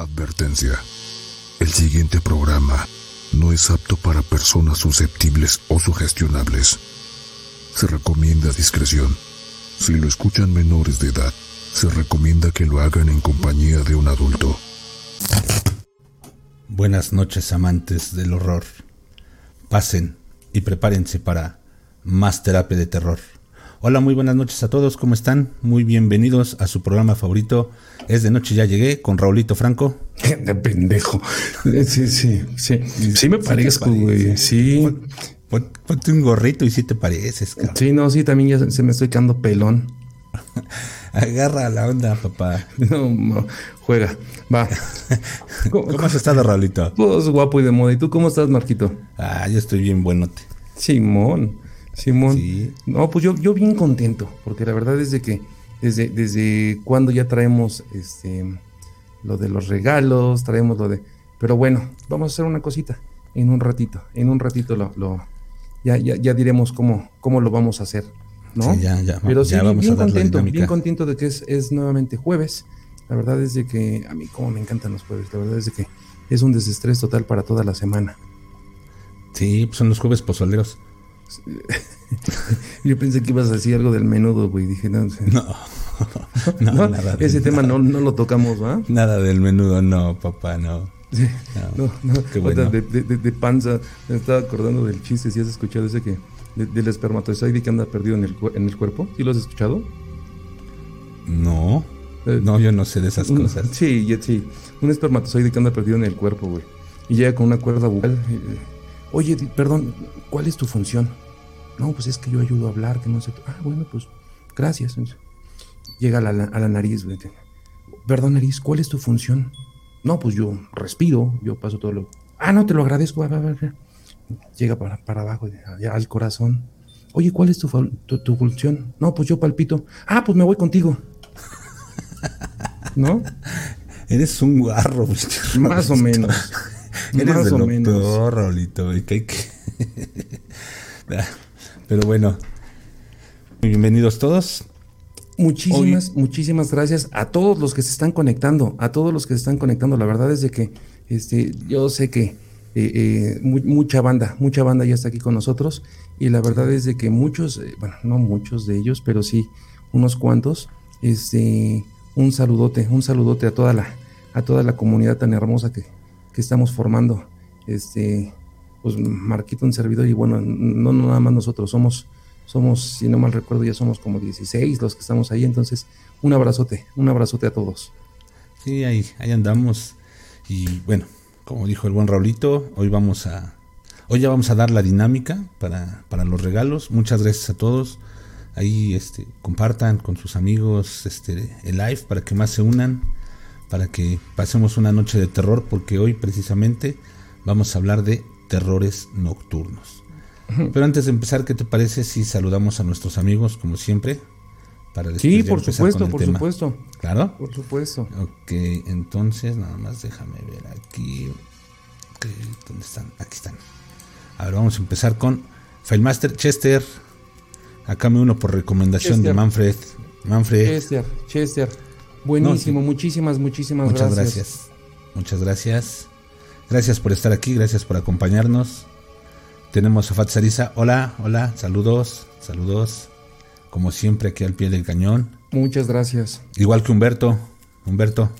Advertencia. El siguiente programa no es apto para personas susceptibles o sugestionables. Se recomienda discreción. Si lo escuchan menores de edad, se recomienda que lo hagan en compañía de un adulto. Buenas noches amantes del horror. Pasen y prepárense para más terapia de terror. Hola, muy buenas noches a todos, ¿cómo están? Muy bienvenidos a su programa favorito. Es de noche ya llegué con Raulito Franco. De pendejo. Sí, sí, sí. Sí me parezco, güey. Sí. Ponte un gorrito y sí te pareces, cabrón. Sí, no, sí, también ya se me estoy quedando pelón. Agarra la onda, papá. No, juega. Va. ¿Cómo, has estado, Raulito? Pues guapo y de moda. ¿Y tú cómo estás, Marquito? Ah, yo estoy bien buenote. Simón. Simón. Sí. No, pues yo, yo bien contento, porque la verdad es de que desde, desde cuando ya traemos este lo de los regalos, traemos lo de. Pero bueno, vamos a hacer una cosita en un ratito. En un ratito lo, lo ya, ya, ya diremos cómo, cómo lo vamos a hacer. ¿no? Sí, ya, ya, Pero sí, bien, contento, bien contento de que es, es, nuevamente jueves. La verdad es de que a mí como me encantan los jueves, la verdad es de que es un desestrés total para toda la semana. Sí, pues son los jueves pozoleros. Yo pensé que ibas a decir algo del menudo, güey. Dije, no, no, no, nada ese tema no, no lo tocamos, ¿va? Nada del menudo, no, papá, no. no, no, Qué bueno. de, de, de, panza, me estaba acordando del chiste, si has escuchado ese que del espermatozoide que anda perdido en el, en el cuerpo, ¿sí lo has escuchado? No, eh, no, yo no sé de esas cosas. Sí, sí, un espermatozoide que anda perdido en el cuerpo, güey, y llega con una cuerda bucal. Oye, perdón, ¿cuál es tu función? No, pues es que yo ayudo a hablar, que no sé. Ah, bueno, pues gracias. Llega a la, a la nariz, güey. Perdón, nariz, ¿cuál es tu función? No, pues yo respiro, yo paso todo lo. Ah, no, te lo agradezco. Llega para, para abajo, al corazón. Oye, ¿cuál es tu, tu, función? No, pues yo palpito. Ah, pues me voy contigo. ¿No? Eres un guarro. Más o menos. Eres Más de o lo menos. peor, Raulito. Pero bueno, bienvenidos todos. Muchísimas, muchísimas gracias a todos los que se están conectando, a todos los que se están conectando. La verdad es de que este, yo sé que eh, eh, mucha banda, mucha banda ya está aquí con nosotros y la verdad es de que muchos, eh, bueno, no muchos de ellos, pero sí unos cuantos, este, un saludote, un saludote a toda la, a toda la comunidad tan hermosa que, que estamos formando, este, pues Marquito un servidor y bueno, no, nada más nosotros, somos somos, si no mal recuerdo, ya somos como 16 los que estamos ahí. Entonces, un abrazote, un abrazote a todos. Sí, ahí, ahí andamos. Y bueno, como dijo el buen Raulito, hoy vamos a. Hoy ya vamos a dar la dinámica para, para los regalos. Muchas gracias a todos. Ahí este, compartan con sus amigos este, el live para que más se unan, para que pasemos una noche de terror, porque hoy precisamente vamos a hablar de terrores nocturnos. Pero antes de empezar, ¿qué te parece si saludamos a nuestros amigos como siempre? Para sí, por supuesto, por supuesto. ¿Claro? Por supuesto. Ok, entonces nada más déjame ver aquí. ¿Dónde están? Aquí están. A ver, vamos a empezar con Filemaster Chester. Acá me uno por recomendación de Manfred. Manfred. Chester, Chester. Buenísimo, muchísimas, muchísimas muchas gracias. gracias. Muchas gracias. Gracias por estar aquí, gracias por acompañarnos. Tenemos a Fatsarisa. Hola, hola, saludos, saludos. Como siempre, aquí al pie del cañón. Muchas gracias. Igual que Humberto. Humberto,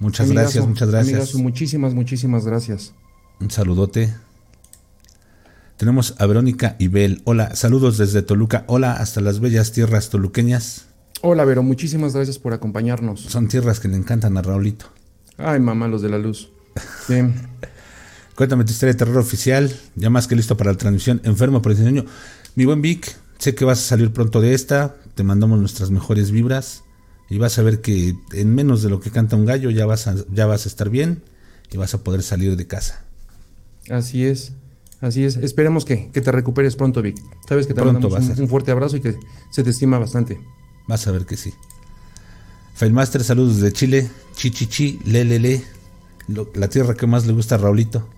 muchas gracias, muchas gracias. muchísimas, muchísimas gracias. Un saludote. Tenemos a Verónica Ibel. Hola, saludos desde Toluca. Hola, hasta las bellas tierras toluqueñas. Hola, Vero, muchísimas gracias por acompañarnos. Son tierras que le encantan a Raulito. Ay, mamá, los de la luz. Bien. Cuéntame tu historia de terror oficial, ya más que listo para la transmisión, enfermo por ese año. Mi buen Vic, sé que vas a salir pronto de esta, te mandamos nuestras mejores vibras y vas a ver que en menos de lo que canta un gallo ya vas a, ya vas a estar bien y vas a poder salir de casa. Así es, así es. Esperemos que, te recuperes pronto, Vic. Sabes que te pronto mandamos un, fuerte abrazo y que se te estima bastante. Vas a ver que sí. Filemaster, saludos de Chile. Chichichi, le, le, le. la tierra que más le gusta a Raulito.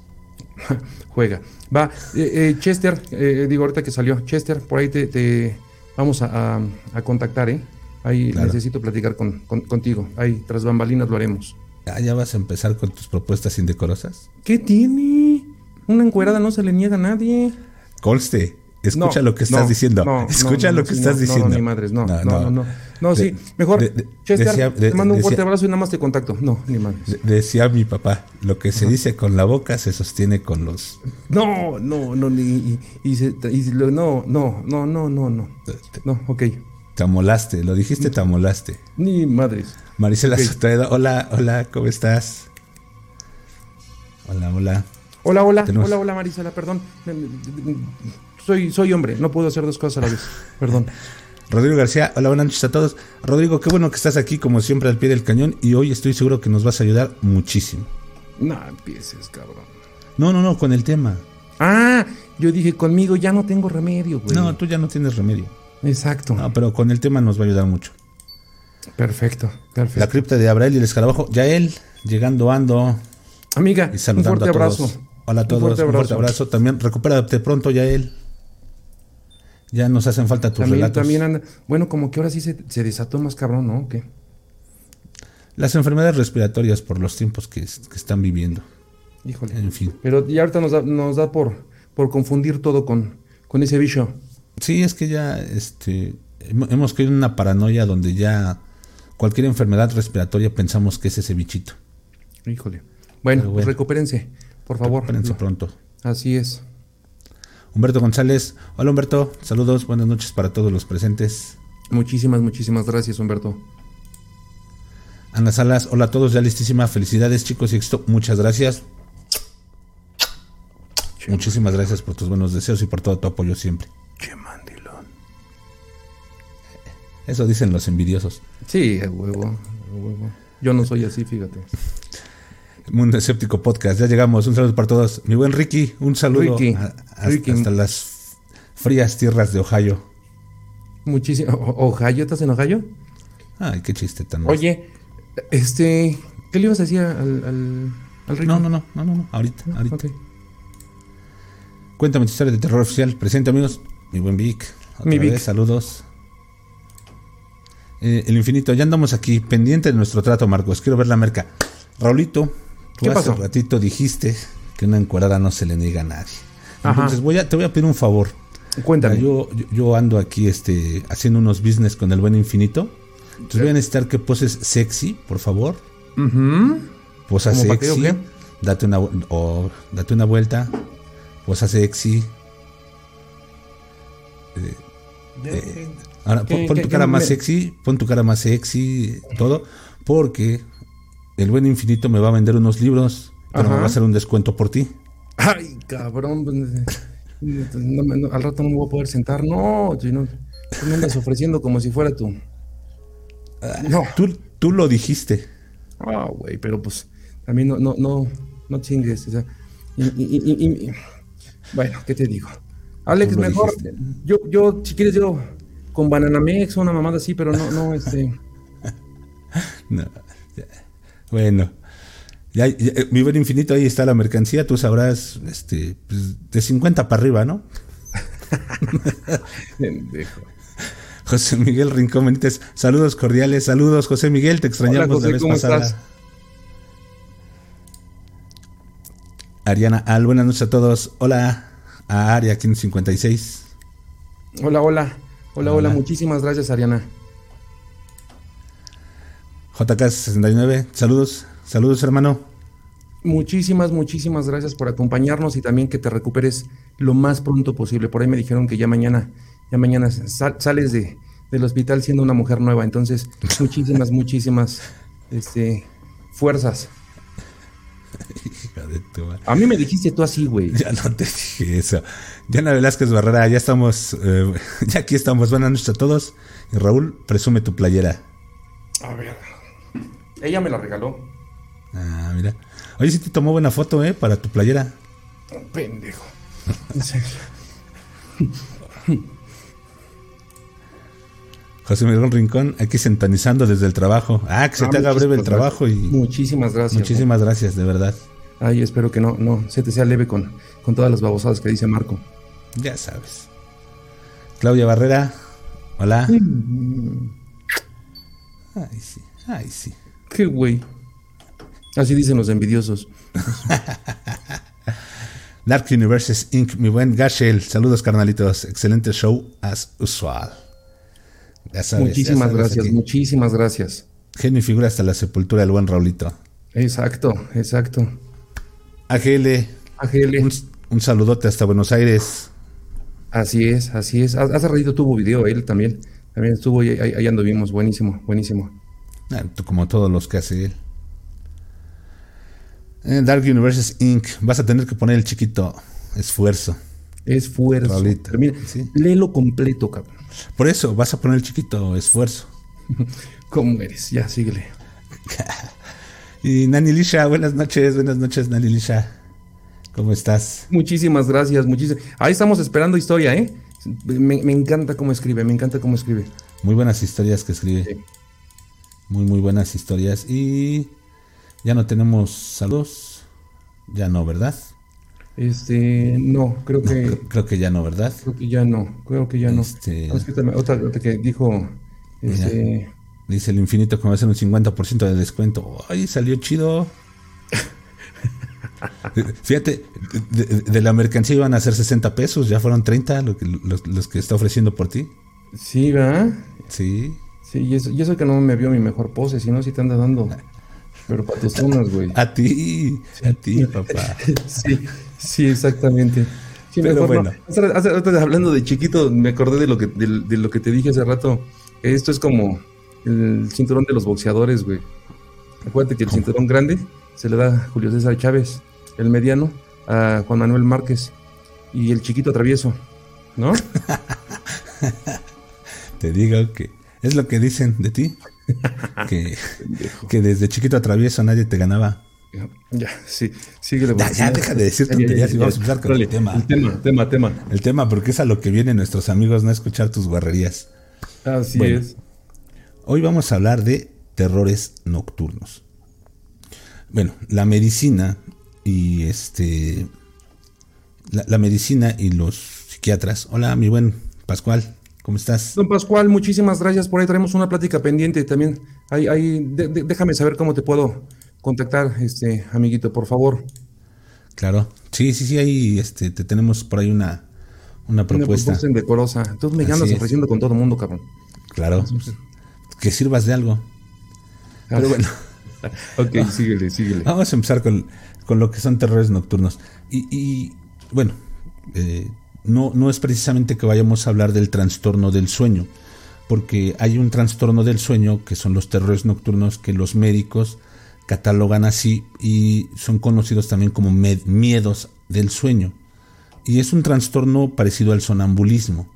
juega. Va, eh, eh, Chester, eh, digo ahorita que salió, Chester, por ahí te, vamos a, contactar, ¿eh? Ahí necesito platicar con, contigo. Ahí, tras bambalinas lo haremos. Ah, ya vas a empezar con tus propuestas indecorosas. ¿Qué tiene? Una encuerada no se le niega a nadie. Colste, escucha lo que estás diciendo. escucha lo que estás diciendo. No, ni madres, no, no, no, no. Sí, mejor. Chester, te mando un fuerte abrazo y nada más te contacto. No, ni madres. Decía mi papá, lo que se dice con la boca se sostiene con los. No, no, no, ni, y, y, no, no, no, no, no, no. No, ok. Te amolaste, lo dijiste, te amolaste. Ni madres. Marisela okay. hola, hola, ¿cómo estás? Hola, hola. Hola, hola, hola, hola Marisela, perdón. Soy, soy hombre, no puedo hacer dos cosas a la vez. Perdón. Rodrigo García, hola, buenas noches a todos. Rodrigo, qué bueno que estás aquí, como siempre, al pie del cañón. Y hoy estoy seguro que nos vas a ayudar muchísimo. No empieces, cabrón. No, no, no, con el tema. Ah, yo dije, conmigo ya no tengo remedio, güey. No, tú ya no tienes remedio. Exacto. No, pero con el tema nos va a ayudar mucho. Perfecto, perfecto. La cripta de Abrael y el escarabajo. Ya él, llegando ando. Amiga, y saludando un fuerte abrazo. Hola a todos, un fuerte, abrazo. También recupérate pronto, ya él. Ya nos hacen falta tus también, relatos. También anda, bueno, como que ahora sí se, desató más cabrón, ¿no? ¿Qué? Las enfermedades respiratorias por los tiempos que, están viviendo. Híjole. En fin. Pero ya ahorita nos da, nos da por, por confundir todo con, con ese bicho. Sí, es que ya este, hemos caído en una paranoia donde ya cualquier enfermedad respiratoria pensamos que es ese bichito. Híjole. Bueno, pues recupérense, por favor. Recupérense pronto. Así es. Humberto González. Hola Humberto, saludos, buenas noches para todos los presentes. Muchísimas, muchísimas gracias Humberto. Ana Salas, hola a todos, ya listísima. Felicidades chicos y esto, muchas gracias. Muchísimas gracias por tus buenos deseos y por todo tu apoyo siempre. Che mandilón. Eso dicen los envidiosos. Sí, huevo, huevo. Yo no soy así, fíjate. Mundo Escéptico Podcast. Ya llegamos. Un saludo para todos. Mi buen Ricky, un saludo hasta, las frías tierras de Ohio. Muchísimo. ¿Ohio? ¿Estás en Ohio? Ay, qué chiste tan Oye, este, ¿qué le ibas a decir al, al, Ricky? No, no, no, no, no, ahorita, ah, ahorita. Cuéntame tu historia de terror oficial. Presente, amigos. Mi buen Vic. Mi Vic. saludos. Eh, el infinito, ya andamos aquí, pendiente de nuestro trato, Marcos. Quiero ver la merca. Raulito, ¿Qué hace un ratito dijiste que una encuadrada no se le niega a nadie. Entonces voy a, te voy a pedir un favor. Cuéntame. Yo, yo, ando aquí este, haciendo unos business con el buen infinito. Entonces voy a necesitar que poses sexy, por favor. Posa sexy. Date una, o, date una vuelta. Posa sexy. Eh, eh, ahora pon, tu cara más sexy. Pon tu cara más sexy. Todo. Porque el buen infinito me va a vender unos libros, pero me va a hacer un descuento por ti. Ay, cabrón. Pues, al rato no me voy a poder sentar. No, tú me andas ofreciendo como si fuera tú. No. Tú, tú lo dijiste. Ah, güey, pero pues también no, no, no, no chingues. O sea, y, bueno, ¿qué te digo? Alex, mejor. Yo, yo, si quieres, yo con Bananamex o una mamada así, pero no, no, este. no. Bueno, ya, eh, mi buen infinito, ahí está la mercancía, tú sabrás, este, pues, de 50 para arriba, ¿no? José Miguel Rincón Benítez, saludos cordiales, saludos José Miguel, te extrañamos la vez pasada. Ariana Al, buenas noches a todos. Hola a Aria 556. Hola, hola. Hola, hola, muchísimas gracias Ariana. JK69, saludos, saludos hermano. Muchísimas, muchísimas gracias por acompañarnos y también que te recuperes lo más pronto posible. Por ahí me dijeron que ya mañana, ya mañana sales de, del hospital siendo una mujer nueva. Entonces, muchísimas, muchísimas este, fuerzas. A mí me dijiste tú así, güey. Ya no te dije eso. Diana Velázquez Barrera, ya estamos, eh, ya aquí estamos. Buenas noches a todos. Raúl, presume tu playera. A ver. Ella me la regaló. Ah, mira. Oye, sí te tomó buena foto, ¿eh? Para tu playera. pendejo. José Miguel Rincón, aquí sentanizando desde el trabajo. Ah, que se ah, te haga breve el trabajo y. Muchísimas gracias. Muchísimas gracias, de verdad. Ay, espero que no, no, se te sea leve con, con todas las babosadas que dice Marco. Ya sabes. Claudia Barrera, hola. Ay, sí, ay, sí. Qué güey. Así dicen los envidiosos. Dark Universes Inc., mi buen Gashel. Saludos, carnalitos. Excelente show, as usual. muchísimas gracias, muchísimas gracias. Genio y figura hasta la sepultura del buen Raulito. Exacto, exacto. AGL. AGL. Un, un saludote hasta Buenos Aires. Así es, así es. Hace ratito tuvo video él también. También estuvo y ahí, ahí anduvimos. Buenísimo, buenísimo. Ah, como todos los que hace él. En Dark Universes Inc. Vas a tener que poner el chiquito esfuerzo. Esfuerzo. mira, léelo completo, cabrón. Por eso, vas a poner el chiquito esfuerzo. ¿Cómo eres? Ya, síguele. y Nani Lisha, buenas noches, buenas noches, Nani Lisha. ¿Cómo estás? Muchísimas gracias, muchísimas. Ahí estamos esperando historia, ¿eh? Me, encanta cómo escribe, me encanta cómo escribe. Muy buenas historias que escribe. Muy, muy buenas historias. Y ya no tenemos saludos. Ya no, ¿verdad? Este, no, creo que. creo, que ya no, ¿verdad? Creo que ya no, creo que ya no. Este, otra, que dijo. Este, dice el infinito que va a ser un 50% de descuento. ¡Ay, salió chido! Fíjate, de, la mercancía iban a ser 60 pesos, ya fueron 30 los, que está ofreciendo por ti. Sí, ¿verdad? Sí. Sí, y eso, y eso que no me vio mi mejor pose, si no, si te anda dando. Pero para tus zonas, güey. A ti, a ti, papá. sí, sí, exactamente. Sí, Pero bueno. hablando de chiquito, me acordé de lo, que, de lo que te dije hace rato. Esto es como el cinturón de los boxeadores, güey. Acuérdate que el cinturón grande se le da a Julio César Chávez, el mediano a Juan Manuel Márquez y el chiquito travieso, ¿no? Te digo que es lo que dicen de ti, que, que desde chiquito travieso nadie te ganaba. Ya, sí, síguele. Ya, ya deja de decir tonterías y vamos a empezar con el tema. El tema, tema, tema. El tema, porque es a lo que vienen nuestros amigos, no escuchar tus guarrerías. Así es. Hoy vamos a hablar de terrores nocturnos. Bueno, la medicina y este. La, medicina y los psiquiatras. Hola, mi buen Pascual, ¿cómo estás? Don Pascual, muchísimas gracias. Por ahí tenemos una plática pendiente también. Ahí, ahí, déjame saber cómo te puedo contactar, este amiguito, por favor. Claro, sí, sí, sí, ahí este, te tenemos por ahí una, una propuesta. Una propuesta indecorosa. Tú me andas ofreciendo con todo el mundo, cabrón. Claro. Que sirvas de algo. Pero bueno. ok, síguele, síguele. Vamos a empezar con, lo que son terrores nocturnos. Y, bueno, eh, no, no es precisamente que vayamos a hablar del trastorno del sueño, porque hay un trastorno del sueño que son los terrores nocturnos que los médicos catalogan así y son conocidos también como miedos del sueño. Y es un trastorno parecido al sonambulismo.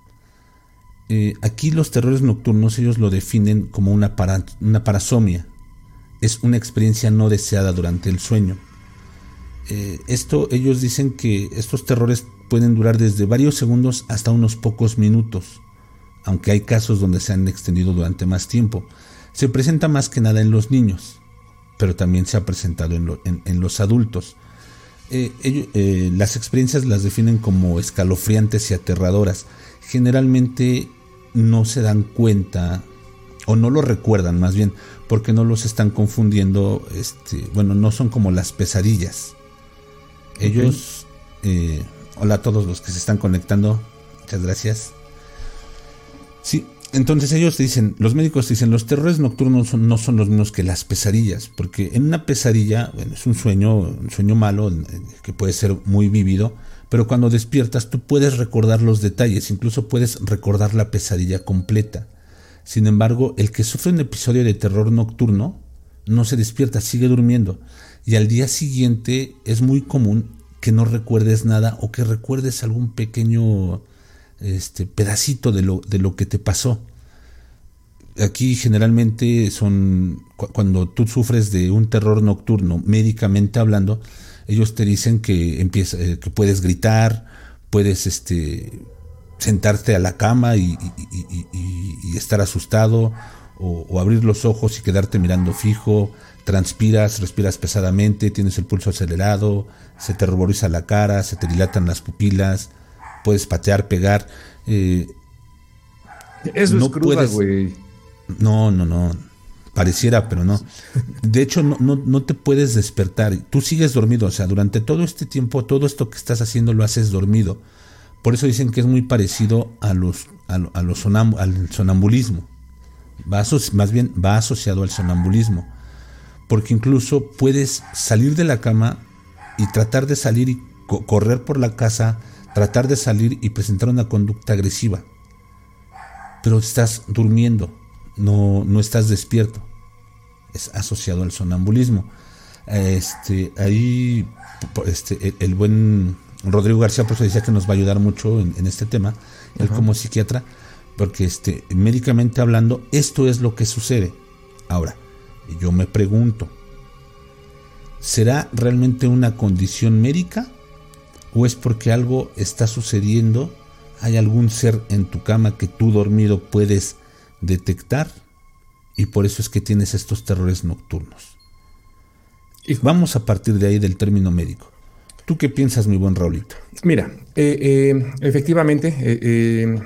Eh, aquí los terrores nocturnos ellos lo definen como una, una parasomia, es una experiencia no deseada durante el sueño. Eh, esto ellos dicen que estos terrores pueden durar desde varios segundos hasta unos pocos minutos, aunque hay casos donde se han extendido durante más tiempo. Se presenta más que nada en los niños, pero también se ha presentado en, los adultos. Eh, eh, las experiencias las definen como escalofriantes y aterradoras. Generalmente no se dan cuenta o no lo recuerdan más bien porque no los están confundiendo, este, bueno, no son como las pesadillas. Ellos, eh, hola a todos los que se están conectando, muchas gracias. Sí, entonces ellos dicen, los médicos dicen, los terrores nocturnos no son los mismos que las pesadillas, porque en una pesadilla, bueno, es un sueño, un sueño malo que puede ser muy vivido, pero cuando despiertas tú puedes recordar los detalles, incluso puedes recordar la pesadilla completa. Sin embargo, el que sufre un episodio de terror nocturno no se despierta, sigue durmiendo. Y al día siguiente es muy común que no recuerdes nada o que recuerdes algún pequeño este, pedacito de lo, de lo que te pasó. Aquí generalmente son cuando tú sufres de un terror nocturno, médicamente hablando, ellos te dicen que empieza, eh, que puedes gritar, puedes este, sentarte a la cama y, estar asustado, o, abrir los ojos y quedarte mirando fijo, transpiras, respiras pesadamente, tienes el pulso acelerado, se te ruboriza la cara, se te dilatan las pupilas, puedes patear, pegar. Eh, Eso no es cruda, güey. No, no, no. pareciera, pero no. De hecho, no, no, te puedes despertar. Tú sigues dormido, o sea, durante todo este tiempo, todo esto que estás haciendo lo haces dormido. Por eso dicen que es muy parecido a los, a, los al sonambulismo. Va más bien va asociado al sonambulismo. Porque incluso puedes salir de la cama y tratar de salir y correr por la casa, tratar de salir y presentar una conducta agresiva. Pero estás durmiendo, no, no estás despierto. Es asociado al sonambulismo. Este, ahí este, el, buen Rodrigo García por eso decía que nos va a ayudar mucho en, este tema, él como psiquiatra, porque este, médicamente hablando, esto es lo que sucede. Ahora, yo me pregunto, ¿será realmente una condición médica o es porque algo está sucediendo? ¿Hay algún ser en tu cama que tú dormido puedes detectar? Y por eso es que tienes estos terrores nocturnos. Y vamos a partir de ahí del término médico. ¿Tú qué piensas, mi buen Raulito? Mira, eh, eh, efectivamente, eh,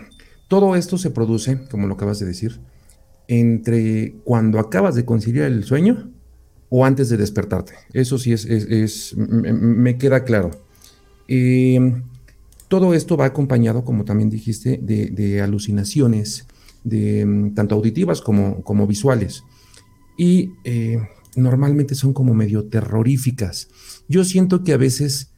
todo esto se produce, como lo acabas de decir, entre cuando acabas de conciliar el sueño o antes de despertarte. Eso sí es, me queda claro. todo esto va acompañado, como también dijiste, de, alucinaciones, de, mm, tanto auditivas como, como visuales. Y normalmente son como medio terroríficas. Yo siento que a veces,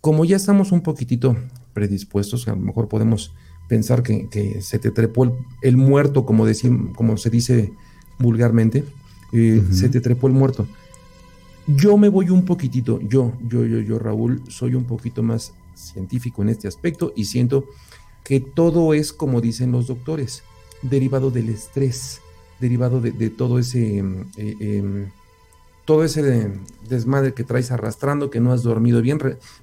como ya estamos un poquitito predispuestos, a lo mejor podemos pensar que, se te trepó el, muerto, como, como se dice vulgarmente, eh, se te trepó el muerto. Yo me voy un poquitito, yo, yo, yo, yo, Raúl, soy un poquito más científico en este aspecto y siento que todo es, como dicen los doctores, derivado del estrés, derivado de, todo ese... Eh, em, todo ese desmadre que traes arrastrando, que no has dormido bien.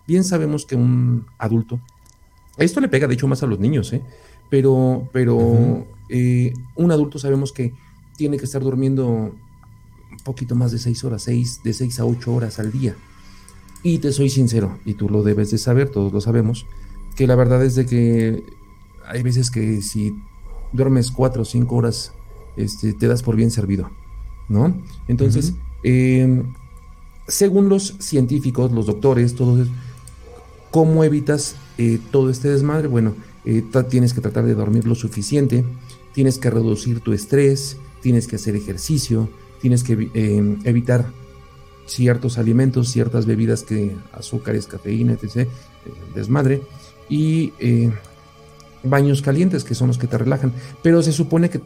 Bien sabemos que un adulto, esto le pega de hecho más a los niños, ¿eh? pero, pero eh, un adulto sabemos que tiene que estar durmiendo un poquito más de seis horas, seis, de seis a ocho horas al día. Y te soy sincero, y tú lo debes de saber, todos lo sabemos, que la verdad es de que hay veces que si duermes cuatro o cinco horas, este, te das por bien servido, ¿no? Entonces, eh, según los científicos, los doctores, todos, ¿cómo evitas eh, todo este desmadre? Bueno, eh, tienes que tratar de dormir lo suficiente, tienes que reducir tu estrés, tienes que hacer ejercicio, tienes que evitar ciertos alimentos, ciertas bebidas que azúcares, cafeína, etc., desmadre, y baños calientes, que son los que te relajan. Pero se supone que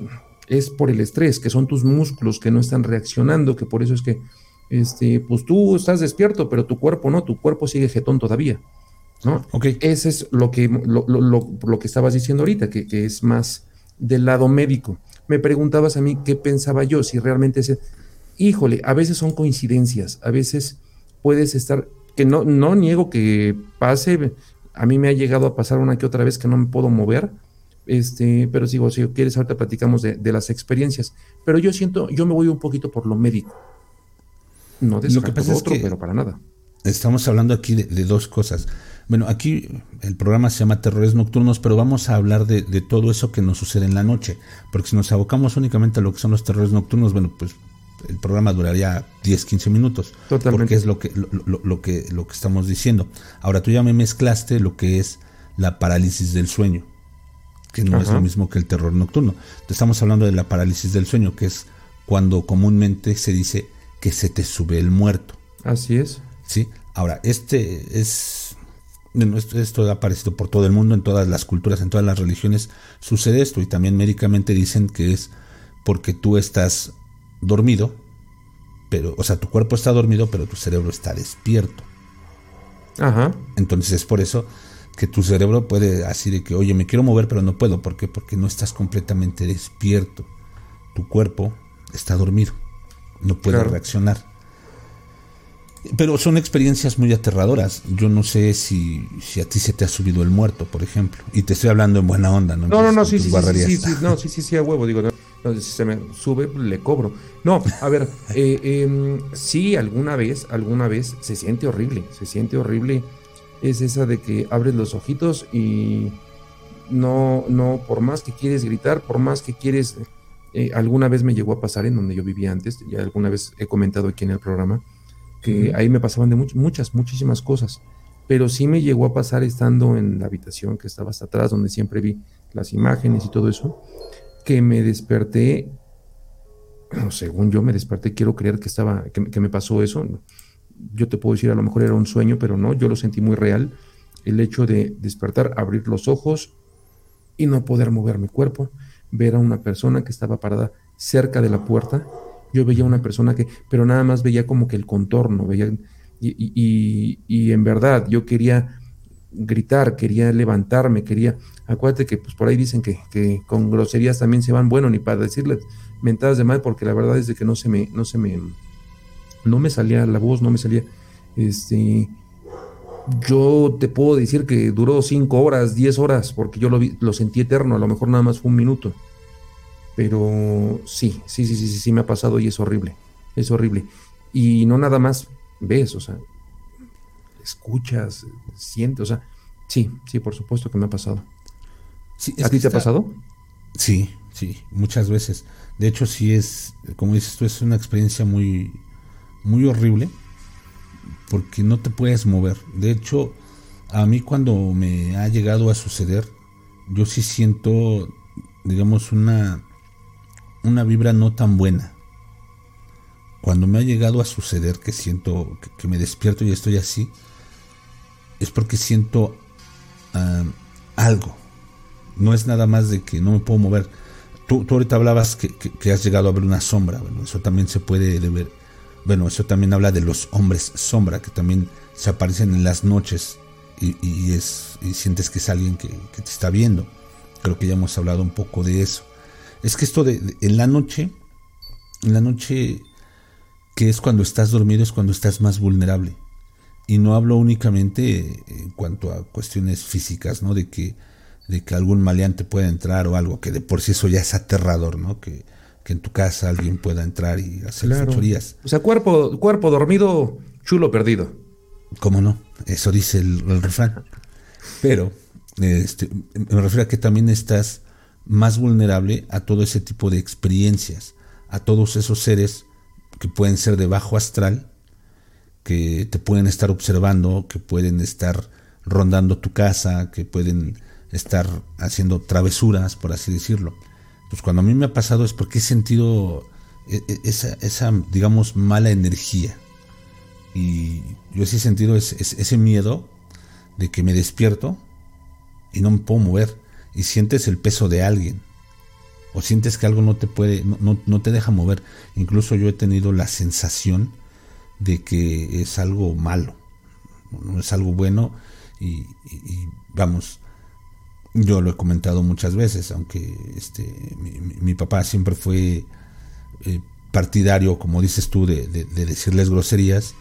es por el estrés, que son tus músculos que no están reaccionando, que por eso es que, este, pues tú estás despierto, pero tu cuerpo no, tu cuerpo sigue jetón todavía. ¿No? Ese es lo que, lo, lo, que estabas diciendo ahorita, que, es más del lado médico. Me preguntabas a mí qué pensaba yo, si realmente ese... Híjole, a veces son coincidencias, a veces puedes estar, que no, no niego que pase, a mí me ha llegado a pasar una que otra vez que no me puedo mover, este, pero sigo, si quieres, ahorita platicamos de, las experiencias. Pero yo siento, yo me voy un poquito por lo médico. No de lo que pasa otro, pero para nada. Estamos hablando aquí de, dos cosas. Bueno, aquí el programa se llama Terrores Nocturnos, pero vamos a hablar de, todo eso que nos sucede en la noche. Porque si nos abocamos únicamente a lo que son los terrores nocturnos, bueno, pues el programa duraría 10, 15 minutos. Totalmente. Porque es lo que, lo, que, lo que estamos diciendo. Ahora tú ya me mezclaste lo que es la parálisis del sueño que no es lo mismo que el terror nocturno. estamos hablando de la parálisis del sueño, que es cuando comúnmente se dice que se te sube el muerto. Así es. Sí. Ahora, este es esto, esto, ha aparecido por todo el mundo, en todas las culturas, en todas las religiones, sucede esto. Y también médicamente dicen que es porque tú estás dormido, pero, o sea, tu cuerpo está dormido, pero tu cerebro está despierto. Ajá. Entonces es por eso que tu cerebro puede así de que, oye, me quiero mover pero no puedo. ¿Por qué? Porque no estás completamente despierto. Tu cuerpo está dormido, no puede reaccionar. Pero son experiencias muy aterradoras. Yo no sé si, si, a ti se te ha subido el muerto, por ejemplo. Y te estoy hablando en buena onda, ¿no? No, no, no, sí, sí, sí, sí, no, sí, sí, sí, a huevo. Digo, no, si se me sube, le cobro. No, a ver, eh, eh, sí, alguna vez, alguna vez se siente horrible, se siente horrible es esa de que abres los ojitos y no, no, por más que quieres gritar, por más que quieres Eh, alguna vez me llegó a pasar en donde yo vivía antes, ya alguna vez he comentado aquí en el programa, que ahí me pasaban de muchas, muchísimas cosas, pero sí me llegó a pasar estando en la habitación que estaba hasta atrás, donde siempre vi las imágenes y todo eso, que me desperté, según yo me desperté, quiero creer que estaba, que, me pasó eso. Yo te puedo decir, a lo mejor era un sueño, pero no, yo lo sentí muy real. El hecho de despertar, abrir los ojos y no poder mover mi cuerpo, ver a una persona que estaba parada cerca de la puerta. Yo veía una persona que, pero nada más veía como que el contorno, veía, y, y en verdad yo quería gritar, quería levantarme, quería, acuérdate que pues por ahí dicen que, que con groserías también se van, bueno, ni para decirles mentadas de mal, porque la verdad es de que no se me, no se me, no me salía la voz, no me salía, este, yo te puedo decir que duró cinco horas, diez horas, porque yo lo, vi, lo sentí eterno, a lo mejor nada más fue un minuto, pero sí, sí, sí, sí, sí, sí me ha pasado y es horrible, es horrible, y no nada más ves, o sea, escuchas, sientes, o sea, sí, sí, por supuesto que me ha pasado. ¿A ti te ha pasado? Sí, sí, muchas veces. De hecho, sí es, como dices tú, es una experiencia muy, muy horrible porque no te puedes mover. De hecho, a mí cuando me ha llegado a suceder, yo sí siento, digamos, una, una vibra no tan buena. Cuando me ha llegado a suceder que siento que me despierto y estoy así, es porque siento ah, algo. No es nada más de que no me puedo mover. Tú, ahorita hablabas que, has llegado a ver una sombra. Bueno, eso también se puede ver. Bueno, eso también habla de los hombres sombra, que también se aparecen en las noches y, es, sientes que es alguien que, te está viendo. Creo que ya hemos hablado un poco de eso. Es que esto de, de en la noche, en la noche que es cuando estás dormido, es cuando estás más vulnerable. Y no hablo únicamente en cuanto a cuestiones físicas, ¿no? De que, de que algún maleante pueda entrar o algo, que de por sí eso ya es aterrador, ¿no? Que, en tu casa alguien pueda entrar y hacer claro. O sea, cuerpo, cuerpo dormido, chulo perdido. ¿Cómo no? Eso dice el, refrán. Pero este, me refiero a que también estás más vulnerable a todo ese tipo de experiencias, a todos esos seres que pueden ser de bajo astral que te pueden estar observando, que pueden estar rondando tu casa, que pueden estar haciendo travesuras, por así decirlo. Pues cuando a mí me ha pasado es porque he sentido e, e, esa, esa digamos, mala energía. Y yo sí he sentido ese, miedo de que me despierto y no me puedo mover. Y sientes el peso de alguien. O sientes que algo no te puede, no, no te deja mover. Incluso yo he tenido la sensación de que es algo malo, no es algo bueno y, vamos, yo lo he comentado muchas veces, aunque este, mi, papá siempre fue eh, partidario, como dices tú, de, decirles groserías,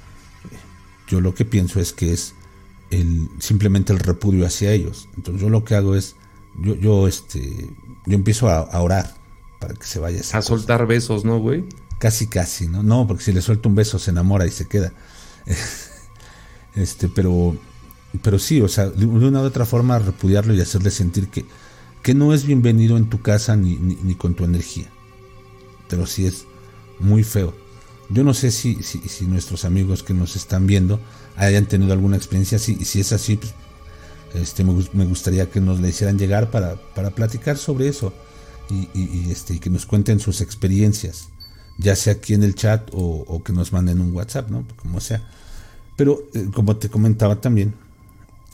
yo lo que pienso es que es el, simplemente el repudio hacia ellos. Entonces yo lo que hago es, yo, yo, este, yo empiezo a, orar para que se vaya. a soltar besos, ¿no, güey? Casi, casi, ¿no? No, porque si le suelta un beso se enamora y se queda. este, pero, pero sí, o sea, de una u otra forma repudiarlo y hacerle sentir que, que no es bienvenido en tu casa ni, ni, con tu energía. Pero sí es muy feo. Yo no sé si, si, si, nuestros amigos que nos están viendo hayan tenido alguna experiencia así, y si es así, pues, este, me, gustaría que nos le hicieran llegar para, para platicar sobre eso y, y, este, y que nos cuenten sus experiencias ya sea aquí en el chat o, que nos manden un WhatsApp, ¿no? Como sea. Pero eh, como te comentaba también,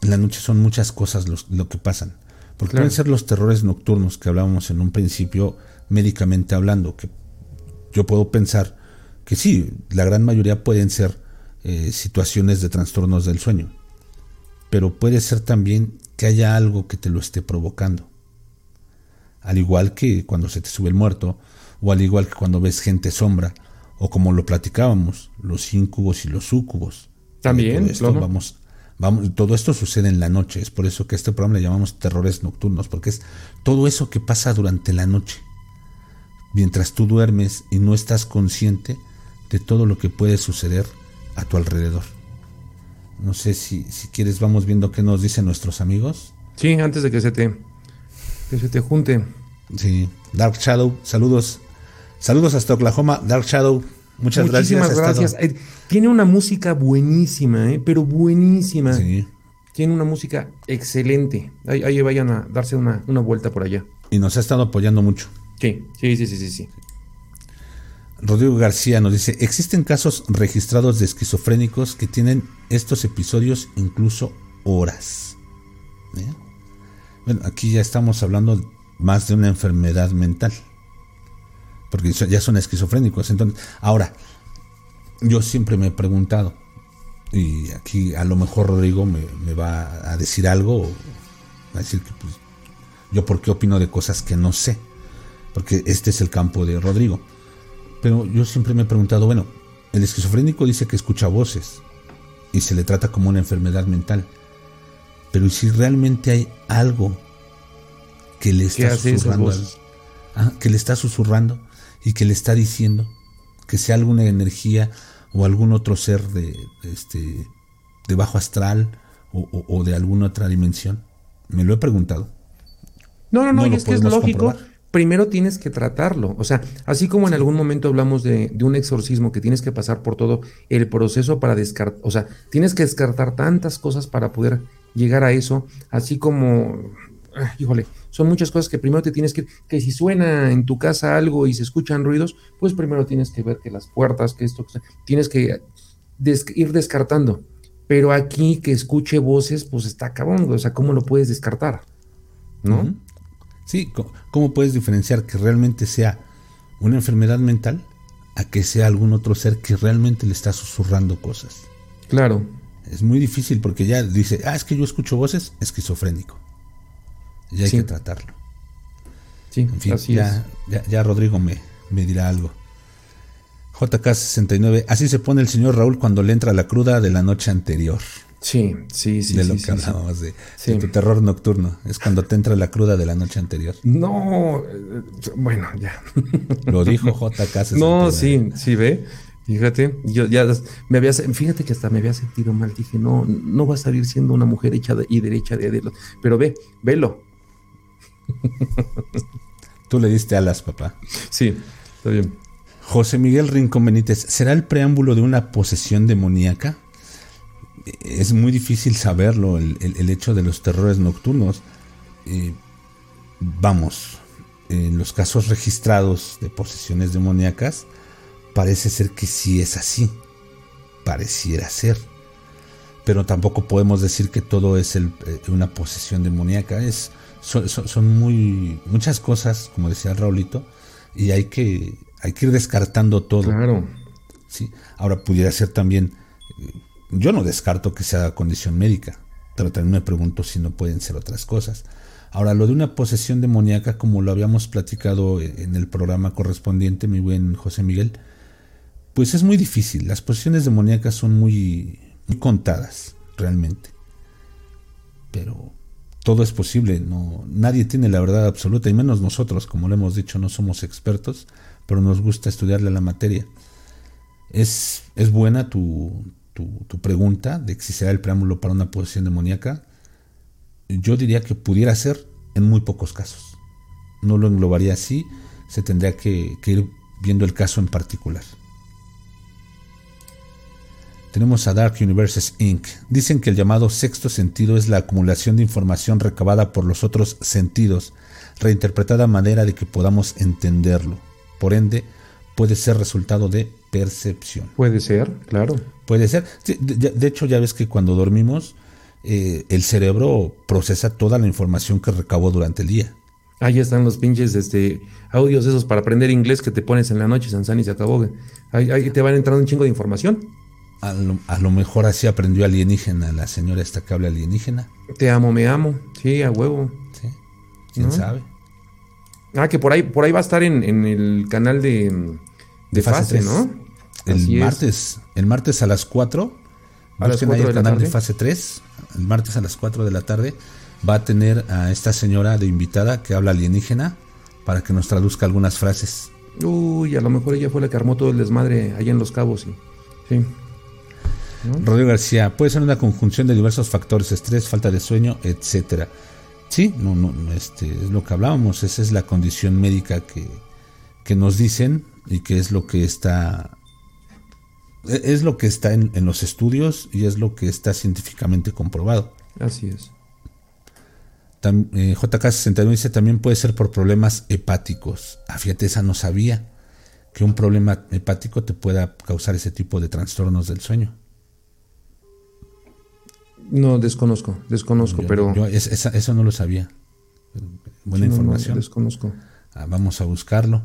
en la noche son muchas cosas lo que pasan. Porque pueden ser los terrores nocturnos que hablábamos en un principio, médicamente hablando, que yo puedo pensar que sí, la gran mayoría pueden ser eh, situaciones de trastornos del sueño. Pero puede ser también que haya algo que te lo esté provocando. Al igual que cuando se te sube el muerto, o al igual que cuando ves gente sombra, o como lo platicábamos, los incubos y los sucubos. También, todo esto, vamos, vamos, todo esto sucede en la noche, es por eso que este programa le llamamos terrores nocturnos, porque es todo eso que pasa durante la noche, mientras tú duermes y no estás consciente de todo lo que puede suceder a tu alrededor. No sé si, si quieres, vamos viendo qué nos dicen nuestros amigos. Sí, antes de que se te, que se te junte. Sí, Dark Shadow, saludos Saludos hasta Oklahoma, Dark Shadow. Muchas Muchísimas gracias. gracias. Eh, tiene una música buenísima, ¿eh? pero buenísima. Sí. Tiene una música excelente. Ahí, vayan a darse una, una, vuelta por allá. Y nos ha estado apoyando mucho. Sí, sí, sí, sí, sí. Rodrigo García nos dice, existen casos registrados de esquizofrénicos que tienen estos episodios incluso horas. ¿Eh? Bueno, aquí ya estamos hablando más de una enfermedad mental. Porque ya son esquizofrénicos. Entonces, ahora, yo siempre me he preguntado, y aquí a lo mejor Rodrigo me, va a decir algo, a decir que pues, yo por qué opino de cosas que no sé, porque este es el campo de Rodrigo. Pero yo siempre me he preguntado, bueno, el esquizofrénico dice que escucha voces y se le trata como una enfermedad mental, pero si realmente hay algo que le está susurrando, ah, que le está susurrando y que le está diciendo que sea alguna energía o algún otro ser de, este, de bajo astral o, de alguna otra dimensión? Me lo he preguntado. No, no, no, y es que es lógico. Primero tienes que tratarlo. O sea, así como en algún momento hablamos de, de, un exorcismo que tienes que pasar por todo el proceso para descartar, o sea, tienes que descartar tantas cosas para poder llegar a eso, así como, ah, híjole, son muchas cosas que primero te tienes que, que si suena en tu casa algo y se escuchan ruidos, pues primero tienes que ver que las puertas, que esto, tienes que ir descartando. Pero aquí que escuche voces, pues está cabrón, o sea, ¿cómo lo puedes descartar? ¿No? Sí, ¿cómo puedes diferenciar que realmente sea una enfermedad mental a que sea algún otro ser que realmente le está susurrando cosas? Claro. Es muy difícil porque ya dice, ah, es que yo escucho voces, esquizofrénico y hay que tratarlo. Sí, así ya, Ya, Rodrigo me, me dirá algo. JK69, así se pone el señor Raúl cuando le entra la cruda de la noche anterior. Sí, sí, sí. De lo que hablábamos de, tu terror nocturno. Es cuando te entra la cruda de la noche anterior. No, eh, bueno, ya. Lo dijo JK69. No, sí, sí, ve. Fíjate, yo ya me había, fíjate que hasta me había sentido mal. Dije, no, no va a salir siendo una mujer hecha y derecha de dedo. Pero ve, velo, Tú le diste alas, papá. Sí, está bien. José Miguel Rincón Benítez, ¿será el preámbulo de una posesión demoníaca? Es muy difícil saberlo, el, hecho de los terrores nocturnos. Eh, vamos, en los casos registrados de posesiones demoníacas, parece ser que sí es así. Pareciera ser. Pero tampoco podemos decir que todo es eh, una posesión demoníaca. Es son, muy muchas cosas, como decía Raulito, y hay que, hay que ir descartando todo. Claro. ¿sí? Ahora pudiera ser también, eh, yo no descarto que sea condición médica, pero también me pregunto si no pueden ser otras cosas. Ahora, lo de una posesión demoníaca, como lo habíamos platicado en el programa correspondiente, mi buen José Miguel, pues es muy difícil. Las posesiones demoníacas son muy, muy contadas, realmente. Pero todo es posible, no, nadie tiene la verdad absoluta, y menos nosotros, como lo hemos dicho, no somos expertos, pero nos gusta estudiarle la materia. Es, es buena tu, tu, pregunta de si será el preámbulo para una posesión demoníaca. Yo diría que pudiera ser en muy pocos casos. No lo englobaría así, se tendría que ir viendo el caso en particular. Tenemos a Dark Universes Inc. Dicen que el llamado sexto sentido es la acumulación de información recabada por los otros sentidos, reinterpretada a manera de que podamos entenderlo. Por ende, puede ser resultado de percepción. Puede ser, claro. Puede ser. De, hecho, ya ves que cuando dormimos, eh, el cerebro procesa toda la información que recabó durante el día. Ahí están los pinches este, audios esos para aprender inglés que te pones en la noche, Sansán, y se acabó. Ahí, ahí te van entrando un chingo de información. A lo, mejor así aprendió alienígena, la señora esta que habla alienígena. Te amo, me amo. Sí, a huevo. Sí. ¿Quién sabe? Ah, que por ahí, por ahí va a estar en, el canal de, de, fase, ¿no? El martes, el martes a las 4. A las 4 el canal de fase 3. El martes a las 4 de la tarde va a tener a esta señora de invitada que habla alienígena para que nos traduzca algunas frases. Uy, a lo mejor ella fue la que armó todo el desmadre allá en Los Cabos. Y, sí. Rodrigo García, puede ser una conjunción de diversos factores, estrés, falta de sueño, etcétera. Sí, no, no, este, es lo que hablábamos, esa es la condición médica que, que nos dicen y que es lo que está es lo que está en, los estudios y es lo que está científicamente comprobado. Así es. Eh, JK61 dice también puede ser por problemas hepáticos. Ah, fíjate, esa no sabía que un problema hepático te pueda causar ese tipo de trastornos del sueño. No, desconozco, desconozco, pero... eso no lo sabía. Buena información. desconozco. Ah, vamos a buscarlo.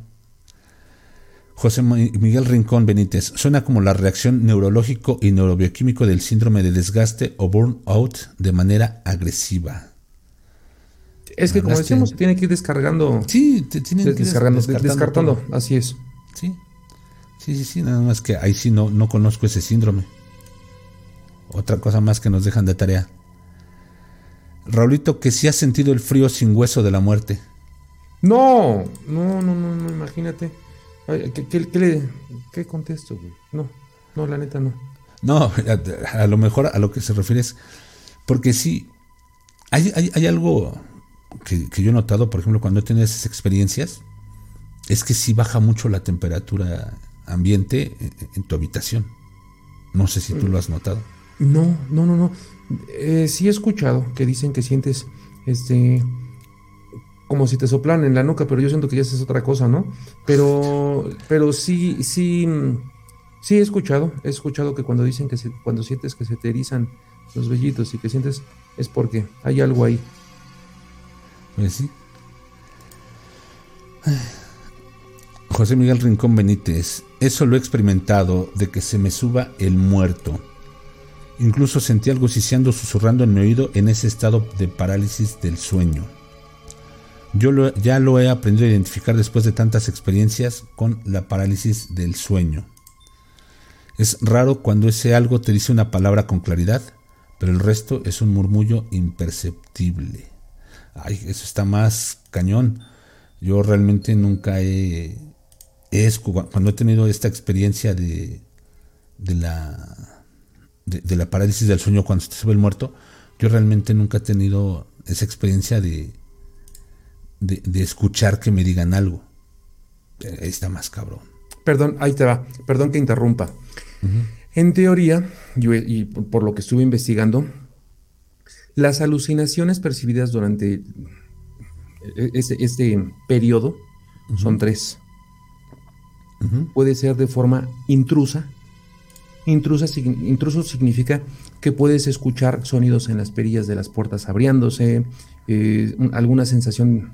José Miguel Rincón Benítez, suena como la reacción neurológico y neurobioquímico del síndrome de desgaste o burnout de manera agresiva. Es que como decíamos, tiene que ir descargando. Sí, te tienen que descargando, descartando, así es. Sí. Sí, sí, sí, nada más que ahí sí no, no conozco ese síndrome. Otra cosa más que nos dejan de tarea. Raulito, que sí ha sentido el frío sin hueso de la muerte. No, no, no, no, no imagínate. ¿Qué, contesto, güey? No, no, la neta no. No, a, lo mejor a lo que se refiere es. Porque sí, hay, hay, algo que, yo he notado, por ejemplo, cuando he tenido esas experiencias, es que sí baja mucho la temperatura ambiente en, tu habitación. No sé si tú lo has notado. No, no, no, no. Eh, sí he escuchado que dicen que sientes este como si te soplan en la nuca, pero yo siento que ya es otra cosa, ¿no? Pero, pero sí, sí, sí he escuchado, he escuchado que cuando dicen que cuando sientes que se te los vellitos y que sientes es porque hay algo ahí. Pues sí. José Miguel Rincón Benítez, eso lo he experimentado de que se me suba el muerto. Incluso sentí algo siseando, susurrando en mi oído en ese estado de parálisis del sueño. Yo ya lo he aprendido a identificar después de tantas experiencias con la parálisis del sueño. Es raro cuando ese algo te dice una palabra con claridad, pero el resto es un murmullo imperceptible. Ay, eso está más cañón. Yo realmente nunca he, cuando he tenido esta experiencia de, de la de, la parálisis del sueño cuando se sube el muerto, yo realmente nunca he tenido esa experiencia de, de, escuchar que me digan algo. Ahí está más cabrón. Perdón, ahí te va. Perdón que interrumpa. En teoría, yo, y por lo que estuve investigando, las alucinaciones percibidas durante e, este, este periodo son tres. Puede ser de forma intrusa. Intrusa, intruso significa que puedes escuchar sonidos en las perillas de las puertas abriéndose, eh, alguna sensación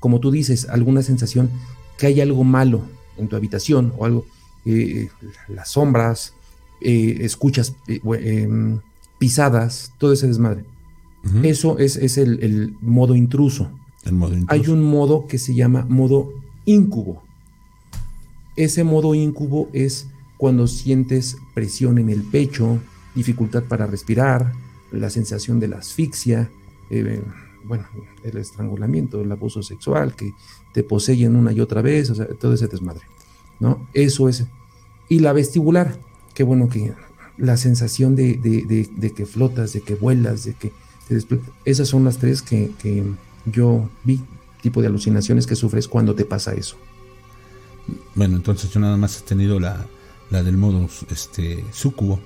como tú dices, alguna sensación que hay algo malo en tu habitación o algo, eh, las sombras, eh, escuchas eh, em, pisadas, todo ese desmadre. Eso es, es el, modo intruso. el, modo intruso. Hay un modo que se llama modo incubo. Ese modo incubo es cuando sientes presión en el pecho, dificultad para respirar, la sensación de la asfixia, bueno, el estrangulamiento, el abuso sexual, que te poseen una y otra vez, o sea, todo ese desmadre, ¿no? Eso es. Y la vestibular, qué bueno que la sensación de, que flotas, de que vuelas, de que te esas son las tres que, yo vi, tipo de alucinaciones que sufres cuando te pasa eso. Bueno, entonces yo nada más he tenido la, la del modo este, sucubo,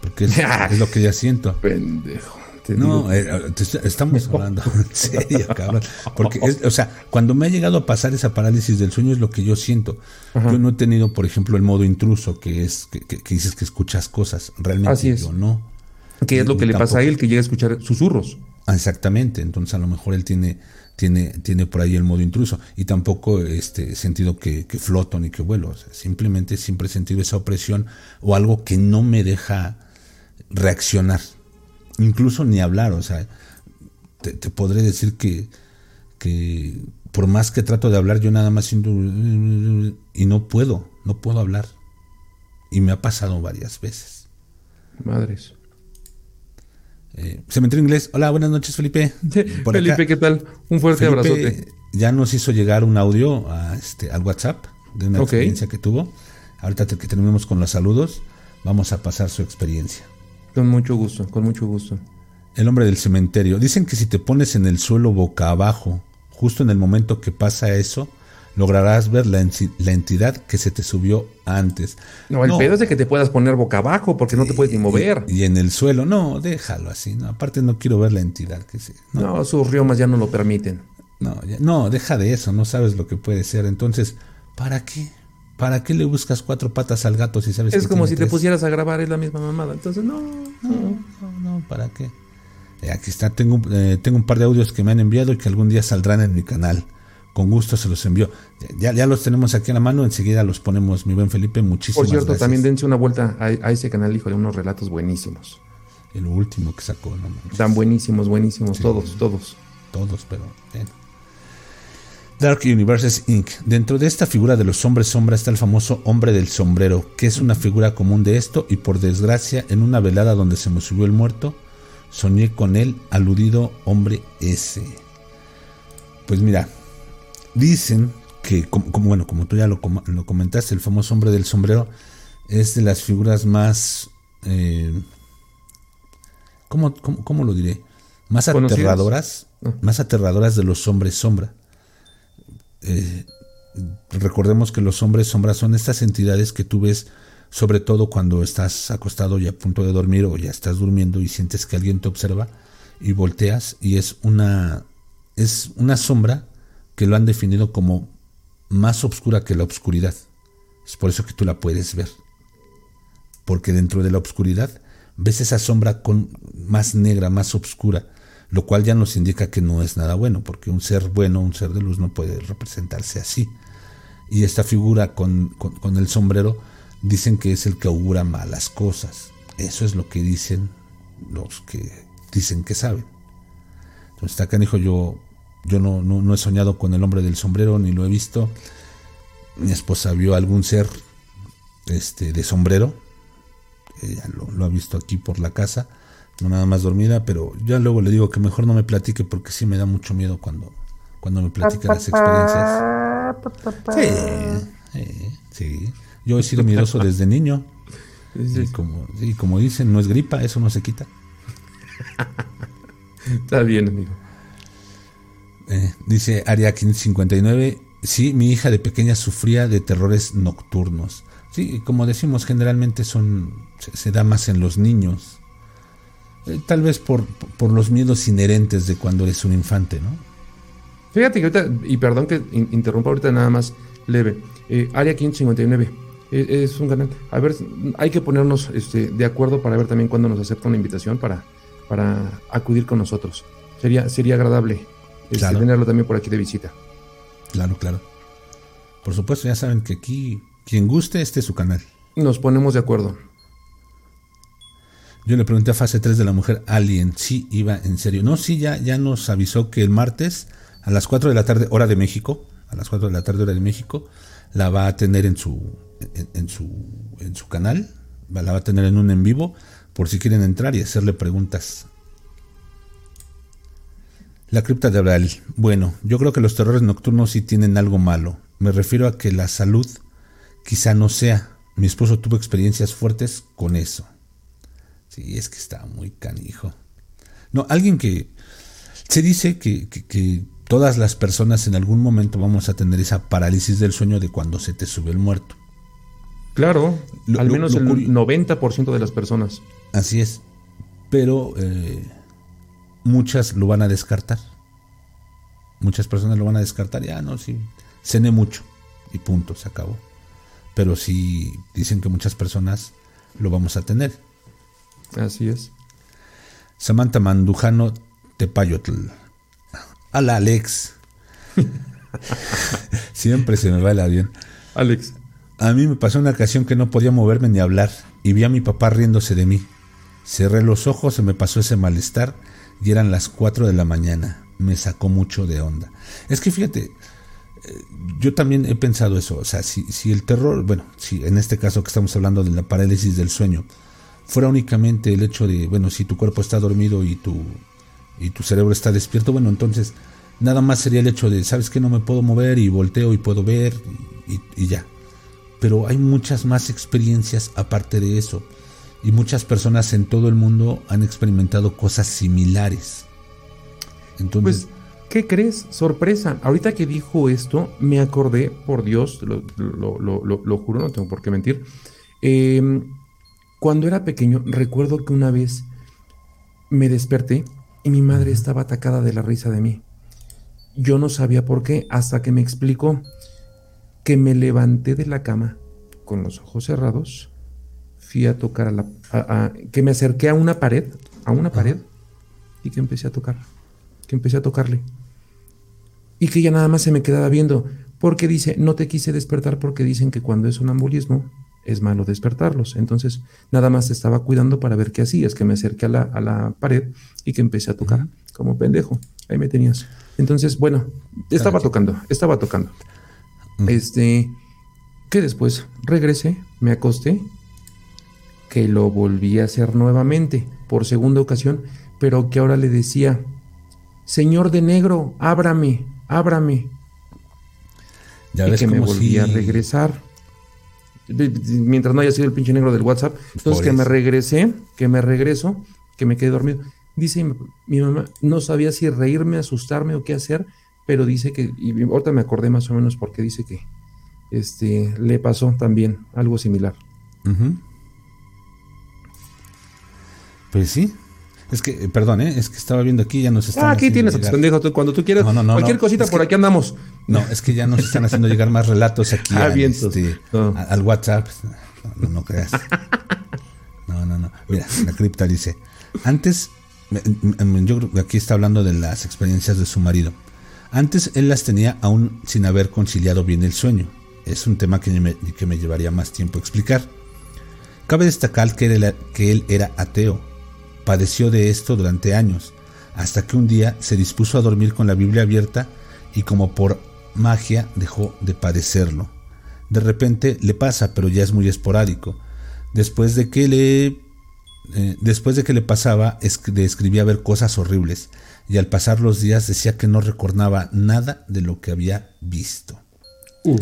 porque es, es lo que ya siento. Pendejo no, eh, estamos hablando en serio, cabrón. Porque, o sea, cuando me ha llegado a pasar esa parálisis del sueño es lo que yo siento. Yo no he tenido, por ejemplo, el modo intruso, que es que, dices que escuchas cosas. Realmente Así es. yo no. ¿Qué es lo que le pasa a él, que llega a escuchar susurros. Ah, exactamente. Entonces, a lo mejor él tiene, tiene, tiene por ahí el modo intruso. Y tampoco este sentido que, que floto ni que vuelo. simplemente siempre he sentido esa opresión o algo que no me deja reaccionar incluso ni hablar, o sea, te, podré decir que, que por más que trato de hablar, yo nada más siento y no puedo, no puedo hablar. Y me ha pasado varias veces. Madres. Eh, Cementerio Inglés. Hola, buenas noches, Felipe. Felipe, ¿qué tal? Un fuerte abrazote. Ya nos hizo llegar un audio a este, al WhatsApp de una experiencia que tuvo. Ahorita que terminemos con los saludos, vamos a pasar su experiencia. Con mucho gusto, con mucho gusto. El hombre del cementerio. Dicen que si te pones en el suelo boca abajo, justo en el momento que pasa eso, lograrás ver la, entidad que se te subió antes. No, el pedo es de que te puedas poner boca abajo porque no te puedes ni mover. Y, en el suelo, no, déjalo así. No, aparte no quiero ver la entidad que se. No, sus riomas ya no lo permiten. No, no, deja de eso, no sabes lo que puede ser. Entonces, ¿para qué? ¿Para qué le buscas cuatro patas al gato si sabes es como si te pusieras a grabar, es la misma mamada. Entonces, no, no, no, ¿para qué? Eh, aquí está, tengo, eh, tengo un par de audios que me han enviado y que algún día saldrán en mi canal. Con gusto se los envío. Ya, ya los tenemos aquí a la mano, enseguida los ponemos, mi buen Felipe. Muchísimas gracias. Por cierto, también dense una vuelta a, ese canal, hijo, de unos relatos buenísimos. El último que sacó, ¿no? Tan buenísimos, buenísimos, todos, todos. Todos, pero Dark Universes Inc. Dentro de esta figura de los hombres sombra está el famoso hombre del sombrero, que es una figura común de esto y por desgracia en una velada donde se me subió el muerto, soñé con el aludido hombre ese. Pues mira, dicen que, como, bueno, como tú ya lo, comentaste, el famoso hombre del sombrero es de las figuras más... Eh, ¿cómo, cómo, lo diré? Más aterradoras, ah. más aterradoras de los hombres sombra eh, recordemos que los hombres sombras son estas entidades que tú ves sobre todo cuando estás acostado y a punto de dormir o ya estás durmiendo y sientes que alguien te observa y volteas y es una es una sombra que lo han definido como más oscura que la oscuridad. Es por eso que tú la puedes ver. Porque dentro de la oscuridad ves esa sombra con más negra, más oscura lo cual ya nos indica que no es nada bueno, porque un ser bueno, un ser de luz no puede representarse así. Y esta figura con, el sombrero dicen que es el que augura malas cosas. Eso es lo que dicen los que dicen que saben. Entonces acá dijo yo, yo no, no, he soñado con el hombre del sombrero, ni lo he visto. Mi esposa vio algún ser este, de sombrero, ella lo ha visto aquí por la casa no nada más dormida, pero ya luego le digo que mejor no me platique porque sí me da mucho miedo cuando, cuando me platica las experiencias. Sí, sí, Yo he sido miedoso desde niño. Y como, como dicen, no es gripa, eso no se quita. Está bien, amigo. Eh, dice Aria 559, sí, mi hija de pequeña sufría de terrores nocturnos. Sí, como decimos, generalmente son se da más en los niños. Eh, tal vez por, por, los miedos inherentes de cuando eres un infante, ¿no? Fíjate que ahorita, y perdón que interrumpa ahorita nada más leve, eh, Área 559 e, es un canal. A ver, hay que ponernos este, de acuerdo para ver también cuándo nos acepta una invitación para, para acudir con nosotros. Sería, sería agradable este, tenerlo también por aquí de visita. Claro, claro. Por supuesto, ya saben que aquí, quien guste, este es su canal. Nos ponemos de acuerdo. Yo le pregunté a fase 3 de la mujer Alien si iba en serio. No, sí, ya, ya nos avisó que el martes a las 4 de la tarde, hora de México, a las 4 de la tarde, hora de México, la va a tener en su, en, su, en su canal, la va a tener en un en vivo, por si quieren entrar y hacerle preguntas. La cripta de Abraham. Bueno, yo creo que los terrores nocturnos sí tienen algo malo. Me refiero a que la salud quizá no sea. Mi esposo tuvo experiencias fuertes con eso. Sí, es que está muy canijo. No, alguien que... Se dice que, todas las personas en algún momento vamos a tener esa parálisis del sueño de cuando se te sube el muerto. Claro, al menos el 90% de las personas. Así es. Pero eh, muchas lo van a descartar. Muchas personas lo van a descartar. Ya, no, sí. Cené mucho. Y punto, se acabó. Pero sí dicen que muchas personas lo vamos a tener. Así es. Samantha Mandujano Tepayotl. Hola, Alex. Siempre se me va el avión. Alex. A mí me pasó una ocasión que no podía moverme ni hablar y vi a mi papá riéndose de mí. Cerré los ojos, se me pasó ese malestar y eran las 4 de la mañana. Me sacó mucho de onda. Es que fíjate, eh, yo también he pensado eso. O sea, si, si el terror, bueno, si en este caso que estamos hablando de la parálisis del sueño, fuera únicamente el hecho de, bueno, si tu cuerpo está dormido y tu, y tu cerebro está despierto, bueno, entonces nada más sería el hecho de, ¿sabes que No me puedo mover y volteo y puedo ver y, ya. Pero hay muchas más experiencias aparte de eso. Y muchas personas en todo el mundo han experimentado cosas similares. Entonces, ¿Qué crees? Sorpresa. Ahorita que dijo esto, me acordé, por Dios, lo, lo, juro, no tengo por qué mentir. Em, cuando era pequeño, recuerdo que una vez me desperté y mi madre estaba atacada de la risa de mí. Yo no sabía por qué hasta que me explicó que me levanté de la cama con los ojos cerrados, fui a tocar a la... que me acerqué a una pared, a una pared, y que empecé a tocar, que empecé a tocarle. Y que ya nada más se me quedaba viendo, porque dice, no te quise despertar porque dicen que cuando es un ambulismo es malo despertarlos. Entonces, nada más estaba cuidando para ver qué hacías, que me acerqué a la, a la pared y que empecé a tocar, como pendejo. Ahí me tenías. Entonces, bueno, estaba tocando, estaba tocando. Este, que después regresé, me acosté, que lo volví a hacer nuevamente, por segunda ocasión, pero que ahora le decía, Señor de negro, ábrame, ábrame. Ya y que me volví a regresar. Mientras no haya sido el pinche negro del WhatsApp. Entonces que me regresé, que me regreso, que me quedé dormido. Dice mi, mamá, no sabía si reírme, asustarme o qué hacer, pero dice que, y ahorita me acordé más o menos porque dice que este, le pasó también algo similar. Pues sí. Es que, eh, perdón, ¿eh? es que estaba viendo aquí, ya nos están. Ah, aquí tienes, pendejo, cuando tú quieras. cualquier cosita por aquí andamos. No, es que ya nos están haciendo llegar más relatos aquí ah, este, al WhatsApp. No, no, creas. No, no, no. Mira, la cripta dice: Antes, yo creo que aquí está hablando de las experiencias de su marido. Antes él las tenía aún sin haber conciliado bien el sueño. Es un tema que me, que me llevaría más tiempo explicar. Cabe destacar que, que él era ateo Padeció de esto durante años, hasta que un día se dispuso a dormir con la Biblia abierta y como por magia dejó de padecerlo. De repente le pasa, pero ya es muy esporádico. Después de que le eh, después de que le pasaba, escribía ver cosas horribles y al pasar los días decía que no recordaba nada de lo que había visto. Uh.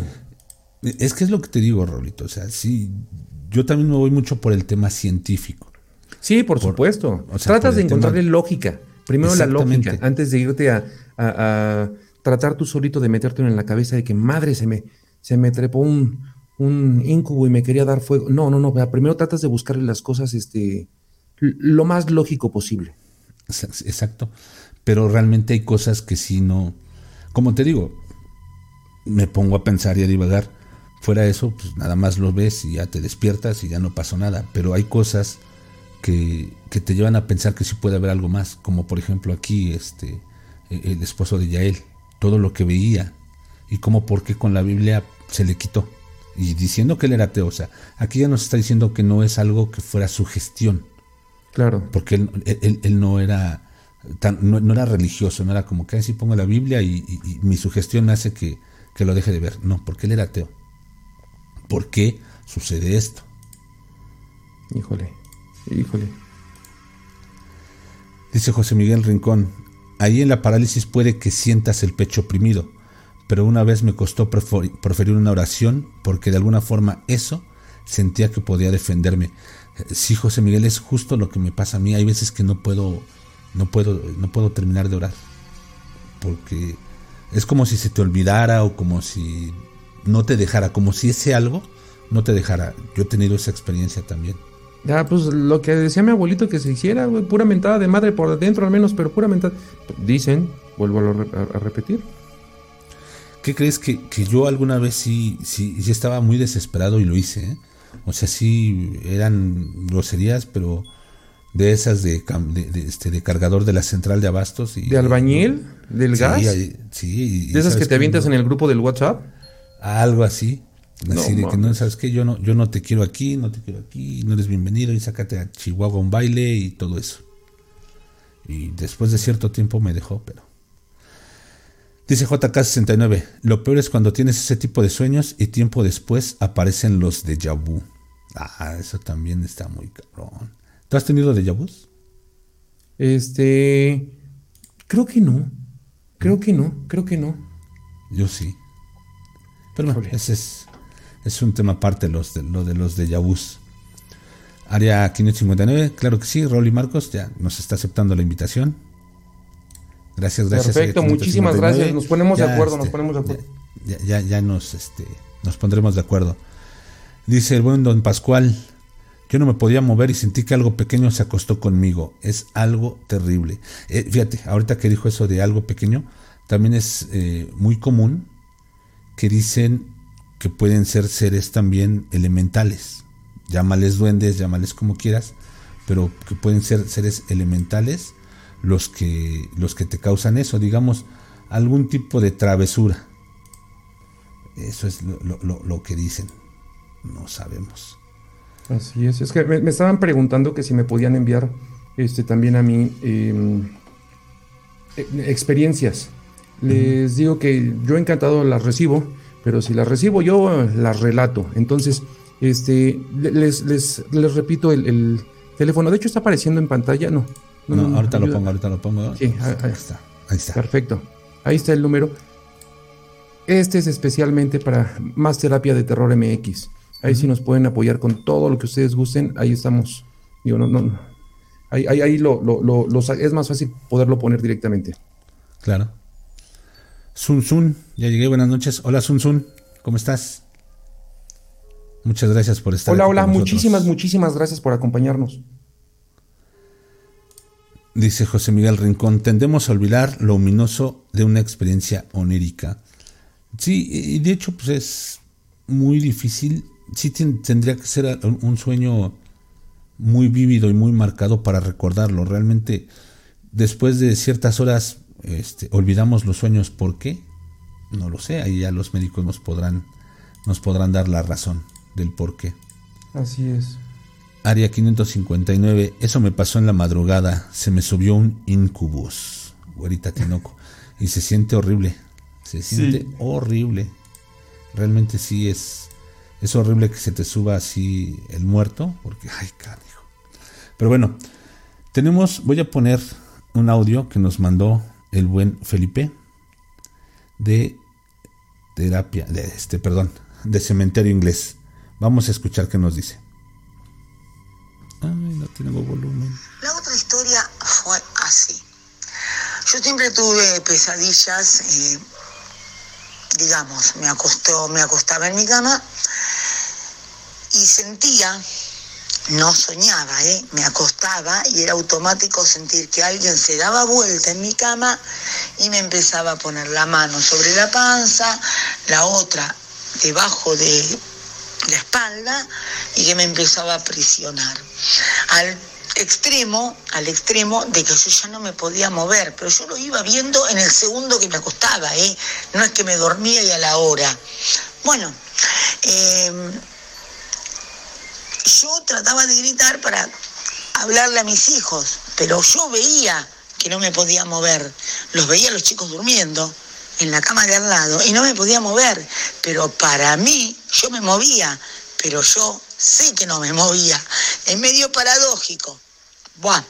Es que es lo que te digo, Rolito. O sea, sí, yo también me voy mucho por el tema científico. Sí, por, supuesto. Tratas de encontrarle lógica. Primero la lógica, antes de irte a, tratar tú solito de meterte en la cabeza de que madre se me, se me trepó un, un incubo y me quería dar fuego. No, no, no. Primero tratas de buscarle las cosas este, lo más lógico posible. Exacto. Pero realmente hay cosas que sí no. Como te digo, me pongo a pensar y a divagar. Fuera de eso, pues nada más lo ves y ya te despiertas y ya no pasó nada. Pero hay cosas que, te llevan a pensar que sí puede haber algo más, como por ejemplo aquí este e, el esposo de Yael, todo lo que veía y cómo por qué con la Biblia se le quitó y diciendo que él era ateo, o sea, aquí ya nos está diciendo que no es algo que fuera su gestión. Claro. Porque él, no era tan, no, era religioso, no era como que así pongo la Biblia y, mi sugestión me hace que, que lo deje de ver. No, porque él era ateo. ¿Por qué sucede esto? Híjole. Híjole. Dice José Miguel Rincón, ahí en la parálisis puede que sientas el pecho oprimido, pero una vez me costó proferir una oración porque de alguna forma eso sentía que podía defenderme. Sí, José Miguel, es justo lo que me pasa a mí. Hay veces que no puedo, no puedo, no puedo terminar de orar. Porque es como si se te olvidara o como si no te dejara, como si ese algo no te dejara. Yo he tenido esa experiencia también. Ya, pues lo que decía mi abuelito que se hiciera, güey, pura mentada de madre por dentro al menos, pero pura mentada. Dicen, vuelvo a, repetir. ¿Qué crees que, yo alguna vez sí, sí, sí, estaba muy desesperado y lo hice? ¿eh? O sea, sí eran groserías, pero de esas de, este, de cargador de la central de abastos. Y, ¿De albañil? ¿Del gas? Sí. ¿De esas que te avientas en el grupo del WhatsApp? Algo así. Así de que no, sabes qué, yo no, yo no te quiero aquí, no te quiero aquí, no eres bienvenido y sácate a Chihuahua un baile y todo eso. Y después de cierto tiempo me dejó, pero. Dice JK69, lo peor es cuando tienes ese tipo de sueños y tiempo después aparecen los de vu. Ah, eso también está muy cabrón. ¿Tú has tenido de vus? Este. Creo que no. Creo que no, creo que no. Yo sí. Pero no, ese es es un tema aparte los de, lo de los de Yabús. Área 559, claro que sí, Rolly Marcos ya nos está aceptando la invitación. Gracias, gracias. Perfecto, muchísimas gracias. Nos ponemos de acuerdo, nos este, ponemos de acuerdo. Ya, ya, ya, nos, este, nos pondremos de acuerdo. Dice el buen don Pascual, yo no me podía mover y sentí que algo pequeño se acostó conmigo. Es algo terrible. Eh, fíjate, ahorita que dijo eso de algo pequeño, también es eh, muy común que dicen que pueden ser seres también elementales. Llámales duendes, llámales como quieras, pero que pueden ser seres elementales los que, los que te causan eso, digamos, algún tipo de travesura. Eso es lo que dicen. No sabemos. Así es, es que me, estaban preguntando que si me podían enviar este, también a mí em, e, experiencias. Les digo que yo encantado las recibo, pero si las recibo yo las relato. Entonces, este, les, les, les repito el, teléfono. De hecho, está apareciendo en pantalla. No, no, ahorita lo pongo, ahorita lo pongo. Sí, ahí, está, ahí está. Perfecto. Ahí está el número. Este es especialmente para Más Terapia de Terror MX. Ahí sí nos pueden apoyar con todo lo que ustedes gusten. Ahí estamos. Digo, no, no. Ahí, ahí, lo, es más fácil poderlo poner directamente. Claro. Sun Sun, ya llegué, buenas noches. Hola Sun Sun, ¿cómo estás? Muchas gracias por estar Hola, hola, muchísimas, muchísimas gracias por acompañarnos. Dice José Miguel Rincón, tendemos a olvidar lo ominoso de una experiencia onírica. Sí, y de hecho, pues es muy difícil sí tendría que ser un sueño muy vívido y muy marcado para recordarlo. Realmente, después de ciertas horas, este, olvidamos los sueños. ¿Por qué? No lo sé. Ahí ya los médicos nos podrán, nos podrán dar la razón del por qué. Así es. Área 559. Eso me pasó en la madrugada. Se me subió un incubus. Güerita Tinoco. y se siente horrible. Se siente horrible. Realmente sí es es horrible que se te suba así el muerto, porque, ay, carajo. Pero bueno, tenemos, voy a poner un audio que nos mandó el buen Felipe de terapia, de este, perdón, de cementerio inglés. Vamos a escuchar qué nos dice. Ay, no tengo volumen. La otra historia fue así. Yo siempre tuve pesadillas, eh, digamos, me acostó, me acostaba en mi cama y sentía, no soñaba, ¿eh? me acostaba y era automático sentir que alguien se daba vuelta en mi cama y me empezaba a poner la mano sobre la panza, la otra debajo de la espalda y que me empezaba a presionar. Al extremo, al extremo de que yo ya no me podía mover, pero yo lo iba viendo en el segundo que me acostaba, ¿eh? no es que me dormía y a la hora. Bueno, eh, yo trataba de gritar para hablarle a mis hijos, pero yo veía que no me podía mover. Los veía los chicos durmiendo en la cama de al lado y no me podía mover. Pero para mí, yo me movía, pero yo sé que no me movía. Es medio paradójico. Buah.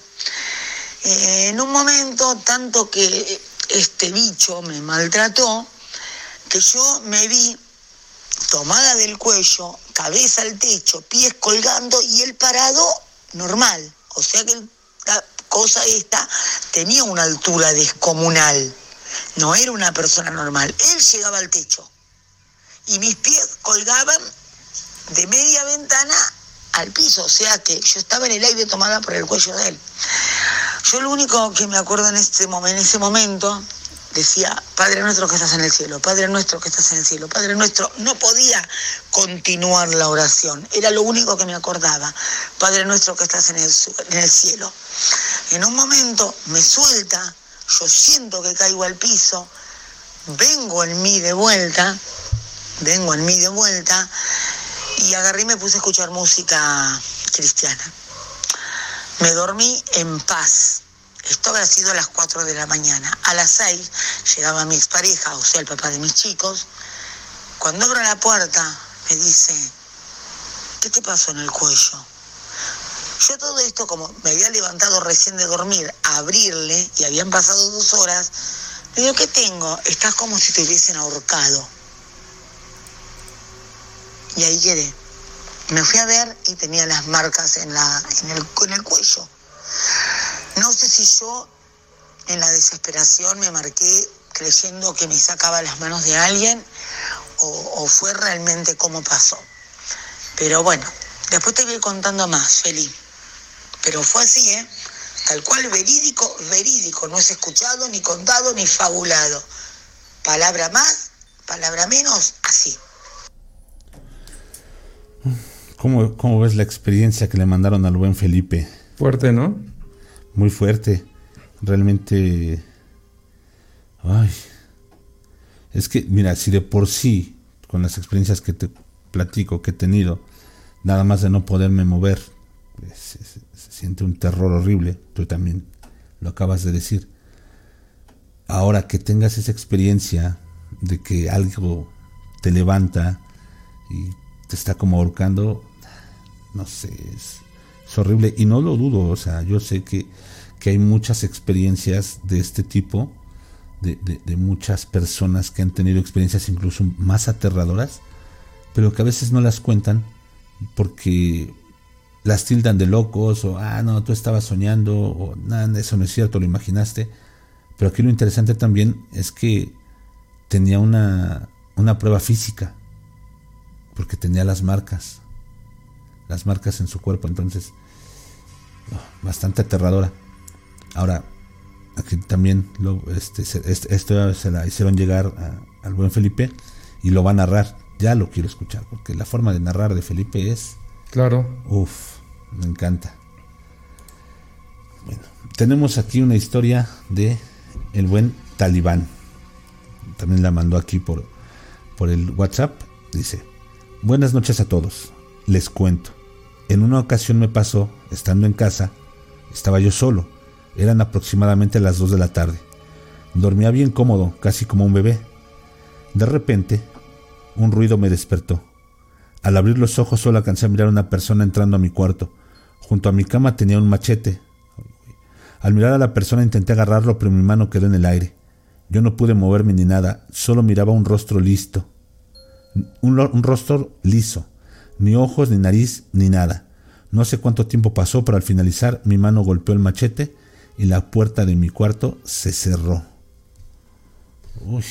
Eh, en un momento, tanto que este bicho me maltrató, que yo me vi tomada del cuello, cabeza al techo, pies colgando y él parado normal. O sea que la cosa esta tenía una altura descomunal. No era una persona normal. Él llegaba al techo y mis pies colgaban de media ventana al piso. O sea que yo estaba en el aire tomada por el cuello de él. Yo lo único que me acuerdo en, este, en ese momento decía, Padre nuestro que estás en el cielo, Padre nuestro que estás en el cielo, Padre nuestro, no podía continuar la oración, era lo único que me acordaba, Padre nuestro que estás en el, en el cielo. En un momento me suelta, yo siento que caigo al piso, vengo en mí de vuelta, vengo en mí de vuelta, y agarré y me puse a escuchar música cristiana. Me dormí en paz esto había sido a las 4 de la mañana. A las 6 llegaba mi expareja, o sea, el papá de mis chicos. Cuando abro la puerta, me dice, ¿qué te pasó en el cuello? Yo todo esto, como me había levantado recién de dormir, a abrirle, y habían pasado dos horas, le digo, ¿qué tengo? Estás como si te hubiesen ahorcado. Y ahí quedé. Me fui a ver y tenía las marcas en, la, en, en el cuello. No sé si yo en la desesperación me marqué creyendo que me sacaba las manos de alguien o, fue realmente como pasó. Pero bueno, después te voy contando más, feliz. Pero fue así, ¿eh? Tal cual verídico, verídico, no es escuchado, ni contado, ni fabulado. Palabra más, palabra menos, así. ¿Cómo, ¿Cómo, ves la experiencia que le mandaron al buen Felipe? Fuerte, ¿no? Muy fuerte. Realmente... Ay. Es que, mira, si de por sí, con las experiencias que te platico, que he tenido, nada más de no poderme mover, se, siente un terror horrible. Tú también lo acabas de decir. Ahora que tengas esa experiencia de que algo te levanta y te está como ahorcando, no sé, es, horrible. Y no lo dudo, o sea, yo sé que, que hay muchas experiencias de este tipo, de, de, muchas personas que han tenido experiencias incluso más aterradoras, pero que a veces no las cuentan porque las tildan de locos o, ah, no, tú estabas soñando o, nada, eso no es cierto, lo imaginaste. Pero aquí lo interesante también es que tenía una, una prueba física, porque tenía las marcas las marcas en su cuerpo. Entonces, oh, bastante aterradora. Ahora, aquí también lo, este, esto se la hicieron llegar al buen Felipe y lo va a narrar. Ya lo quiero escuchar, porque la forma de narrar de Felipe es... Claro. Uf, me encanta. Bueno, tenemos aquí una historia de el buen Talibán. También la mandó aquí por, por el WhatsApp. Dice, buenas noches a todos. Les cuento. En una ocasión me pasó, estando en casa, estaba yo solo, eran aproximadamente las 2 de la tarde. Dormía bien cómodo, casi como un bebé. De repente, un ruido me despertó. Al abrir los ojos solo alcancé a mirar a una persona entrando a mi cuarto. Junto a mi cama tenía un machete. Al mirar a la persona intenté agarrarlo, pero mi mano quedó en el aire. Yo no pude moverme ni nada, solo miraba un rostro listo. Un, un rostro liso, ni ojos, ni nariz, ni nada. No sé cuánto tiempo pasó, pero al finalizar mi mano golpeó el machete y la puerta de mi cuarto se cerró. Uy,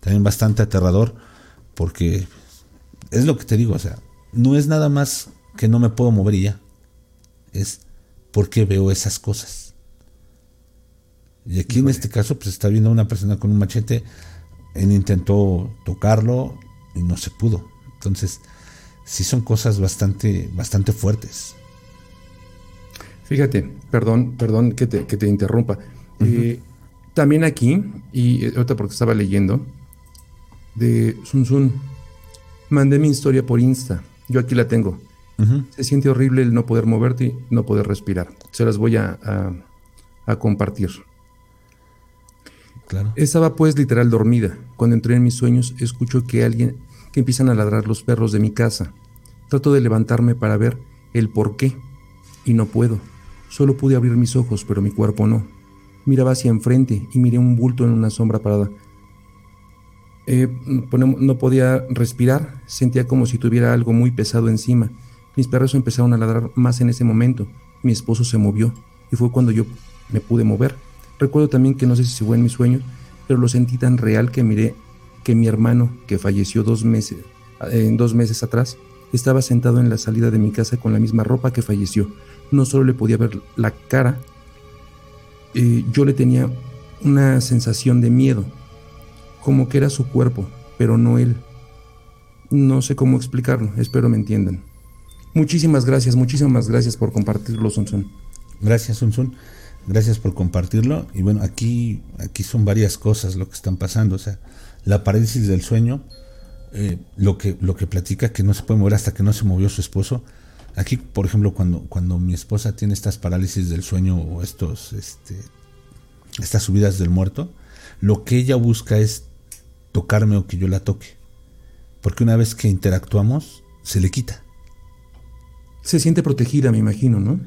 también bastante aterrador porque es lo que te digo, o sea, no es nada más que no me puedo mover y ya. Es porque veo esas cosas. Y aquí en este caso, pues está viendo a una persona con un machete. Él intentó tocarlo y no se pudo. Entonces, sí son cosas bastante, bastante fuertes. Fíjate, perdón, perdón que te, interrumpa. Eh, también aquí, y ahorita porque estaba leyendo, de Sun Sun, mandé mi historia por Insta. Yo aquí la tengo. Se siente horrible el no poder moverte y no poder respirar. Se las voy a, a compartir. Claro. Estaba pues literal dormida. Cuando entré en mis sueños, escucho que alguien que empiezan a ladrar los perros de mi casa. Trato de levantarme para ver el por qué y no puedo. Solo pude abrir mis ojos, pero mi cuerpo no. Miraba hacia enfrente y miré un bulto en una sombra parada. Eh, no podía respirar, sentía como si tuviera algo muy pesado encima. Mis perros empezaron a ladrar más en ese momento. Mi esposo se movió y fue cuando yo me pude mover. Recuerdo también que no sé si fue en mis sueños, pero lo sentí tan real que miré que mi hermano, que falleció dos meses, eh, dos meses atrás, estaba sentado en la salida de mi casa con la misma ropa que falleció. No solo le podía ver la cara, eh, yo le tenía una sensación de miedo, como que era su cuerpo, pero no él. No sé cómo explicarlo, espero me entiendan. Muchísimas gracias, muchísimas gracias por compartirlo, Sunsun. Gracias, Sunsun. Gracias por compartirlo. Y bueno, aquí, aquí son varias cosas lo que están pasando. O sea, la parálisis del sueño, eh, lo, que, lo que platica que no se puede mover hasta que no se movió su esposo. Aquí, por ejemplo, cuando, cuando mi esposa tiene estas parálisis del sueño o estos, este, estas subidas del muerto, lo que ella busca es tocarme o que yo la toque. Porque una vez que interactuamos, se le quita. Se siente protegida, me imagino, ¿no?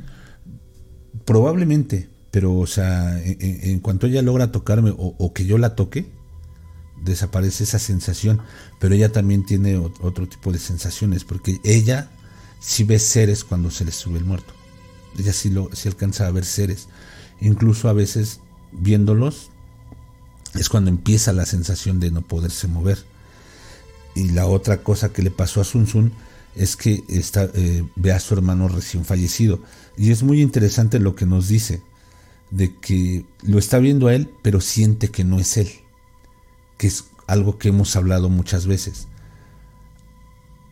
Probablemente, pero, o sea, en, cuanto ella logra tocarme o, que yo la toque, desaparece esa sensación, pero ella también tiene otro tipo de sensaciones, porque ella sí ve seres cuando se le sube el muerto. Ella sí, lo, sí alcanza a ver seres. Incluso a veces viéndolos es cuando empieza la sensación de no poderse mover. Y la otra cosa que le pasó a Sun Sun es que está, eh, ve a su hermano recién fallecido. Y es muy interesante lo que nos dice, de que lo está viendo a él, pero siente que no es él, que es algo que hemos hablado muchas veces.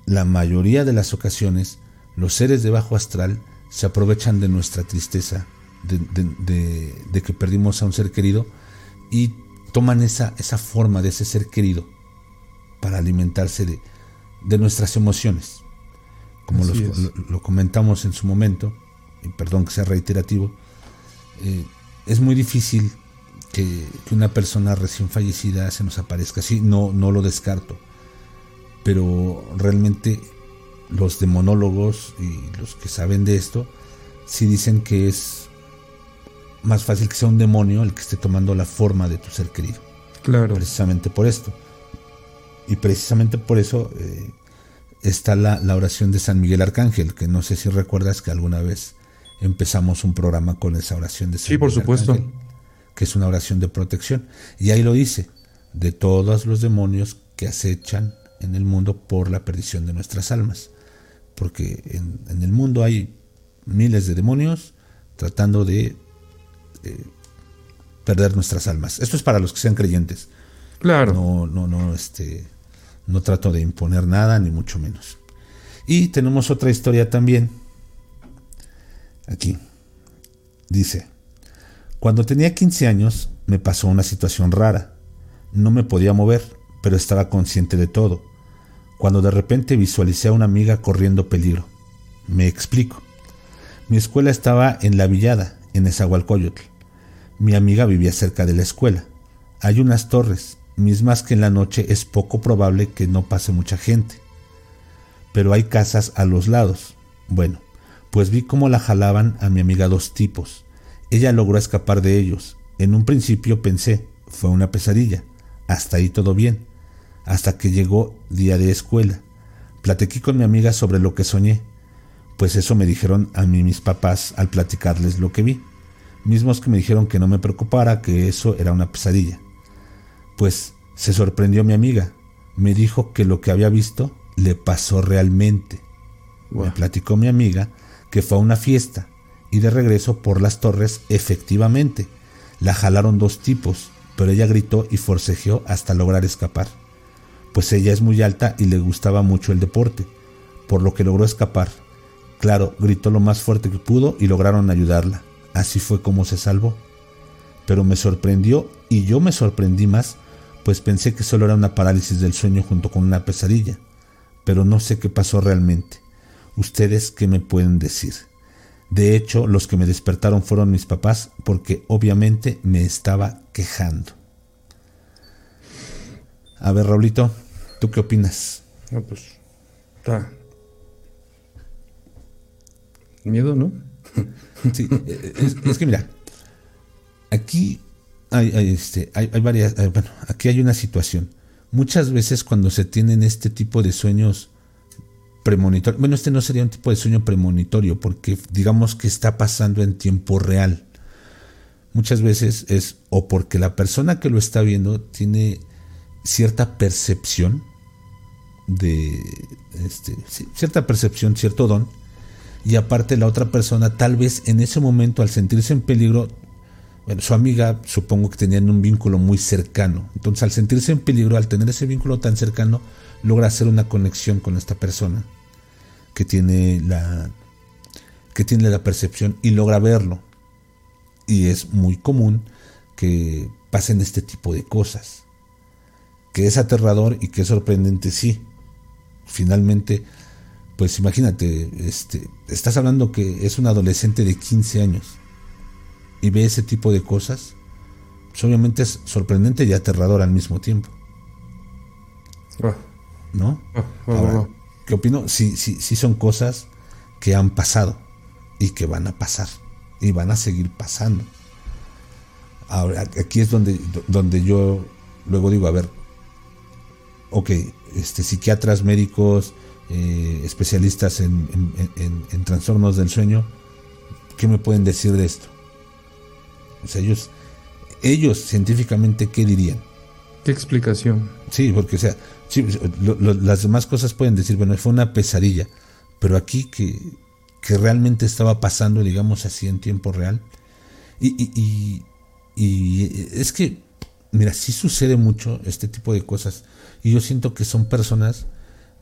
La mayoría de las ocasiones, los seres de bajo astral se aprovechan de nuestra tristeza, de, que perdimos a un ser querido, y toman esa, esa forma de ese ser querido para alimentarse de, de nuestras emociones. Como lo, comentamos en su momento, y perdón que sea reiterativo, eh, es muy difícil que, una persona recién fallecida se nos aparezca así, no, no lo descarto, pero realmente los demonólogos y los que saben de esto, sí dicen que es más fácil que sea un demonio el que esté tomando la forma de tu ser querido. Claro. Precisamente por esto. Y precisamente por eso eh, está la, oración de San Miguel Arcángel, que no sé si recuerdas que alguna vez empezamos un programa con esa oración de San Sí, por supuesto. que es una oración de protección. Y ahí lo dice, de todos los demonios que acechan en el mundo por la perdición de nuestras almas. Porque en, el mundo hay miles de demonios tratando de eh, perder nuestras almas. Esto es para los que sean creyentes. Claro. No, no, no, este, no trato de imponer nada, ni mucho menos. Y tenemos otra historia también. Aquí. Dice, cuando tenía 15 años me pasó una situación rara. No me podía mover, pero estaba consciente de todo. Cuando de repente visualicé a una amiga corriendo peligro. Me explico. Mi escuela estaba en La Villada, en Esahualcoyotl. Mi amiga vivía cerca de la escuela. Hay unas torres, mismas que en la noche es poco probable que no pase mucha gente. Pero hay casas a los lados. Bueno, pues vi cómo la jalaban a mi amiga dos tipos. Ella logró escapar de ellos. En un principio pensé, fue una pesadilla. Hasta ahí todo bien. Hasta que llegó día de escuela. Platiqué con mi amiga sobre lo que soñé. Pues eso me dijeron a mí mis papás al platicarles lo que vi. Mismos que me dijeron que no me preocupara, que eso era una pesadilla. Pues se sorprendió mi amiga. Me dijo que lo que había visto le pasó realmente. Me platicó mi amiga que fue a una fiesta y de regreso por las torres efectivamente la jalaron dos tipos, pero ella gritó y forcejeó hasta lograr escapar. Pues ella es muy alta y le gustaba mucho el deporte, por lo que logró escapar. Claro, gritó lo más fuerte que pudo y lograron ayudarla. Así fue como se salvó. Pero me sorprendió y yo me sorprendí más pues pensé que solo era una parálisis del sueño junto con una pesadilla, pero no sé qué pasó realmente. ¿Ustedes qué me pueden decir? De hecho, los que me despertaron fueron mis papás porque obviamente me estaba quejando. A ver, Raulito, ¿tú qué opinas? No, pues está. Miedo, ¿no? sí, es que mira, aquí hay, este, hay, varias, eh, bueno, aquí hay una situación. Muchas veces cuando se tienen este tipo de sueños premonitorios, bueno, este no sería un tipo de sueño premonitorio porque digamos que está pasando en tiempo real. Muchas veces es o porque la persona que lo está viendo tiene cierta percepción de este, cierta percepción, cierto don, y aparte la otra persona tal vez en ese momento al sentirse en peligro bueno, su amiga supongo que tenían un vínculo muy cercano. Entonces al sentirse en peligro, al tener ese vínculo tan cercano, logra hacer una conexión con esta persona que tiene la, que tiene la percepción y logra verlo. Y es muy común que pasen este tipo de cosas. Que es aterrador y que es sorprendente, sí. Finalmente, pues imagínate, este, estás hablando que es un adolescente de 15 años y ve ese tipo de cosas, pues obviamente es sorprendente y aterrador al mismo tiempo. Ah. ¿No? Ah, ah, Ahora, ¿qué opino? Sí, sí, sí son cosas que han pasado y que van a pasar y van a seguir pasando. Ahora, aquí es donde, donde yo luego digo, a ver, ok, este, psiquiatras, médicos, eh, especialistas en, en trastornos del sueño, ¿qué me pueden decir de esto? ellos, ellos científicamente, ¿qué dirían? ¿Qué explicación? Sí, porque o sea, las demás cosas pueden decir, bueno, fue una pesadilla, pero aquí que, que realmente estaba pasando, digamos así, en tiempo real. Y, y, es que, mira, sí sucede mucho este tipo de cosas. Y yo siento que son personas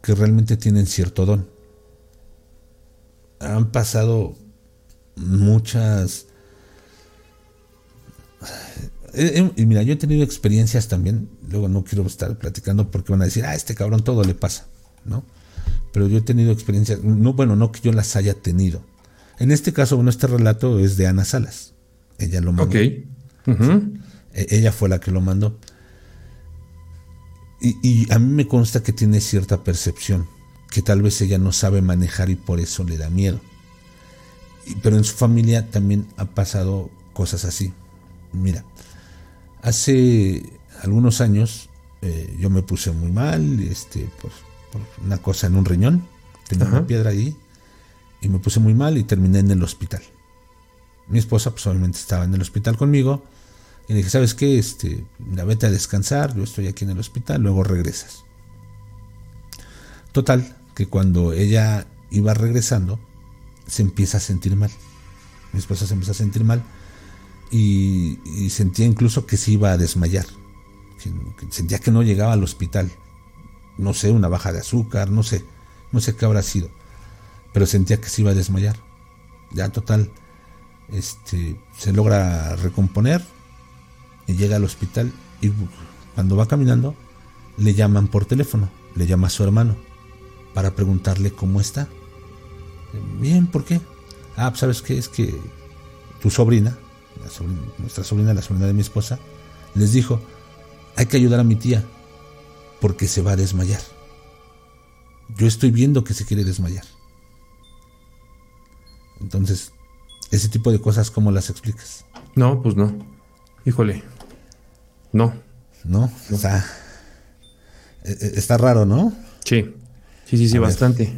que realmente tienen cierto don. Han pasado muchas... Eh, eh, y mira, yo he tenido experiencias también, luego no quiero estar platicando porque van a decir, ah, este cabrón todo le pasa, ¿no? Pero yo he tenido experiencias, no, bueno, no que yo las haya tenido. En este caso, bueno, este relato es de Ana Salas. Ella lo mandó. Ok. E, ella fue la que lo mandó. Y, a mí me consta que tiene cierta percepción, que tal vez ella no sabe manejar y por eso le da miedo. pero en su familia también ha pasado cosas así. Mira, hace algunos años eh, yo me puse muy mal, este, por, una cosa en un riñón, tenía una piedra ahí, y me puse muy mal y terminé en el hospital. Mi esposa pues obviamente estaba en el hospital conmigo, y le dije, ¿sabes qué? Este, la vete a descansar, yo estoy aquí en el hospital, luego regresas. Total, que cuando ella iba regresando, se empieza a sentir mal. Mi esposa se empieza a sentir mal y, sentía incluso que se iba a desmayar. sentía que no llegaba al hospital. No sé, una baja de azúcar, no sé, no sé qué habrá sido. Pero sentía que se iba a desmayar. Ya total, este, se logra recomponer, y llega al hospital y cuando va caminando le llaman por teléfono, le llama a su hermano para preguntarle cómo está. Bien, ¿por qué? Ah, pues, ¿sabes qué? Es que tu sobrina, nuestra sobrina, la sobrina de mi esposa, les dijo, hay que ayudar a mi tía porque se va a desmayar. Yo estoy viendo que se quiere desmayar. Entonces, ese tipo de cosas, ¿cómo las explicas? No, pues no. Híjole. No. No, o sea, e, e, está raro, ¿no? Sí. Sí, sí, sí, bastante.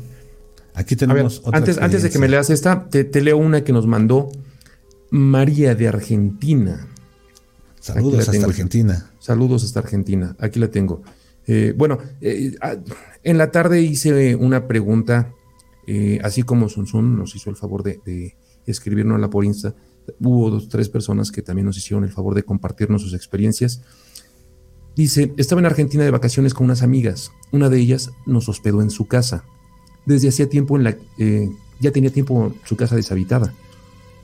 Aquí tenemos otra antes, antes de que me leas esta, te, leo una que nos mandó María de Argentina. Saludos hasta Argentina. Saludos hasta Argentina. Aquí la tengo. Eh, bueno, eh, ah, en la tarde hice una pregunta, eh, así como Sun nos hizo el favor de, de escribirnos la por Insta hubo dos, tres personas que también nos hicieron el favor de compartirnos sus experiencias. Dice, estaba en Argentina de vacaciones con unas amigas. Una de ellas nos hospedó en su casa. Desde hacía tiempo en la, eh, ya tenía tiempo su casa deshabitada.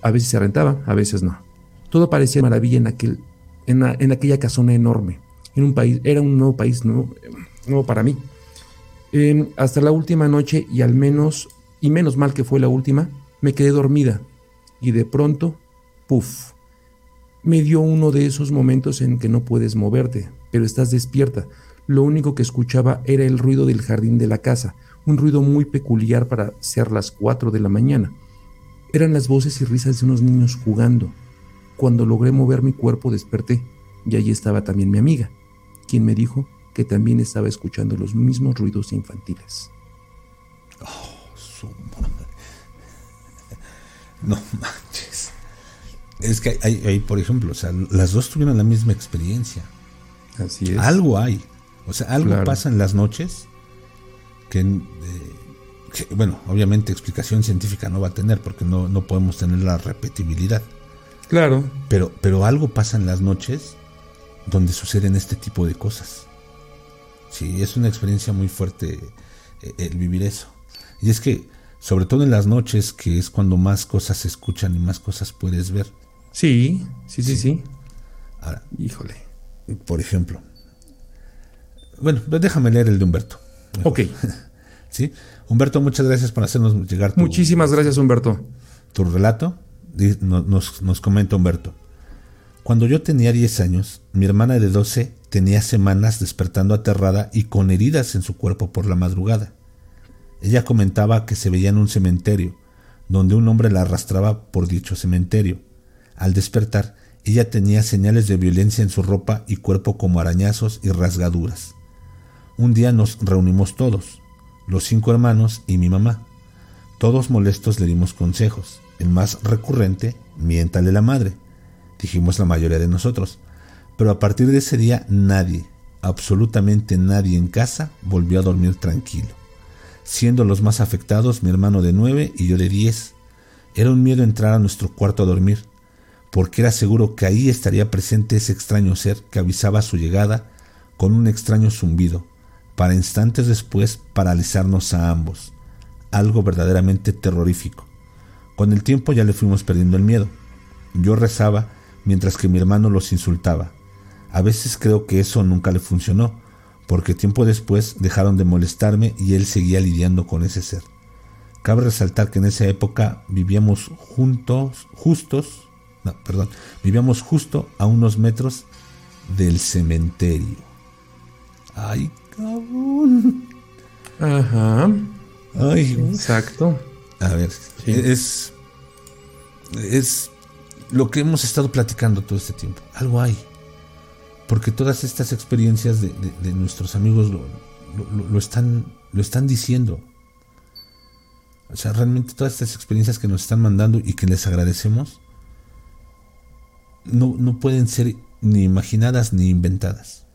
A veces se rentaba, a veces no. Todo parecía maravilla en, aquel, en, aquella casona enorme. En un país, era un nuevo país nuevo, nuevo para mí. Em, hasta la última noche y al menos, y menos mal que fue la última, me quedé dormida y de pronto Me dio uno de esos momentos en que no puedes moverte, pero estás despierta. Lo único que escuchaba era el ruido del jardín de la casa, un ruido muy peculiar para ser las cuatro de la mañana. Eran las voces y risas de unos niños jugando. Cuando logré mover mi cuerpo desperté, y allí estaba también mi amiga, quien me dijo que también estaba escuchando los mismos ruidos infantiles. Oh, su madre. No manches. Es que hay, por ejemplo, o sea, las dos tuvieron la misma experiencia. Así es. Algo hay. O sea, algo pasa en las noches que, eh, bueno, obviamente explicación científica no va a tener porque no, no podemos tener la repetibilidad. Claro. Pero, pero algo pasa en las noches donde suceden este tipo de cosas. Sí, es una experiencia muy fuerte eh, el vivir eso. Y es que, sobre todo en las noches, que es cuando más cosas se escuchan y más cosas puedes ver, Sí, sí, sí, sí. Ahora, híjole, por ejemplo. Bueno, déjame leer el de Humberto. Ok. sí. Humberto, muchas gracias por hacernos llegar tu, Muchísimas gracias, Humberto. Tu relato. Nos, nos comenta Humberto. Cuando yo tenía 10 años, mi hermana de 12 tenía semanas despertando aterrada y con heridas en su cuerpo por la madrugada. Ella comentaba que se veía en un cementerio, donde un hombre la arrastraba por dicho cementerio al despertar, ella tenía señales de violencia en su ropa y cuerpo como arañazos y rasgaduras. Un día nos reunimos todos, los cinco hermanos y mi mamá. Todos molestos le dimos consejos. El más recurrente, miéntale la madre, dijimos la mayoría de nosotros. Pero a partir de ese día nadie, absolutamente nadie en casa volvió a dormir tranquilo. Siendo los más afectados mi hermano de 9 y yo de 10. Era un miedo entrar a nuestro cuarto a dormir, porque era seguro que ahí estaría presente ese extraño ser que avisaba su llegada con un extraño zumbido, para instantes después paralizarnos a ambos. Algo verdaderamente terrorífico. Con el tiempo ya le fuimos perdiendo el miedo. Yo rezaba mientras que mi hermano los insultaba. A veces creo que eso nunca le funcionó, porque tiempo después dejaron de molestarme y él seguía lidiando con ese ser. Cabe resaltar que en esa época vivíamos juntos, justos, no, perdón, vivíamos justo a unos metros del cementerio. Ay, cabrón. Ajá. Ay, exacto. A ver, es es lo que hemos estado platicando todo este tiempo. Algo hay. Porque todas estas experiencias de, nuestros amigos lo, están, lo están diciendo. O sea, realmente todas estas experiencias que nos están mandando y que les agradecemos, no, no pueden ser ni imaginadas ni inventadas.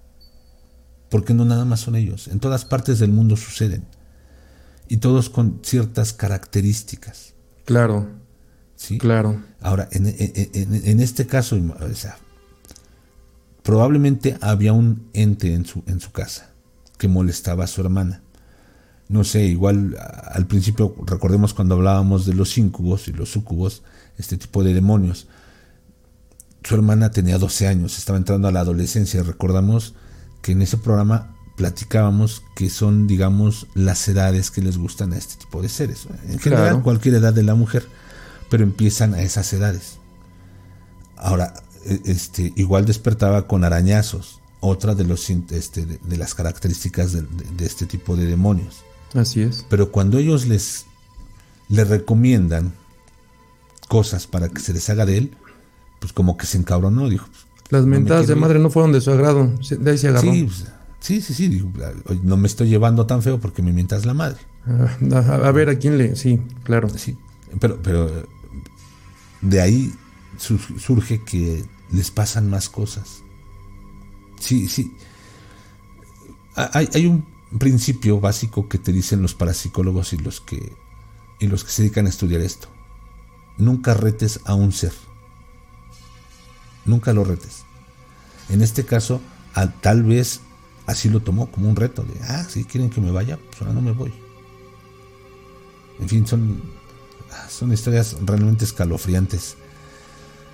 Porque no nada más son ellos. En todas partes del mundo suceden. Y todos con ciertas características. Claro. ¿Sí? Claro. Ahora, en, en este caso, o sea, Probablemente había un ente en su, en su casa que molestaba a su hermana. No sé, igual al principio recordemos cuando hablábamos de los íncubos y los sucubos, este tipo de demonios. Su hermana tenía 12 años, estaba entrando a la adolescencia. Recordamos que en ese programa platicábamos que son, digamos, las edades que les gustan a este tipo de seres. En general, cualquier edad de la mujer, pero empiezan a esas edades. Ahora, e, este, igual despertaba con arañazos, otra de, los, este, de, las características de, este tipo de demonios. Así es. Pero cuando ellos les, les recomiendan cosas para que se les haga de él, pues como que se encabronó, dijo. Pues, Las mentadas de madre no fueron de su agrado, de ahí se agarró. Sí, pues, sí, sí, sí, no me estoy llevando tan feo porque me mientas la madre. Ah, a, ver a quién le, sí, claro. Sí, pero, pero de ahí surge que les pasan más cosas. Sí, sí. Hay, hay, un principio básico que te dicen los parapsicólogos y los que y los que se dedican a estudiar esto. Nunca retes a un ser. Nunca lo retes. En este caso, tal vez así lo tomó como un reto de, ah, si quieren que me vaya, pues ahora no me voy. En fin, son, son historias realmente escalofriantes.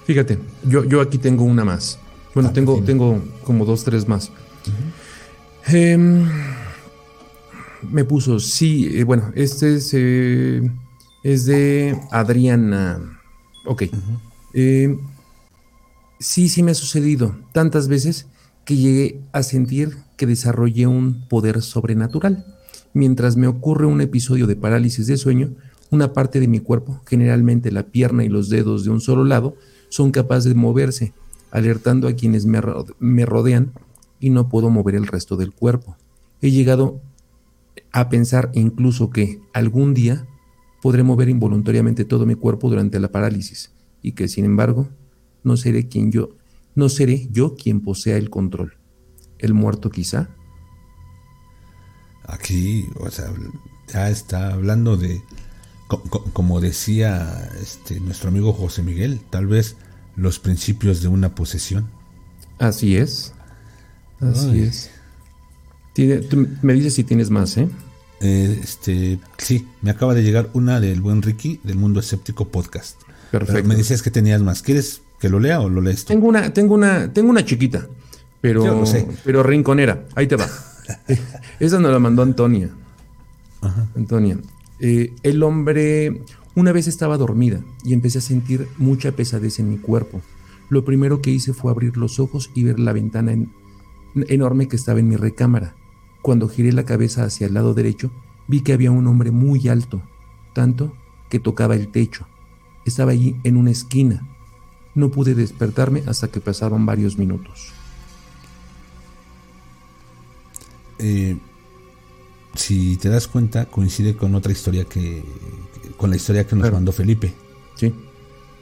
Fíjate, yo, yo aquí tengo una más. Bueno, ah, tengo, tengo como dos, tres más. Em, me puso, sí, eh, bueno, este es, eh, es de Adriana. Ok. Sí, sí me ha sucedido tantas veces que llegué a sentir que desarrollé un poder sobrenatural. Mientras me ocurre un episodio de parálisis de sueño, una parte de mi cuerpo, generalmente la pierna y los dedos de un solo lado, son capaces de moverse, alertando a quienes me, rodean y no puedo mover el resto del cuerpo. He llegado a pensar incluso que algún día podré mover involuntariamente todo mi cuerpo durante la parálisis y que sin embargo no seré quien yo no seré yo quien posea el control. El muerto quizá. Aquí, o sea, ya está hablando de como decía este, nuestro amigo José Miguel, tal vez los principios de una posesión. Así es. Así es. me dices si tienes más, ¿eh? ¿eh? Este, sí, me acaba de llegar una del buen Ricky del Mundo Escéptico Podcast. Perfecto. me decías que tenías más. ¿Quieres que lo lea o lo lees Tengo una, tengo una, tengo una chiquita, pero, pero rinconera. Ahí te va. Esa nos la mandó Antonia. Ajá. Antonia. Eh, el hombre una vez estaba dormida y empecé a sentir mucha pesadez en mi cuerpo. Lo primero que hice fue abrir los ojos y ver la ventana enorme que estaba en mi recámara. Cuando giré la cabeza hacia el lado derecho, vi que había un hombre muy alto, tanto que tocaba el techo. Estaba allí en una esquina. No pude despertarme hasta que pasaron varios minutos. Eh, si te das cuenta, coincide con otra historia que. con la historia que nos mandó Felipe. Sí.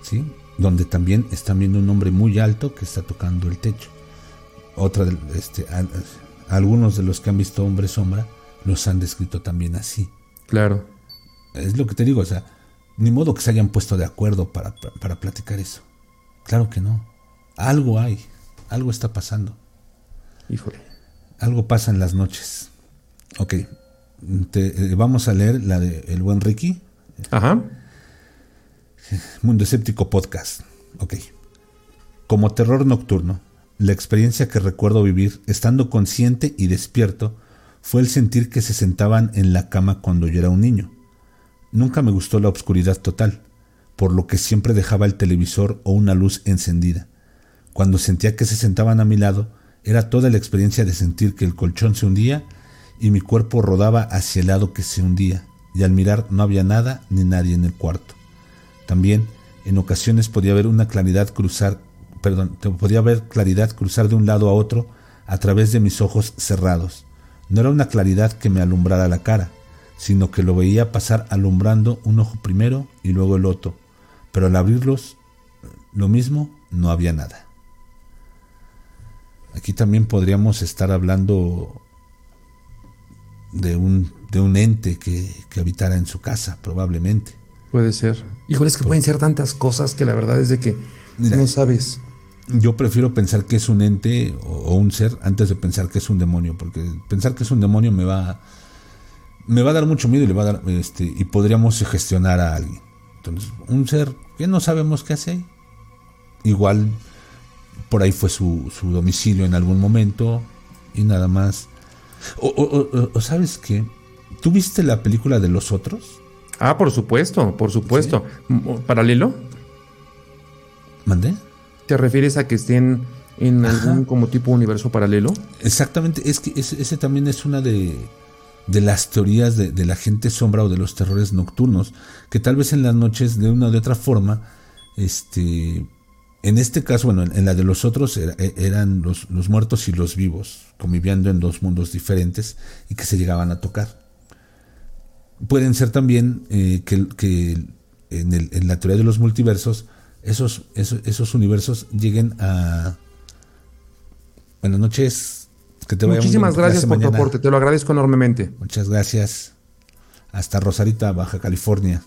Sí. Donde también están viendo un hombre muy alto que está tocando el techo. otra este, algunos de los que han visto Hombre Sombra los han descrito también así. Claro. Es lo que te digo, o sea, ni modo que se hayan puesto de acuerdo para, para platicar eso. Claro que no. Algo hay, algo está pasando. Híjole. Algo pasa en las noches. Ok, te, eh, vamos a leer la de El Buen Ricky. Ajá. Mundo Escéptico Podcast. Ok. Como terror nocturno, la experiencia que recuerdo vivir, estando consciente y despierto, fue el sentir que se sentaban en la cama cuando yo era un niño. Nunca me gustó la oscuridad total, por lo que siempre dejaba el televisor o una luz encendida. Cuando sentía que se sentaban a mi lado, era toda la experiencia de sentir que el colchón se hundía y mi cuerpo rodaba hacia el lado que se hundía, y al mirar no había nada ni nadie en el cuarto. También, en ocasiones podía ver una claridad cruzar, perdón, podía ver claridad cruzar de un lado a otro a través de mis ojos cerrados. No era una claridad que me alumbrara la cara, sino que lo veía pasar alumbrando un ojo primero y luego el otro, pero al abrirlos, lo mismo, no había nada. Aquí también podríamos estar hablando de un, de un ente que, habitara en su casa, probablemente. Puede ser. Híjole, es que pueden ser tantas cosas que la verdad es de que no sabes. Yo prefiero pensar que es un ente o, un ser antes de pensar que es un demonio, porque pensar que es un demonio me va me va a dar mucho miedo y le va a dar este y podríamos gestionar a alguien. Entonces, un ser que no sabemos qué hace. Igual por ahí fue su, su domicilio en algún momento y nada más. O, sabes qué, ¿tú viste la película de los otros? Ah, por supuesto, por supuesto. ¿Paralelo? ¿Mandé? ¿Te refieres a que estén en algún como tipo universo paralelo? Exactamente, es que ese también es una de, de las teorías de, la gente sombra o de los terrores nocturnos, que tal vez en las noches de una u otra forma, este, en este caso, bueno, en, la de los otros e, eran los, muertos y los vivos, conviviendo en dos mundos diferentes y que se llegaban a tocar. Pueden ser también eh, que, en, en, la teoría de los multiversos, esos, esos, esos universos lleguen a... Buenas noches, Muchísimas gracias por tu aporte, te lo agradezco enormemente. Muchas gracias. Hasta Rosarita, Baja California.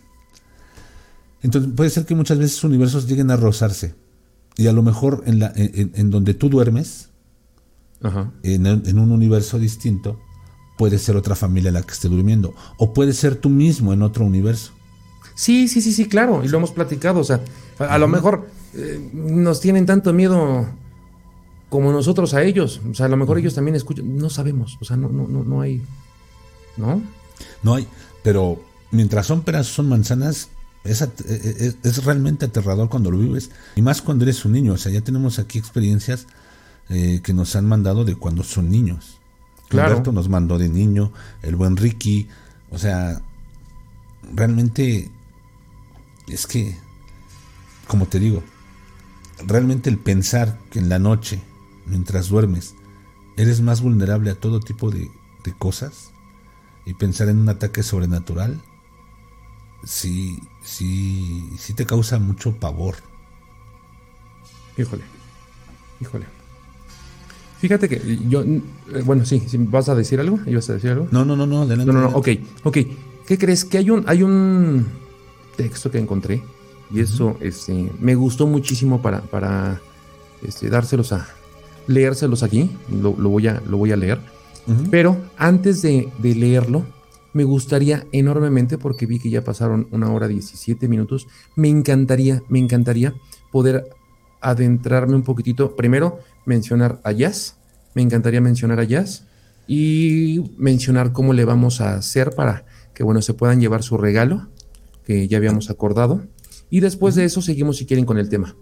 Entonces puede ser que muchas veces universos lleguen a rozarse. Y a lo mejor en, la, en, donde tú duermes, En, un universo distinto, puede ser otra familia la que esté durmiendo. O puede ser tú mismo en otro universo. Sí, sí, sí, sí, claro. Y lo hemos platicado. O sea, a, lo mejor eh, nos tienen tanto miedo como nosotros a ellos. O sea, a lo mejor ellos también escuchan, no sabemos, o sea, no, no, no, no hay, ¿no? No hay, pero mientras son peras, son manzanas, es, e, e, es, realmente aterrador cuando lo vives, y más cuando eres un niño, o sea, ya tenemos aquí experiencias eh, que nos han mandado de cuando son niños. Claro. Humberto nos mandó de niño, el buen Ricky, o sea, realmente es que, como te digo, realmente el pensar que en la noche mientras duermes, eres más vulnerable a todo tipo de, cosas y pensar en un ataque sobrenatural, sí, sí, sí te causa mucho pavor. Híjole, híjole. Fíjate que yo, eh, bueno, sí, ¿vas a decir algo? ¿Ibas a decir algo? No, no, no, no, adelante. No, no, no, ok, ok. ¿Qué crees? Que hay un, hay un texto que encontré y eso este, me gustó muchísimo para, para este, dárselos a, leérselos aquí, lo, voy, a, lo voy a leer. Pero antes de, leerlo, me gustaría enormemente, porque vi que ya pasaron una hora 17 minutos, me encantaría, me encantaría poder adentrarme un poquitito. Primero, mencionar a Jazz, me encantaría mencionar a Jazz y mencionar cómo le vamos a hacer para que, bueno, se puedan llevar su regalo, que ya habíamos acordado. Y después de eso seguimos si quieren con el tema.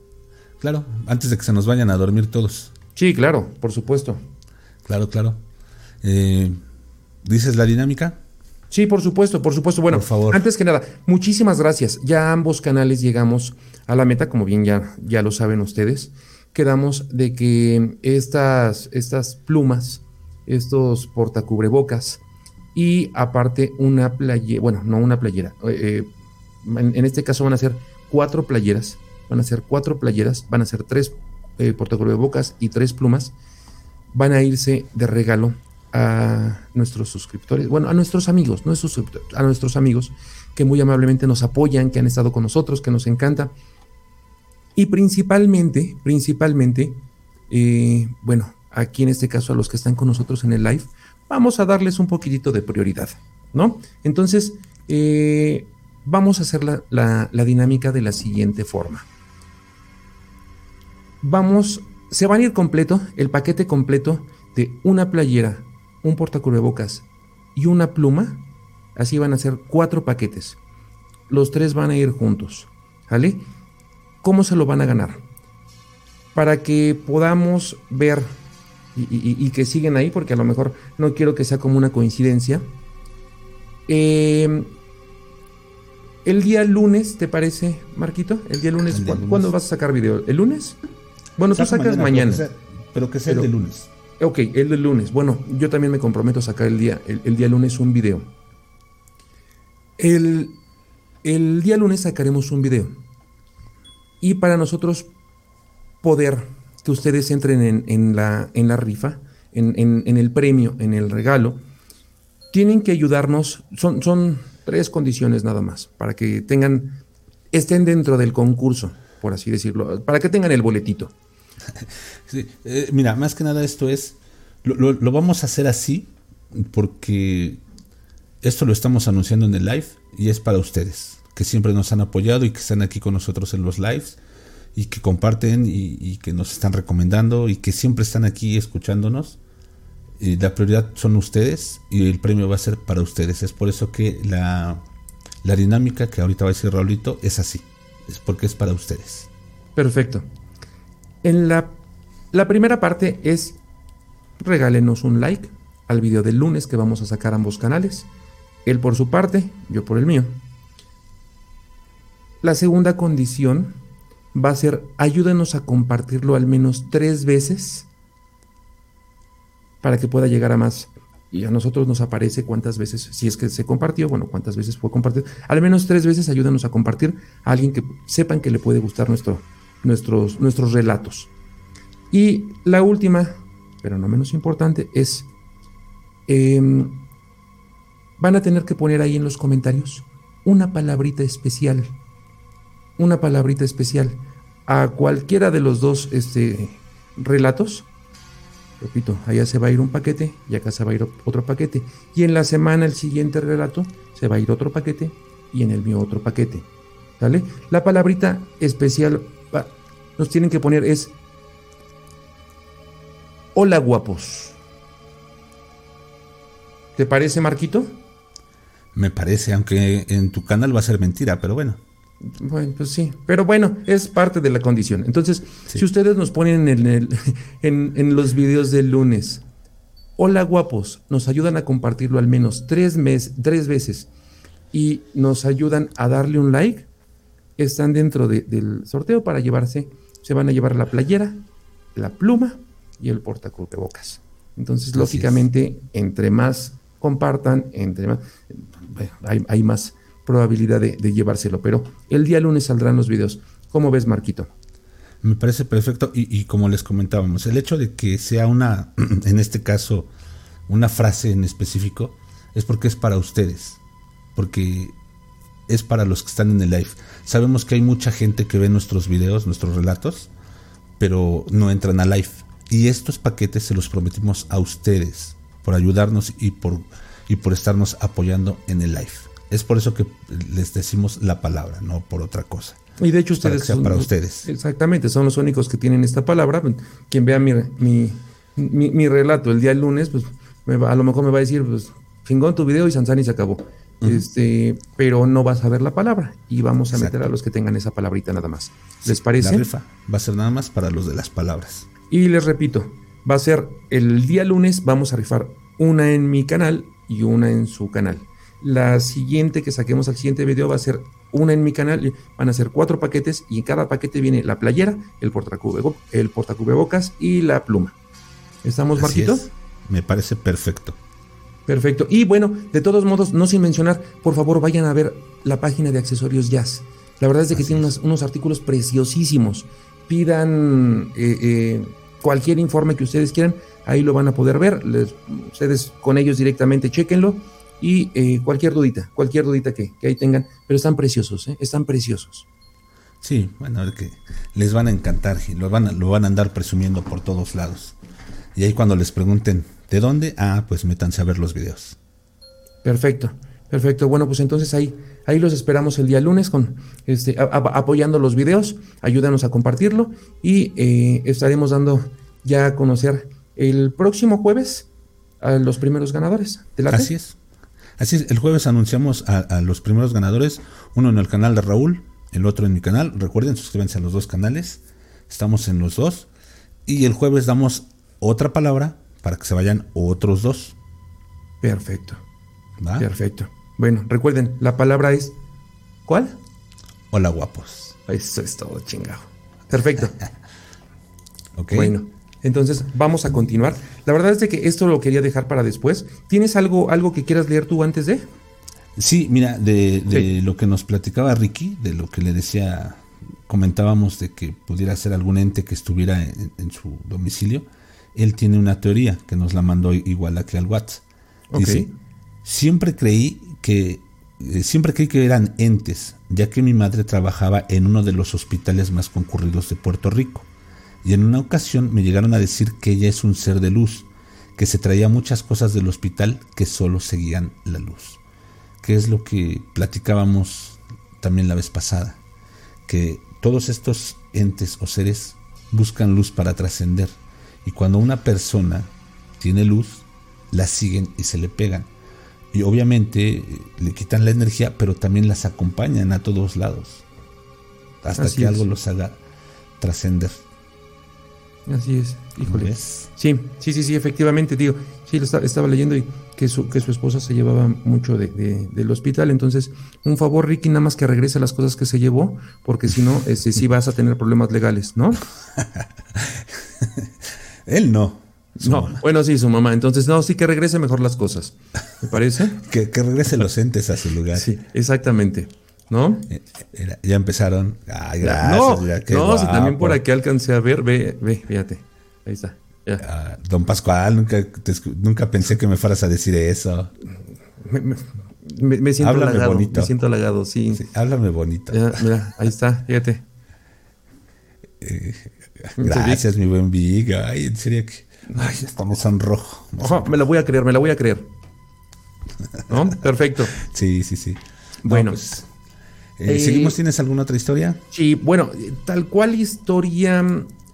Claro, antes de que se nos vayan a dormir todos. Sí, claro, por supuesto. Claro, claro. Eh, ¿Dices la dinámica? Sí, por supuesto, por supuesto. Bueno, favor. antes que nada, muchísimas gracias. Ya ambos canales llegamos a la meta, como bien ya, ya lo saben ustedes. Quedamos de que estas, estas plumas, estos portacubrebocas y aparte una playera, bueno, no una playera, eh, en, en, este caso van a ser cuatro playeras, van a ser cuatro playeras, van a ser tres eh, bocas y tres plumas, van a irse de regalo a nuestros suscriptores, bueno, a nuestros amigos, no a nuestros amigos que muy amablemente nos apoyan, que han estado con nosotros, que nos encanta. Y principalmente, principalmente, eh, bueno, aquí en este caso a los que están con nosotros en el live, vamos a darles un poquitito de prioridad, ¿no? Entonces, eh, vamos a hacer la, la dinámica de la siguiente forma. Vamos, se van a ir completo, el paquete completo de una playera, un portacubrebocas y una pluma. Así van a ser cuatro paquetes. Los tres van a ir juntos. ¿Vale? ¿Cómo se lo van a ganar? Para que podamos ver y, que siguen ahí, porque a lo mejor no quiero que sea como una coincidencia. Em, el día lunes, ¿te parece, Marquito? El día lunes, ¿cuándo, vas a sacar video? ¿El lunes? Bueno, tú sacas mañana. Pero que sea, el de lunes. Ok, el de lunes. Bueno, yo también me comprometo a sacar el día, el, día lunes un video. El, el día lunes sacaremos un video. Y para nosotros poder que ustedes entren en, la, en la, rifa, en, el premio, en el regalo, tienen que ayudarnos. Son, son tres condiciones nada más para que tengan, estén dentro del concurso, por así decirlo, para que tengan el boletito. Eh, mira, más que nada esto es, lo, lo, vamos a hacer así porque esto lo estamos anunciando en el live y es para ustedes, que siempre nos han apoyado y que están aquí con nosotros en los lives y que comparten y, que nos están recomendando y que siempre están aquí escuchándonos. Y la prioridad son ustedes y el premio va a ser para ustedes. Es por eso que la, la dinámica que ahorita va a decir Raulito es así. Es porque es para ustedes. Perfecto. En la, la primera parte es regálenos un like al video del lunes que vamos a sacar ambos canales. Él por su parte, yo por el mío. La segunda condición va a ser ayúdenos a compartirlo al menos tres veces para que pueda llegar a más. Y a nosotros nos aparece cuántas veces, si es que se compartió, bueno, cuántas veces fue compartido. Al menos tres veces ayúdenos a compartir a alguien que sepan que le puede gustar nuestro, nuestros, nuestros relatos. Y la última, pero no menos importante, es, em, van a tener que poner ahí en los comentarios una palabrita especial, una palabrita especial a cualquiera de los dos este, relatos. Repito, allá se va a ir un paquete y acá se va a ir otro paquete. Y en la semana el siguiente relato se va a ir otro paquete y en el mío otro paquete. ¿Sale? La palabrita especial nos tienen que poner es Hola guapos. ¿Te parece, Marquito? Me parece, aunque en tu canal va a ser mentira, pero bueno. Bueno, pues sí, pero bueno, es parte de la condición. Entonces, si ustedes nos ponen en, el, en, los videos del lunes, hola guapos, nos ayudan a compartirlo al menos tres, mes, tres veces y nos ayudan a darle un like, están dentro del sorteo para llevarse, se van a llevar la playera, la pluma y el bocas. Entonces, lógicamente, entre más compartan, entre más, hay, más probabilidad de, llevárselo. Pero el día lunes saldrán los videos. ¿Cómo ves, Marquito? Me parece perfecto y, y, como les comentábamos, el hecho de que sea una, en este caso, una frase en específico, es porque es para ustedes, porque es para los que están en el live. Sabemos que hay mucha gente que ve nuestros videos, nuestros relatos, pero no entran a live. Y estos paquetes se los prometimos a ustedes por ayudarnos y por, y por estarnos apoyando en el live. Es por eso que les decimos la palabra, no por otra cosa. Y de hecho ustedes... Para, para ustedes. Exactamente, son los únicos que tienen esta palabra. Quien vea mi, mi, relato el día lunes, pues a lo mejor me va a decir, pues chingón tu video y Sansani se acabó. este, pero no vas a ver la palabra y vamos a meter a los que tengan esa palabrita nada más. ¿Les parece? La rifa va a ser nada más para los de las palabras. Y les repito, va a ser el día lunes, vamos a rifar una en mi canal y una en su canal. La siguiente que saquemos al siguiente video va a ser una en mi canal, van a ser cuatro paquetes y en cada paquete viene la playera, el portacube, el bocas y la pluma. ¿Estamos, Marquito? Me parece perfecto. Perfecto. Y bueno, de todos modos, no sin mencionar, por favor vayan a ver la página de accesorios Jazz. La verdad es de que tiene unos, unos, artículos preciosísimos. Pidan eh, eh, cualquier informe que ustedes quieran, ahí lo van a poder ver. ustedes con ellos directamente, chequenlo. Y eh, cualquier dudita, cualquier dudita que, ahí tengan, pero están preciosos, ¿eh? están preciosos. Sí, bueno, que les van a encantar lo van a, lo van a andar presumiendo por todos lados. Y ahí cuando les pregunten, ¿de dónde? Ah, pues métanse a ver los videos. Perfecto, perfecto. Bueno, pues entonces ahí, ahí los esperamos el día lunes con este, apoyando los videos. Ayúdanos a compartirlo y eh, estaremos dando ya a conocer el próximo jueves a los primeros ganadores de la Así es. Así es, el jueves anunciamos a, los primeros ganadores, uno en el canal de Raúl, el otro en mi canal. Recuerden, suscríbanse a los dos canales. Estamos en los dos. Y el jueves damos otra palabra para que se vayan otros dos. Perfecto. Perfecto. Bueno, recuerden, la palabra es ¿cuál? Hola guapos. Eso es todo chingado. Perfecto. ok. Bueno, entonces vamos a continuar. La verdad es de que esto lo quería dejar para después. ¿Tienes algo, algo que quieras leer tú antes de? Sí, mira, de, lo que nos platicaba Ricky, de lo que le decía, comentábamos de que pudiera ser algún ente que estuviera en, su domicilio. Él tiene una teoría que nos la mandó igual aquí al WhatsApp. Dice, siempre creí que eh, siempre creí que eran entes, ya que mi madre trabajaba en uno de los hospitales más concurridos de Puerto Rico y en una ocasión me llegaron a decir que ella es un ser de luz, que se traía muchas cosas del hospital que solo seguían la luz. Que es lo que platicábamos también la vez pasada, que todos estos entes o seres buscan luz para trascender y cuando una persona tiene luz, la siguen y se le pegan. Y obviamente eh, le quitan la energía, pero también las acompañan a todos lados, hasta que algo los haga trascender. Así es, híjole. Sí, sí, sí, sí, efectivamente, digo, sí, lo estaba, leyendo y que su, que su esposa se llevaba mucho de, del hospital, entonces, un favor, Ricky, nada más que regrese las cosas que se llevó, porque si no, este, sí vas a tener problemas legales, ¿no? Él no. No, bueno, sí, su mamá. Entonces, no, sí que regrese mejor las cosas. ¿Me parece? que, que regrese los entes a su lugar. Sí, exactamente. ¿No? Eh, ya empezaron. Ay, gracias. No, no si también por aquí alcancé a ver, ve, ve, fíjate. Ahí está. Ah, don Pascual, nunca, nunca pensé que me fueras a decir eso. Me, siento halagado. Bonito. Me siento halagado, sí. háblame bonito. mira, ahí está, fíjate. Eh, gracias, mi buen Big. Ay, en serio que. Ay, estamos en rojo. me la voy a creer, me la voy a creer. ¿No? Perfecto. Sí, sí, sí. bueno. Pues, eh, ¿Seguimos? ¿Tienes alguna otra historia? Sí, bueno, tal cual historia.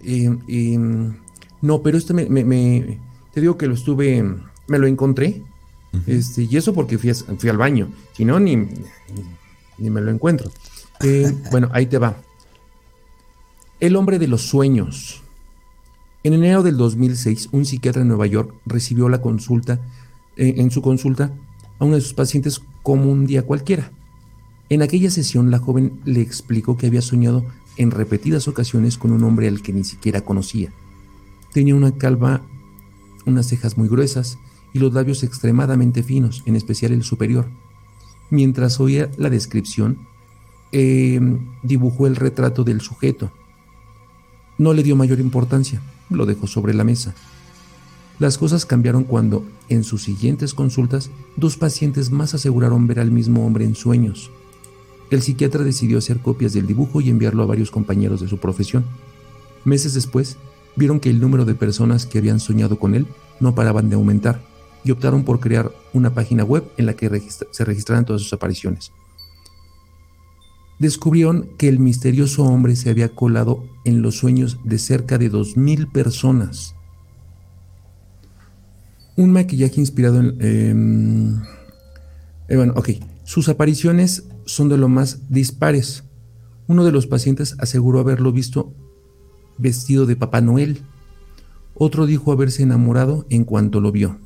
Eh, em, no, pero esto me, Te digo que lo estuve. Me lo encontré. este, y eso porque fui, fui al baño. Si no, ni, ni, me lo encuentro. Eh, bueno, ahí te va. El hombre de los sueños. En enero del 2006, un psiquiatra en Nueva York recibió la consulta, en su consulta, a uno de sus pacientes como un día cualquiera. En aquella sesión la joven le explicó que había soñado en repetidas ocasiones con un hombre al que ni siquiera conocía. Tenía una calva, unas cejas muy gruesas y los labios extremadamente finos, en especial el superior. Mientras oía la descripción, eh, dibujó el retrato del sujeto. No le dio mayor importancia, lo dejó sobre la mesa. Las cosas cambiaron cuando, en sus siguientes consultas, dos pacientes más aseguraron ver al mismo hombre en sueños. El psiquiatra decidió hacer copias del dibujo y enviarlo a varios compañeros de su profesión. Meses después, vieron que el número de personas que habían soñado con él no paraban de aumentar y optaron por crear una página web en la que se registraran todas sus apariciones. Descubrieron que el misterioso hombre se había colado en los sueños de cerca de 2.000 personas. Un maquillaje inspirado en... Eh, bueno, ok. Sus apariciones son de lo más dispares. Uno de los pacientes aseguró haberlo visto vestido de Papá Noel. Otro dijo haberse enamorado en cuanto lo vio.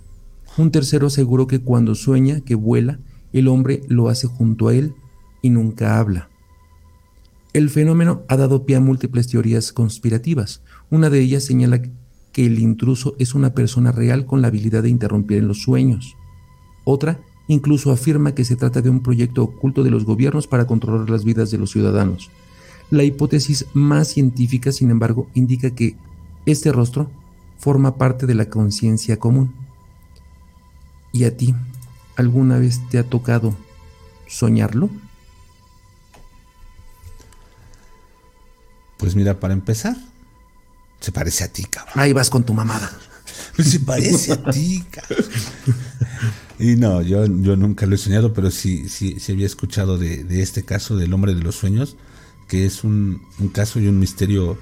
Un tercero aseguró que cuando sueña que vuela, el hombre lo hace junto a él y nunca habla. El fenómeno ha dado pie a múltiples teorías conspirativas. Una de ellas señala que el intruso es una persona real con la habilidad de interrumpir en los sueños. Otra Incluso afirma que se trata de un proyecto oculto de los gobiernos para controlar las vidas de los ciudadanos. La hipótesis más científica, sin embargo, indica que este rostro forma parte de la conciencia común. ¿Y a ti alguna vez te ha tocado soñarlo? Pues mira, para empezar, se parece a ti, cabrón. Ahí vas con tu mamada. Pues se parece a ti, cabrón. Y no, yo, yo nunca lo he soñado, pero sí, sí, sí había escuchado de, este caso del hombre de los sueños, que es un, caso y un misterio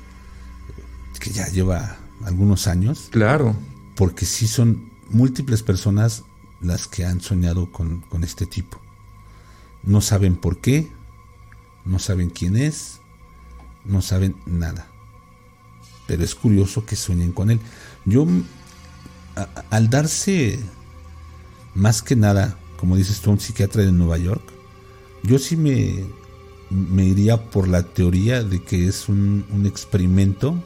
que ya lleva algunos años. Claro. Porque sí son múltiples personas las que han soñado con, con este tipo. No saben por qué, no saben quién es, no saben nada. Pero es curioso que sueñen con él. Yo, al darse más que nada, como dices tú, un psiquiatra de Nueva York, yo sí me, iría por la teoría de que es un, experimento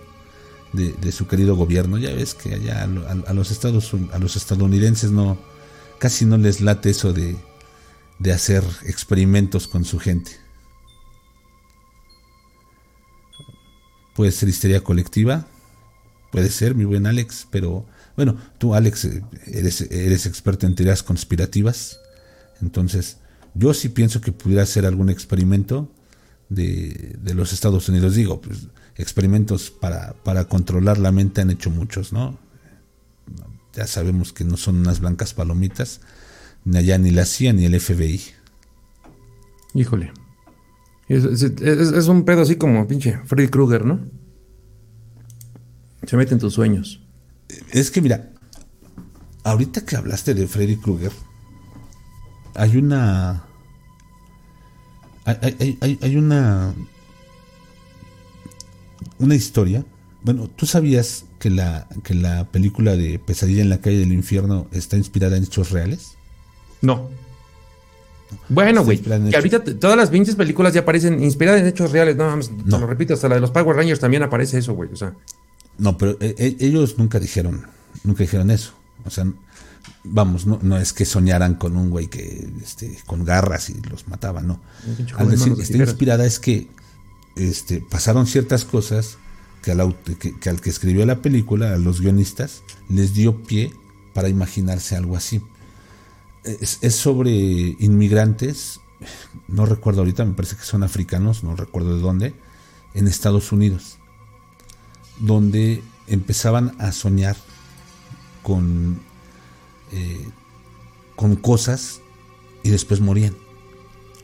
de, su querido gobierno. Ya ves que allá a, los Estados a los estadounidenses no casi no les late eso de, de hacer experimentos con su gente. Puede ser histeria colectiva, puede ser, mi buen Alex, pero bueno, tú Alex eres, eres experto en teorías conspirativas, entonces yo sí pienso que pudiera ser algún experimento de, los Estados Unidos. Digo, pues, experimentos para, para controlar la mente han hecho muchos, ¿no? Ya sabemos que no son unas blancas palomitas, ni allá ni la CIA ni el FBI. Híjole. Es, un pedo así como pinche Freddy Krueger, ¿no? Se mete en tus sueños. Es que mira, ahorita que hablaste de Freddy Krueger, hay una. Hay, hay, una. Una historia. Bueno, ¿tú sabías que la, que la película de Pesadilla en la calle del infierno está inspirada en hechos reales? No. Bueno, güey, que ahorita todas las 20 películas ya aparecen inspiradas en hechos reales. No, no. lo repito, hasta la de los Power Rangers también aparece eso, güey. O sea. No, pero eh, eh, ellos nunca dijeron, nunca dijeron eso. O sea, vamos, no, no es que soñaran con un güey que, este, con garras y los mataban, no. Al decir, está inspirada es que este, pasaron ciertas cosas que al, que al que escribió la película, a los guionistas, les dio pie para imaginarse algo así es, sobre inmigrantes, no recuerdo ahorita, me parece que son africanos, no recuerdo de dónde, en Estados Unidos, donde empezaban a soñar con, eh, con cosas y después morían.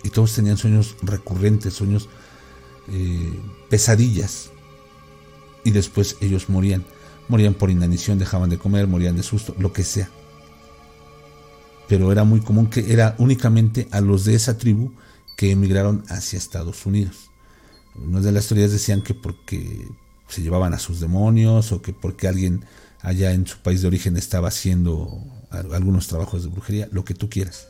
Y todos tenían sueños recurrentes, sueños eh, pesadillas. Y después ellos morían. Morían por inanición, dejaban de comer, morían de susto, lo que sea pero era muy común que era únicamente a los de esa tribu que emigraron hacia Estados Unidos. Unas de las teorías decían que porque se llevaban a sus demonios o que porque alguien allá en su país de origen estaba haciendo algunos trabajos de brujería, lo que tú quieras.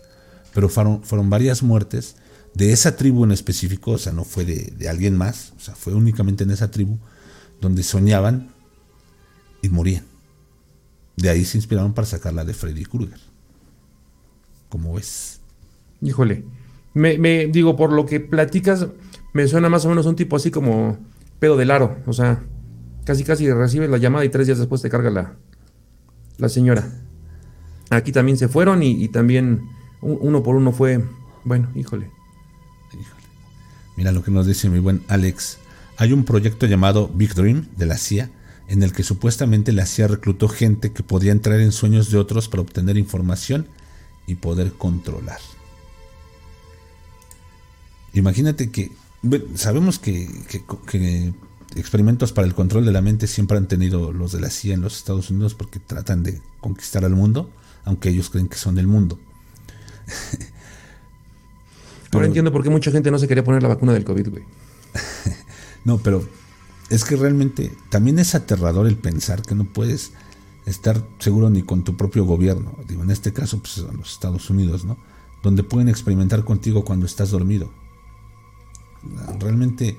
Pero fueron, fueron varias muertes de esa tribu en específico, o sea, no fue de, de alguien más, o sea, fue únicamente en esa tribu donde soñaban y morían. De ahí se inspiraron para sacarla de Freddy Krueger. ¿Cómo ves? Híjole. Me, digo, por lo que platicas, me suena más o menos un tipo así como pedo del aro. O sea, casi casi recibes la llamada y tres días después te carga la, la señora. Aquí también se fueron y, también uno por uno fue. Bueno, híjole. Híjole. Mira lo que nos dice mi buen Alex. Hay un proyecto llamado Big Dream de la CIA en el que supuestamente la CIA reclutó gente que podía entrar en sueños de otros para obtener información y poder controlar. Imagínate que sabemos que, experimentos para el control de la mente siempre han tenido los de la CIA en los Estados Unidos porque tratan de conquistar al mundo, aunque ellos creen que son del mundo. Ahora entiendo por qué mucha gente no se quería poner la vacuna del COVID, güey. no, pero es que realmente también es aterrador el pensar que no puedes estar seguro ni con tu propio gobierno, digo, en este caso pues en los Estados Unidos, ¿no? Donde pueden experimentar contigo cuando estás dormido. Realmente,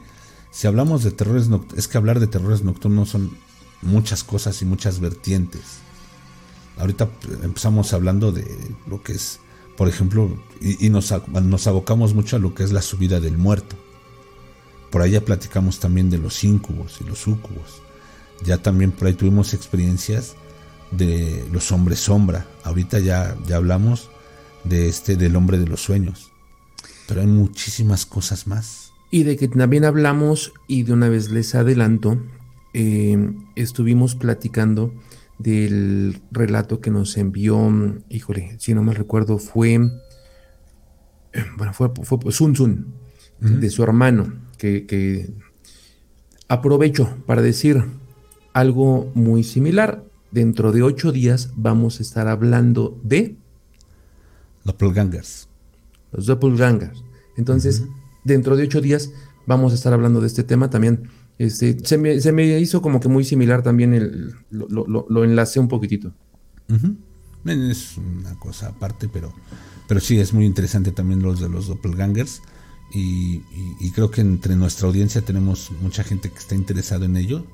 si hablamos de terrores nocturnos, es que hablar de terrores nocturnos son muchas cosas y muchas vertientes. Ahorita pues, empezamos hablando de lo que es, por ejemplo, y, nos, nos abocamos mucho a lo que es la subida del muerto. Por ahí ya platicamos también de los íncubos y los súcubos ya también por ahí tuvimos experiencias de los hombres sombra. Ahorita ya, ya hablamos de este del hombre de los sueños. Pero hay muchísimas cosas más. Y de que también hablamos, y de una vez les adelanto, eh, estuvimos platicando del relato que nos envió, híjole, si no me recuerdo, fue, bueno, fue, fue Sun Sun, de su hermano, que, que aprovecho para decir algo muy similar. Dentro de ocho días vamos a estar hablando de... Doppelgangers. Los doppelgangers. Entonces, dentro de ocho días vamos a estar hablando de este tema también este, se, me, hizo como que muy similar también, el, lo, enlacé un poquitito. Es una cosa aparte, pero, pero sí, es muy interesante también los de los doppelgangers. Y, y, creo que entre nuestra audiencia tenemos mucha gente que está interesada en ello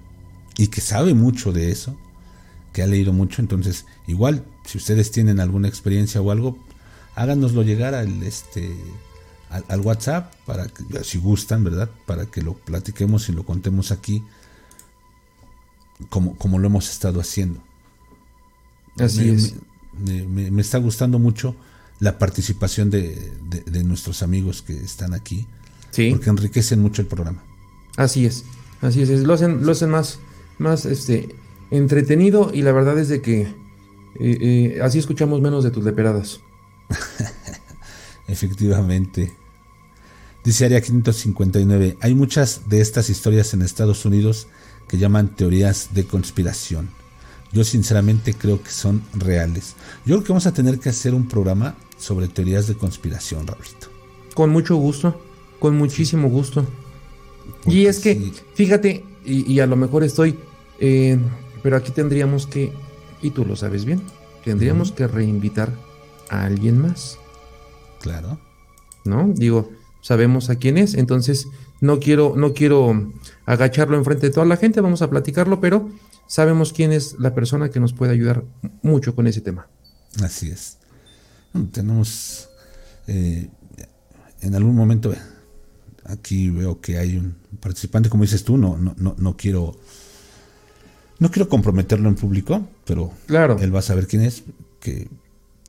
y que sabe mucho de eso, que ha leído mucho. Entonces, igual, si ustedes tienen alguna experiencia o algo, háganoslo llegar al este al, WhatsApp, para que, si gustan, ¿verdad? Para que lo platiquemos y lo contemos aquí como, como lo hemos estado haciendo. Así es. Me, está gustando mucho la participación de, nuestros amigos que están aquí. Sí. Porque enriquecen mucho el programa. Así es. Así es. Lo hacen, lo hacen más, más este, entretenido y la verdad es de que eh, eh, así escuchamos menos de tus leperadas. Efectivamente. Dice Área 559, hay muchas de estas historias en Estados Unidos que llaman teorías de conspiración. Yo sinceramente creo que son reales. Yo creo que vamos a tener que hacer un programa sobre teorías de conspiración, Raulito. Con mucho gusto, con muchísimo gusto. y es que, fíjate, y, a lo mejor estoy, eh, pero aquí tendríamos que, y tú lo sabes bien, tendríamos que reinvitar a alguien más. Claro. ¿No? Digo, sabemos a quién es, entonces no quiero, no quiero agacharlo enfrente de toda la gente, vamos a platicarlo, pero sabemos quién es la persona que nos puede ayudar mucho con ese tema. Así es. Tenemos eh, en algún momento aquí veo que hay un participante, como dices tú, no, no, no, no quiero no quiero comprometerlo en público, pero claro. él va a saber quién es, que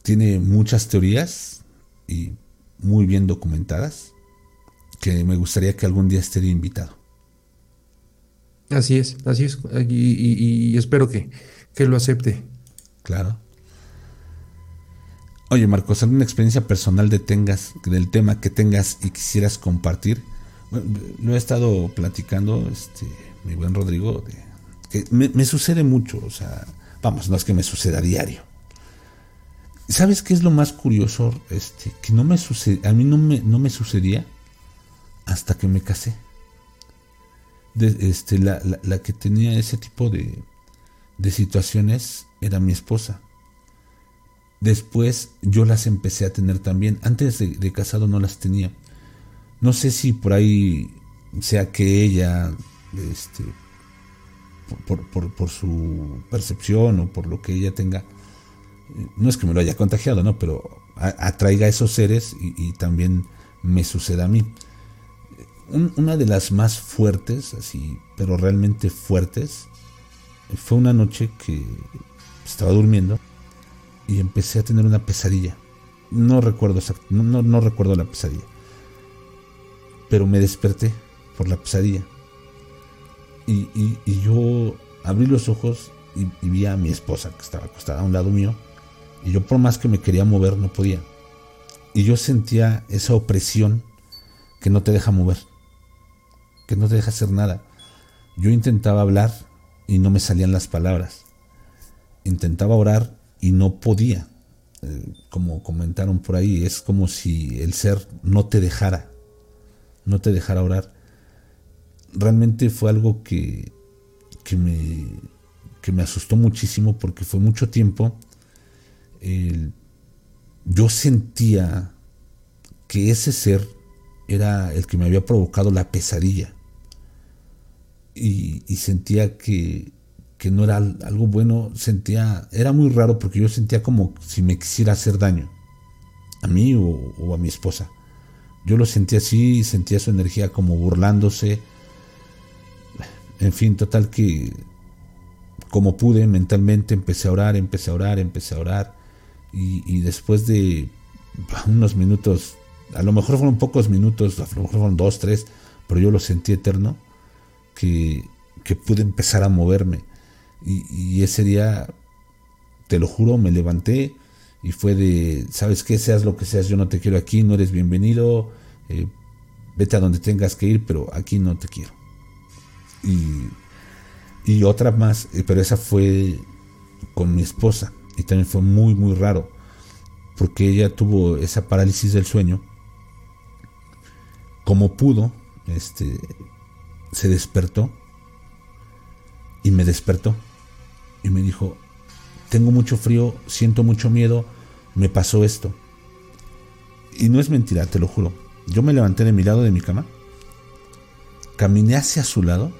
tiene muchas teorías y muy bien documentadas que me gustaría que algún día esté invitado. Así es, así es, y, espero que, que, lo acepte. Claro. Oye, Marcos, ¿alguna experiencia personal de tengas, del tema que tengas y quisieras compartir? lo he estado platicando, este, mi buen Rodrigo, que me, me, sucede mucho, o sea, vamos, no es que me suceda a diario, ¿Sabes qué es lo más curioso? Este, que no me sucede, a mí no me, no me sucedía hasta que me casé. este, la, que tenía ese tipo de, de situaciones era mi esposa. Después yo las empecé a tener también. Antes de, casado no las tenía. No sé si por ahí sea que ella, este, por, por, por, su percepción o por lo que ella tenga, no es que me lo haya contagiado, ¿no? Pero atraiga a esos seres y, también me suceda a mí. una de las más fuertes, así, pero realmente fuertes, fue una noche que estaba durmiendo y empecé a tener una pesadilla. No recuerdo no, no, recuerdo la pesadilla. Pero me desperté por la pesadilla. Y, yo abrí los ojos y, y, vi a mi esposa que estaba acostada a un lado mío y yo por más que me quería mover no podía. Y yo sentía esa opresión que no te deja mover, que no te deja hacer nada. Yo intentaba hablar y no me salían las palabras. Intentaba orar y no podía. Eh, como comentaron por ahí, es como si el ser no te dejara, no te dejara orar. Realmente fue algo que, que, me, que me asustó muchísimo porque fue mucho tiempo yo sentía que ese ser era el que me había provocado la pesadilla. Y, sentía que, no era algo bueno, sentía, era muy raro porque yo sentía como si me quisiera hacer daño, a mí o, a mi esposa. Yo lo sentía así, sentía su energía como burlándose. En fin, total que como pude mentalmente, empecé a orar, empecé a orar, empecé a orar. Y, después de unos minutos, a lo mejor fueron pocos minutos, a lo mejor fueron dos, tres, pero yo lo sentí eterno, que, pude empezar a moverme. Y, ese día, te lo juro, me levanté y fue de, ¿sabes qué? Seas lo que seas, yo no te quiero aquí, no eres bienvenido, eh, vete a donde tengas que ir, pero aquí no te quiero. Y y otra más, eh, pero esa fue con mi esposa y también fue muy muy raro porque ella tuvo esa parálisis del sueño. Como pudo este se despertó y me despertó y me dijo tengo mucho frío siento mucho miedo me pasó esto y no es mentira te lo juro. Yo me levanté de mi lado de mi cama caminé hacia su lado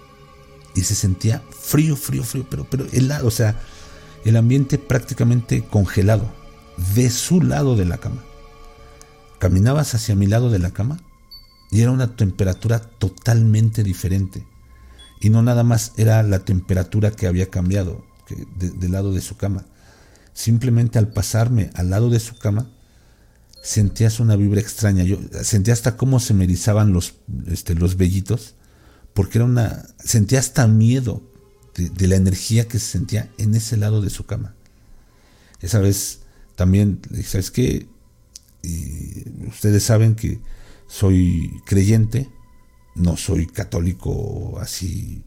y se sentía frío, frío, frío, pero, pero helado, o sea, el ambiente prácticamente congelado de su lado de la cama. Caminabas hacia mi lado de la cama y era una temperatura totalmente diferente. Y no nada más era la temperatura que había cambiado del lado de su cama. Simplemente al pasarme al lado de su cama, sentías una vibra extraña. Yo sentía hasta cómo se me erizaban los, este, los vellitos porque era una, sentía hasta miedo de, la energía que se sentía en ese lado de su cama. Esa vez también, ¿sabes qué? ustedes saben que soy creyente, no soy católico así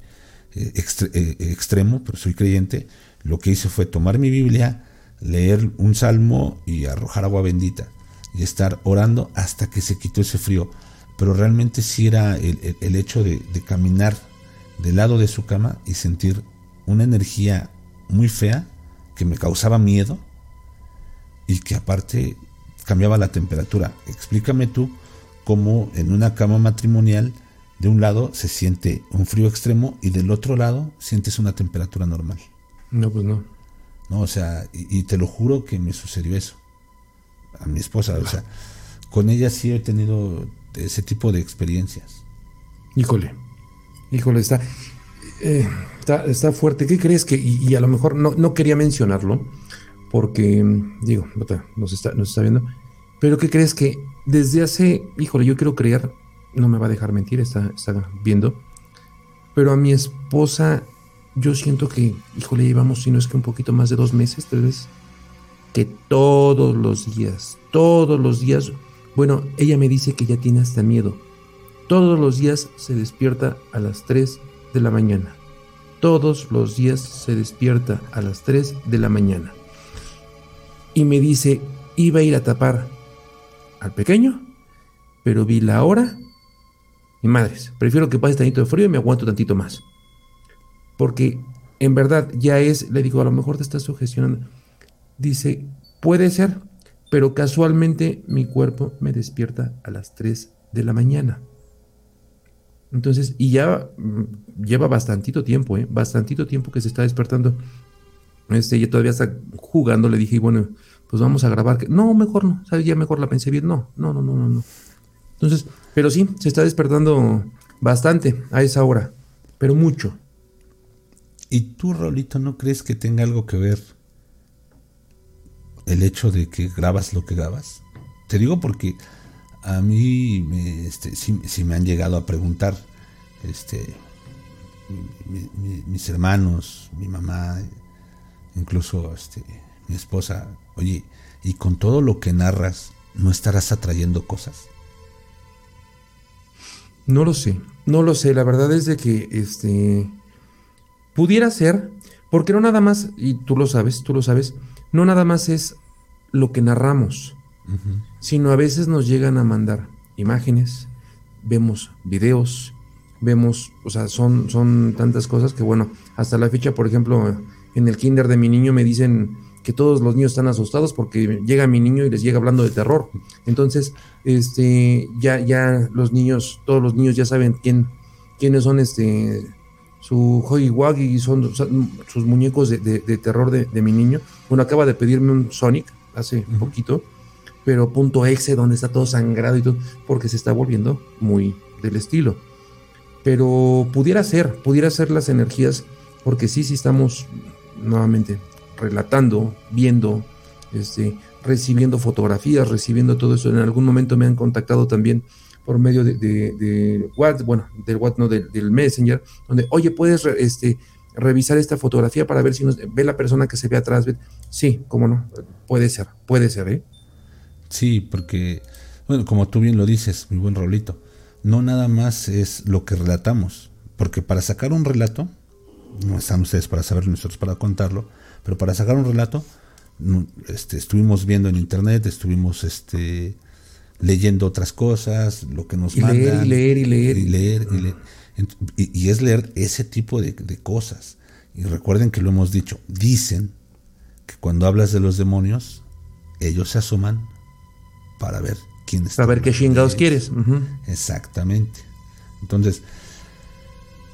eh, eh, extremo, pero soy creyente. Lo que hice fue tomar mi Biblia, leer un salmo y arrojar agua bendita y estar orando hasta que se quitó ese frío pero realmente sí era el, hecho de, caminar del lado de su cama y sentir una energía muy fea que me causaba miedo y que aparte cambiaba la temperatura. Explícame tú cómo en una cama matrimonial de un lado se siente un frío extremo y del otro lado sientes una temperatura normal. No, pues no. No, o sea, y, te lo juro que me sucedió eso. A mi esposa, o sea, con ella sí he tenido ese tipo de experiencias. Híjole, híjole, está, eh, está, fuerte. ¿Qué crees que, y, a lo mejor no, no, quería mencionarlo, porque, digo, nos está, nos está viendo, pero ¿qué crees que desde hace, híjole, yo quiero creer, no me va a dejar mentir, está, está viendo, pero a mi esposa, yo siento que, híjole, llevamos, si no es que un poquito más de dos meses, tal vez, que todos los días, todos los días, bueno, ella me dice que ya tiene hasta miedo. Todos los días se despierta a las 3 de la mañana. Todos los días se despierta a las 3 de la mañana. Y me dice, iba a ir a tapar al pequeño, pero vi la hora. Y madres, prefiero que pase tantito de frío y me aguanto tantito más. Porque en verdad ya es, le digo, a lo mejor te estás sugestionando. Dice, puede ser, pero casualmente mi cuerpo me despierta a las 3 de la mañana. Entonces, y ya mm, lleva bastantito tiempo, ¿eh? Bastantito tiempo que se está despertando. Este, ya todavía está jugando, le dije, bueno, pues vamos a grabar. No, mejor no, ¿sabes? Ya mejor la pensé bien. No, no, no, no, no, no. Entonces, pero sí, se está despertando bastante a esa hora, pero mucho. ¿Y tú, Rolito, no crees que tenga algo que ver el hecho de que grabas lo que grabas? Te digo porque a mí me, este, sí, me han llegado a preguntar, este, mis hermanos, mi mamá, incluso este, mi esposa, oye, y con todo lo que narras, ¿no estarás atrayendo cosas? No lo sé, no lo sé. La verdad es de que este pudiera ser, porque no nada más, y tú lo sabes, tú lo sabes, no nada más es lo que narramos, sino a veces nos llegan a mandar imágenes, vemos videos, vemos, o sea, son, son tantas cosas que bueno, hasta la fecha, por ejemplo, en el kinder de mi niño me dicen que todos los niños están asustados porque llega mi niño y les llega hablando de terror. Entonces, este, ya, ya los niños, todos los niños ya saben quién, quiénes son este su Huggy Wuggy, son sus muñecos de, terror de, mi niño. Bueno, acaba de pedirme un Sonic hace un poquito, pero punto exe donde está todo sangrado y todo, porque se está volviendo muy del estilo. Pero pudiera ser, pudiera ser las energías porque sí, sí estamos nuevamente relatando, viendo, este, recibiendo fotografías, recibiendo todo eso. En algún momento me han contactado también por medio de, de, WhatsApp, bueno, del WhatsApp, no, del, Messenger, donde, oye, puedes este, revisar esta fotografía para ver si nos, ve la persona que se ve atrás. Sí, cómo no, puede ser, puede ser, ¿eh? Sí, porque, bueno, como tú bien lo dices, mi buen Rolito, no nada más es lo que relatamos, porque para sacar un relato, no están ustedes para saberlo, nosotros para contarlo, pero para sacar un relato, este, estuvimos viendo en internet, estuvimos este, leyendo otras cosas, lo que nos mandan. Leer y leer y leer. Y, leer, y, es leer ese tipo de, cosas. Y recuerden que lo hemos dicho, dicen que cuando hablas de los demonios, ellos se asoman para ver quién está. Para ver qué chingados quieres. Exactamente. Entonces,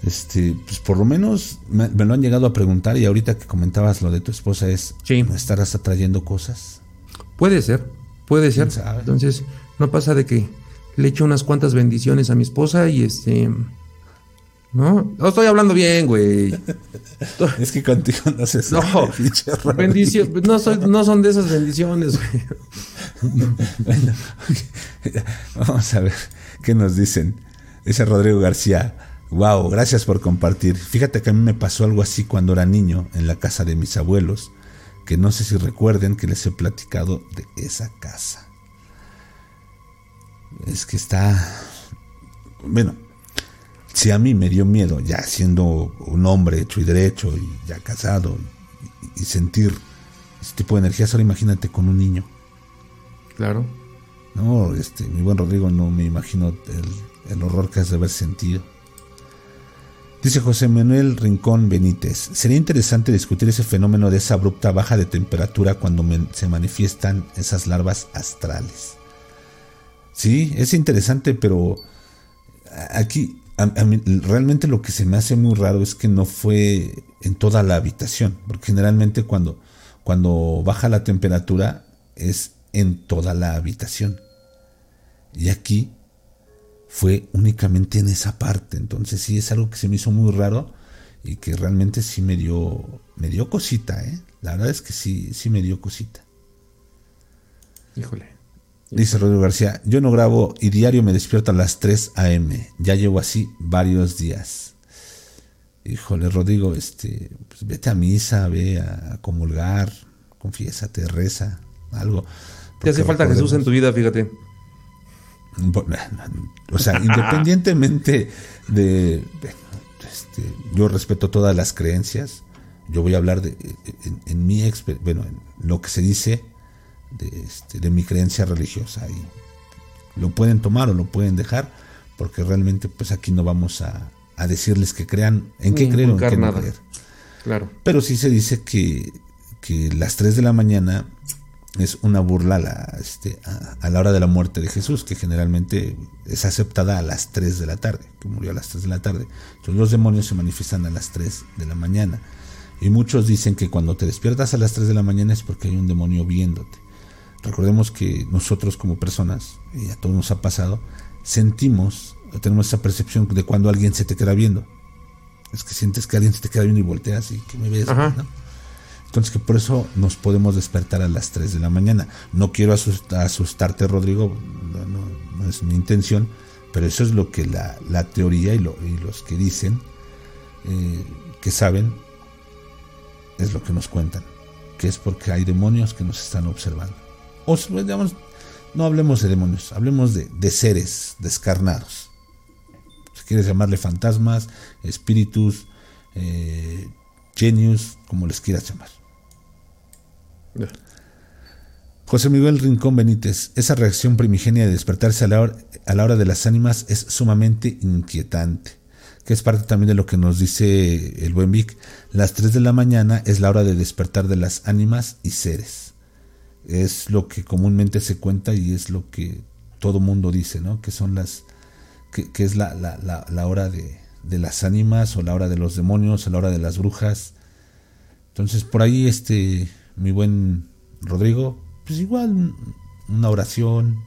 este, pues por lo menos me, lo han llegado a preguntar y ahorita que comentabas lo de tu esposa es, ¿no estarás atrayendo cosas? Puede ser, puede ser. Entonces, no pasa de que le echo unas cuantas bendiciones a mi esposa y este... No, no estoy hablando bien, güey. es que contigo no se No, no, no son de esas bendiciones, güey. Vamos a ver qué nos dicen. Ese Rodrigo García. Wow, gracias por compartir. Fíjate que a mí me pasó algo así cuando era niño en la casa de mis abuelos, que no sé si recuerden que les he platicado de esa casa. Es que está... Bueno, si a mí me dio miedo, ya siendo un hombre hecho y derecho y ya casado, y, sentir ese tipo de energías, ahora imagínate con un niño. Claro. No, este, mi buen Rodrigo, no me imagino el, el horror que has de haber sentido. Dice José Manuel Rincón Benítez, sería interesante discutir ese fenómeno de esa abrupta baja de temperatura cuando se manifiestan esas larvas astrales. Sí, es interesante, pero aquí realmente lo que se me hace muy raro es que no fue en toda la habitación, porque generalmente cuando, cuando baja la temperatura es en toda la habitación. Y aquí fue únicamente en esa parte. Entonces sí es algo que se me hizo muy raro y que realmente sí me dio, me dio cosita, ¿eh? La verdad es que sí, sí me dio cosita. Híjole. Dice Rodrigo García, yo no grabo y diario me despierto a las 3 a.m. Ya llevo así varios días. Híjole, Rodrigo, este, pues vete a misa, ve a comulgar, confiésate, reza, algo. Te hace falta Jesús en tu vida, fíjate. O sea, independientemente de... Este, yo respeto todas las creencias. Yo voy a hablar de, en, mi bueno, en lo que se dice de, este, de mi creencia religiosa. Y lo pueden tomar o lo pueden dejar, porque realmente pues aquí no vamos a, decirles que crean en qué creen o en qué no creer. Claro. Pero sí se dice que, que las 3 de la mañana es una burla a la, este, a, la hora de la muerte de Jesús, que generalmente es aceptada a las 3 de la tarde, que murió a las 3 de la tarde. Entonces los demonios se manifiestan a las 3 de la mañana. Y muchos dicen que cuando te despiertas a las 3 de la mañana es porque hay un demonio viéndote. Recordemos que nosotros como personas, y a todos nos ha pasado, sentimos, tenemos esa percepción de cuando alguien se te queda viendo. Es que sientes que alguien se te queda viendo y volteas y que me ves, ¿no? Entonces que por eso nos podemos despertar a las 3 de la mañana. No quiero asustarte, Rodrigo, no, es mi intención, pero eso es lo que la, teoría y, los que dicen eh, que saben es lo que nos cuentan, que es porque hay demonios que nos están observando. O digamos, no hablemos de demonios, hablemos de, seres descarnados. Si quieres llamarle fantasmas, espíritus, eh, genius, como les quieras llamar. José Miguel Rincón Benítez, esa reacción primigenia de despertarse a la, hora, de las ánimas es sumamente inquietante, que es parte también de lo que nos dice el buen Vic. Las 3 de la mañana es la hora de despertar de las ánimas y seres. Es lo que comúnmente se cuenta y es lo que todo mundo dice, ¿no? Que son las, que, es la, la, hora de, de, las ánimas o la hora de los demonios o la hora de las brujas. Entonces por ahí este mi buen Rodrigo, pues igual una oración,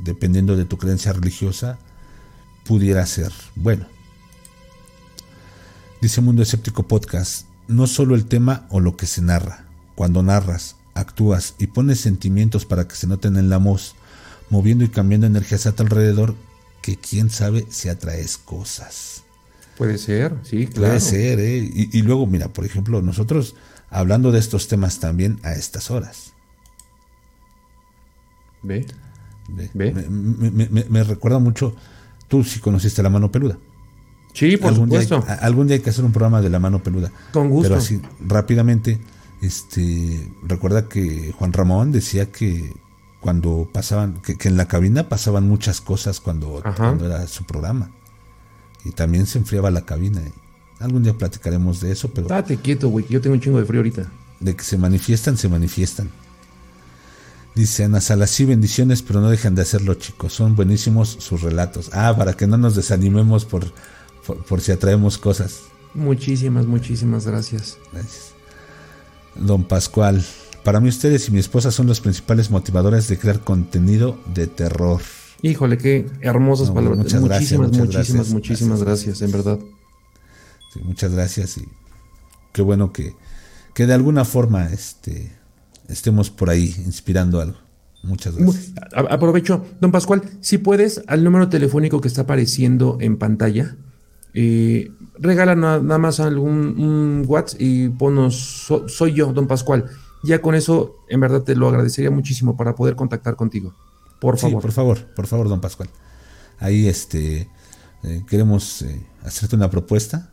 dependiendo de tu creencia religiosa, pudiera ser bueno. Dice Mundo Escéptico Podcast, no solo el tema o lo que se narra. Cuando narras, actúas y pones sentimientos para que se noten en la voz, moviendo y cambiando energías a tu alrededor, que quién sabe si atraes cosas. Puede ser, sí, claro. Puede ser, ¿eh? Y, luego, mira, por ejemplo, nosotros hablando de estos temas también a estas horas. ¿Ve? ¿Ve? Me, recuerda mucho, tú sí conociste la mano peluda. Sí, por algún supuesto. Día algún día hay que hacer un programa de la mano peluda. Con gusto. Pero así, rápidamente, este, recuerda que Juan Ramón decía que cuando pasaban, que, en la cabina pasaban muchas cosas cuando, cuando, era su programa. Y también se enfriaba la cabina. Algún día platicaremos de eso, pero... Date quieto, güey, yo tengo un chingo de frío ahorita. De que se manifiestan, se manifiestan. Dice Ana Salas, sí, bendiciones, pero no dejan de hacerlo, chicos. Son buenísimos sus relatos. Ah, para que no nos desanimemos por, por, si atraemos cosas. Muchísimas, muchísimas gracias. Gracias. Don Pascual, para mí ustedes y mi esposa son los principales motivadores de crear contenido de terror. Híjole, qué hermosas palabras. Muchas muchísimas, gracias, muchísimas, muchísimas gracias, en verdad. Sí, muchas gracias y qué bueno que, que de alguna forma este, estemos por ahí inspirando algo. Muchas gracias. Aprovecho, don Pascual, si puedes, al número telefónico que está apareciendo en pantalla, eh, regala nada más algún un WhatsApp y ponos, soy yo, don Pascual. Ya con eso, en verdad te lo agradecería muchísimo para poder contactar contigo. Por favor. por favor, por favor, don Pascual. Ahí este eh, queremos eh, hacerte una propuesta.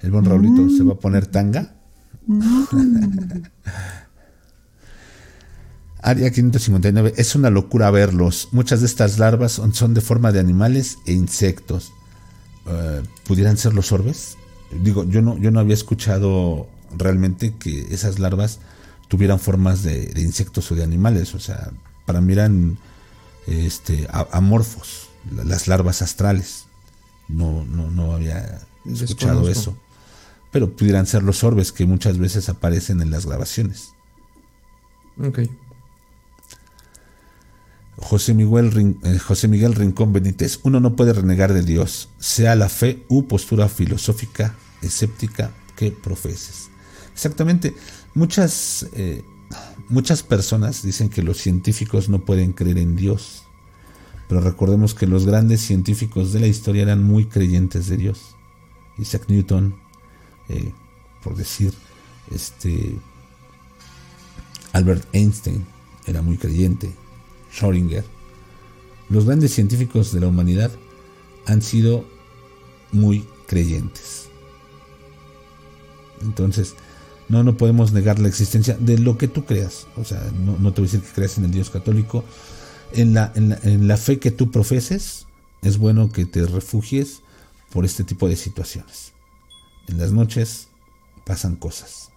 El buen Raulito se va a poner tanga. Área 559, es una locura verlos. Muchas de estas larvas son, de forma de animales e insectos. Eh, ¿Pudieran ser los orbes? Digo, yo no, yo no había escuchado realmente que esas larvas tuvieran formas de, insectos o de animales. O sea, para mí eran este, amorfos, las larvas astrales. No, no, no había escuchado eso. Pero pudieran ser los orbes que muchas veces aparecen en las grabaciones. Ok. José Miguel, eh, José Miguel Rincón Benítez, uno no puede renegar de Dios, sea la fe u postura filosófica, escéptica que profeses. Exactamente, muchas, eh, muchas personas dicen que los científicos no pueden creer en Dios, pero recordemos que los grandes científicos de la historia eran muy creyentes de Dios. Isaac Newton, eh, por decir, este, Albert Einstein era muy creyente, Schrödinger, los grandes científicos de la humanidad han sido muy creyentes. Entonces, no, no podemos negar la existencia de lo que tú creas. O sea, no, no te voy a decir que creas en el Dios católico. En la, en, la, fe que tú profeses, es bueno que te refugies por este tipo de situaciones. En las noches pasan cosas.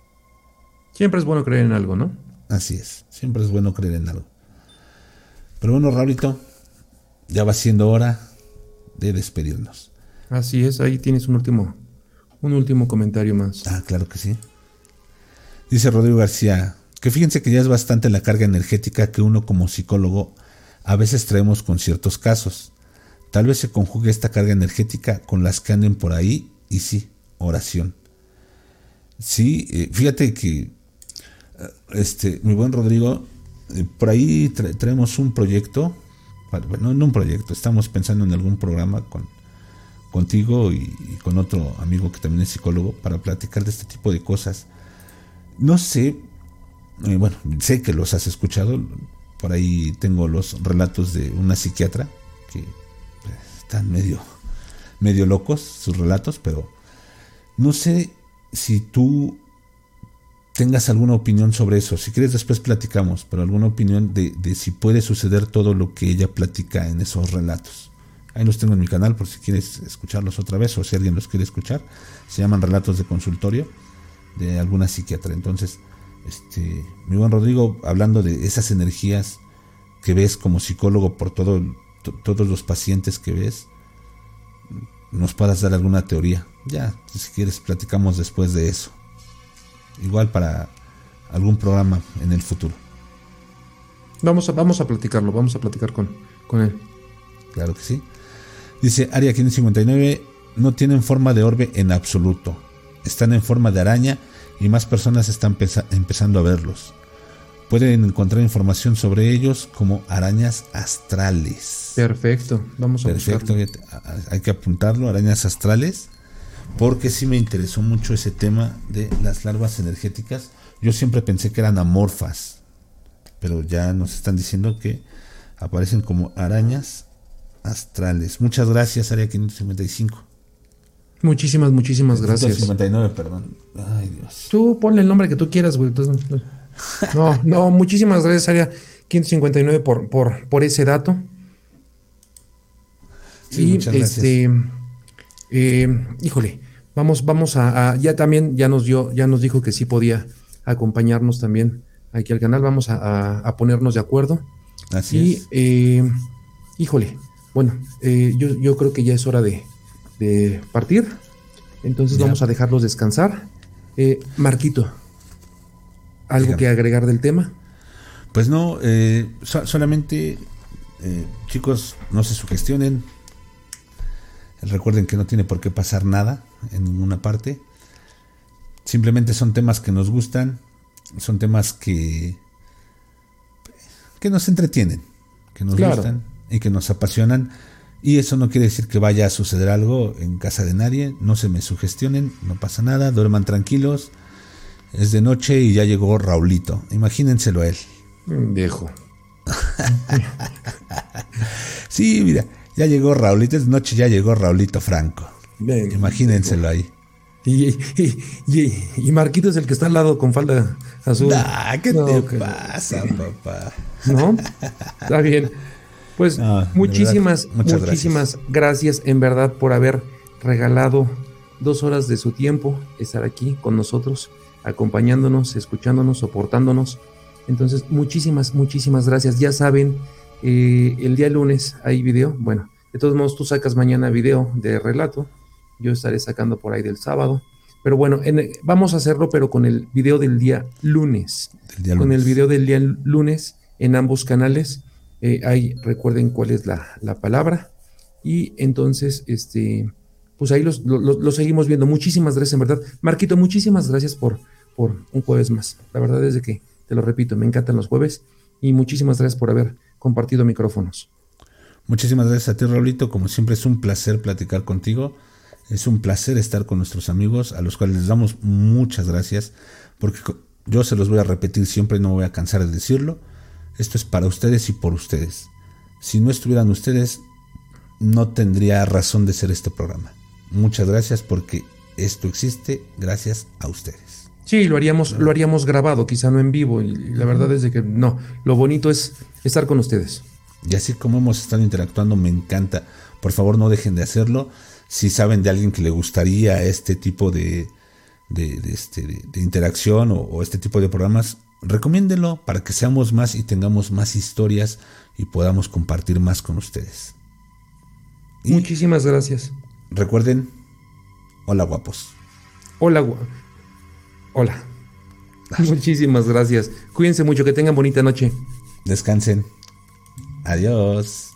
Siempre es bueno creer en algo, ¿no? Así es, siempre es bueno creer en algo. Pero bueno, Raulito, ya va siendo hora de despedirnos. Así es, ahí tienes un último, un último comentario más. Ah, claro que sí. Dice Rodrigo García, que fíjense que ya es bastante la carga energética que uno como psicólogo a veces traemos con ciertos casos. Tal vez se conjugue esta carga energética con las que anden por ahí y sí, oración. Sí, eh, fíjate que, eh, este, mi buen Rodrigo, por ahí traemos un proyecto, bueno, no un proyecto, estamos pensando en algún programa con, contigo y, con otro amigo que también es psicólogo para platicar de este tipo de cosas. No sé, eh, bueno, sé que los has escuchado, por ahí tengo los relatos de una psiquiatra que pues, están medio, medio locos sus relatos, pero no sé si tú tengas alguna opinión sobre eso. Si quieres después platicamos, pero alguna opinión de, si puede suceder todo lo que ella platica en esos relatos. Ahí los tengo en mi canal por si quieres escucharlos otra vez o si alguien los quiere escuchar. Se llaman relatos de consultorio de alguna psiquiatra. Entonces, este, mi buen Rodrigo, hablando de esas energías que ves como psicólogo por todo, todos los pacientes que ves, nos puedas dar alguna teoría. Ya, si quieres, platicamos después de eso igual para algún programa en el futuro. Vamos a, vamos a platicarlo, vamos a platicar con, con él. Claro que sí. Dice Aria 559, no tienen forma de orbe en absoluto. Están en forma de araña y más personas están empezando a verlos. Pueden encontrar información sobre ellos como arañas astrales. Perfecto, vamos a Perfecto, hay que apuntarlo, arañas astrales, porque sí me interesó mucho ese tema de las larvas energéticas. Yo siempre pensé que eran amorfas, pero ya nos están diciendo que aparecen como arañas astrales. Muchas gracias, Área 555. Muchísimas, muchísimas gracias. 559, perdón. Ay, Dios. Tú ponle el nombre que tú quieras, güey. No, no, muchísimas gracias, Área 559, por, por, por ese dato. Sí, y este, eh, híjole, vamos, vamos a, ya también, ya nos dio, ya nos dijo que sí podía acompañarnos también aquí al canal. Vamos a, ponernos de acuerdo. Así y, es. Eh, híjole, bueno, eh, yo, yo, creo que ya es hora de, de partir. Entonces vamos a dejarlos descansar. Marquito, ¿Algo que agregar del tema? Pues no, eh, solamente eh, chicos, no se sugestionen. Recuerden que no tiene por qué pasar nada en ninguna parte. Simplemente son temas que nos gustan, son temas que, que nos entretienen, que nos gustan y que nos apasionan. Y eso no quiere decir que vaya a suceder algo en casa de nadie. No se me sugestionen, no pasa nada, duerman tranquilos es de noche y ya llegó Raulito. Imagínenselo a él. Viejo. sí, mira, ya llegó Raulito. Es noche ya llegó Raulito Franco. Imagínenselo ahí. Y, y, Marquito es el que está al lado con falda azul. ¿Qué te pasa, papá? ¿No? Está bien. Pues muchísimas, muchísimas gracias en verdad por haber regalado dos horas de su tiempo, estar aquí con nosotros acompañándonos, escuchándonos, soportándonos. Entonces, muchísimas, muchísimas gracias. Ya saben, eh, el día lunes hay video. Bueno, de todos modos, tú sacas mañana video de relato. Yo estaré sacando por ahí del sábado. Pero bueno, vamos a hacerlo, pero con el video del día lunes. Con el video del día lunes en ambos canales. Eh, ahí recuerden cuál es la, la palabra. Y entonces, este, pues ahí los, seguimos viendo. Muchísimas gracias, en verdad. Marquito, muchísimas gracias por, por un jueves más. La verdad es de que, te lo repito, me encantan los jueves y muchísimas gracias por haber compartido micrófonos. Muchísimas gracias a ti, Raulito. Como siempre, es un placer platicar contigo. Es un placer estar con nuestros amigos, a los cuales les damos muchas gracias, porque yo se los voy a repetir siempre y no me voy a cansar de decirlo. Esto es para ustedes y por ustedes. Si no estuvieran ustedes, no tendría razón de ser este programa. Muchas gracias porque esto existe gracias a ustedes. Sí, lo haríamos, lo haríamos grabado, quizá no en vivo. Y la verdad es de que no. Lo bonito es estar con ustedes. Y así como hemos estado interactuando, me encanta. Por favor, no dejen de hacerlo. Si saben de alguien que le gustaría este tipo de, de, este, de, interacción o, este tipo de programas, recomiéndenlo para que seamos más y tengamos más historias y podamos compartir más con ustedes. Muchísimas gracias. Recuerden, hola guapos. Hola, hola. Muchísimas gracias. Cuídense mucho, que tengan bonita noche. Descansen. Adiós.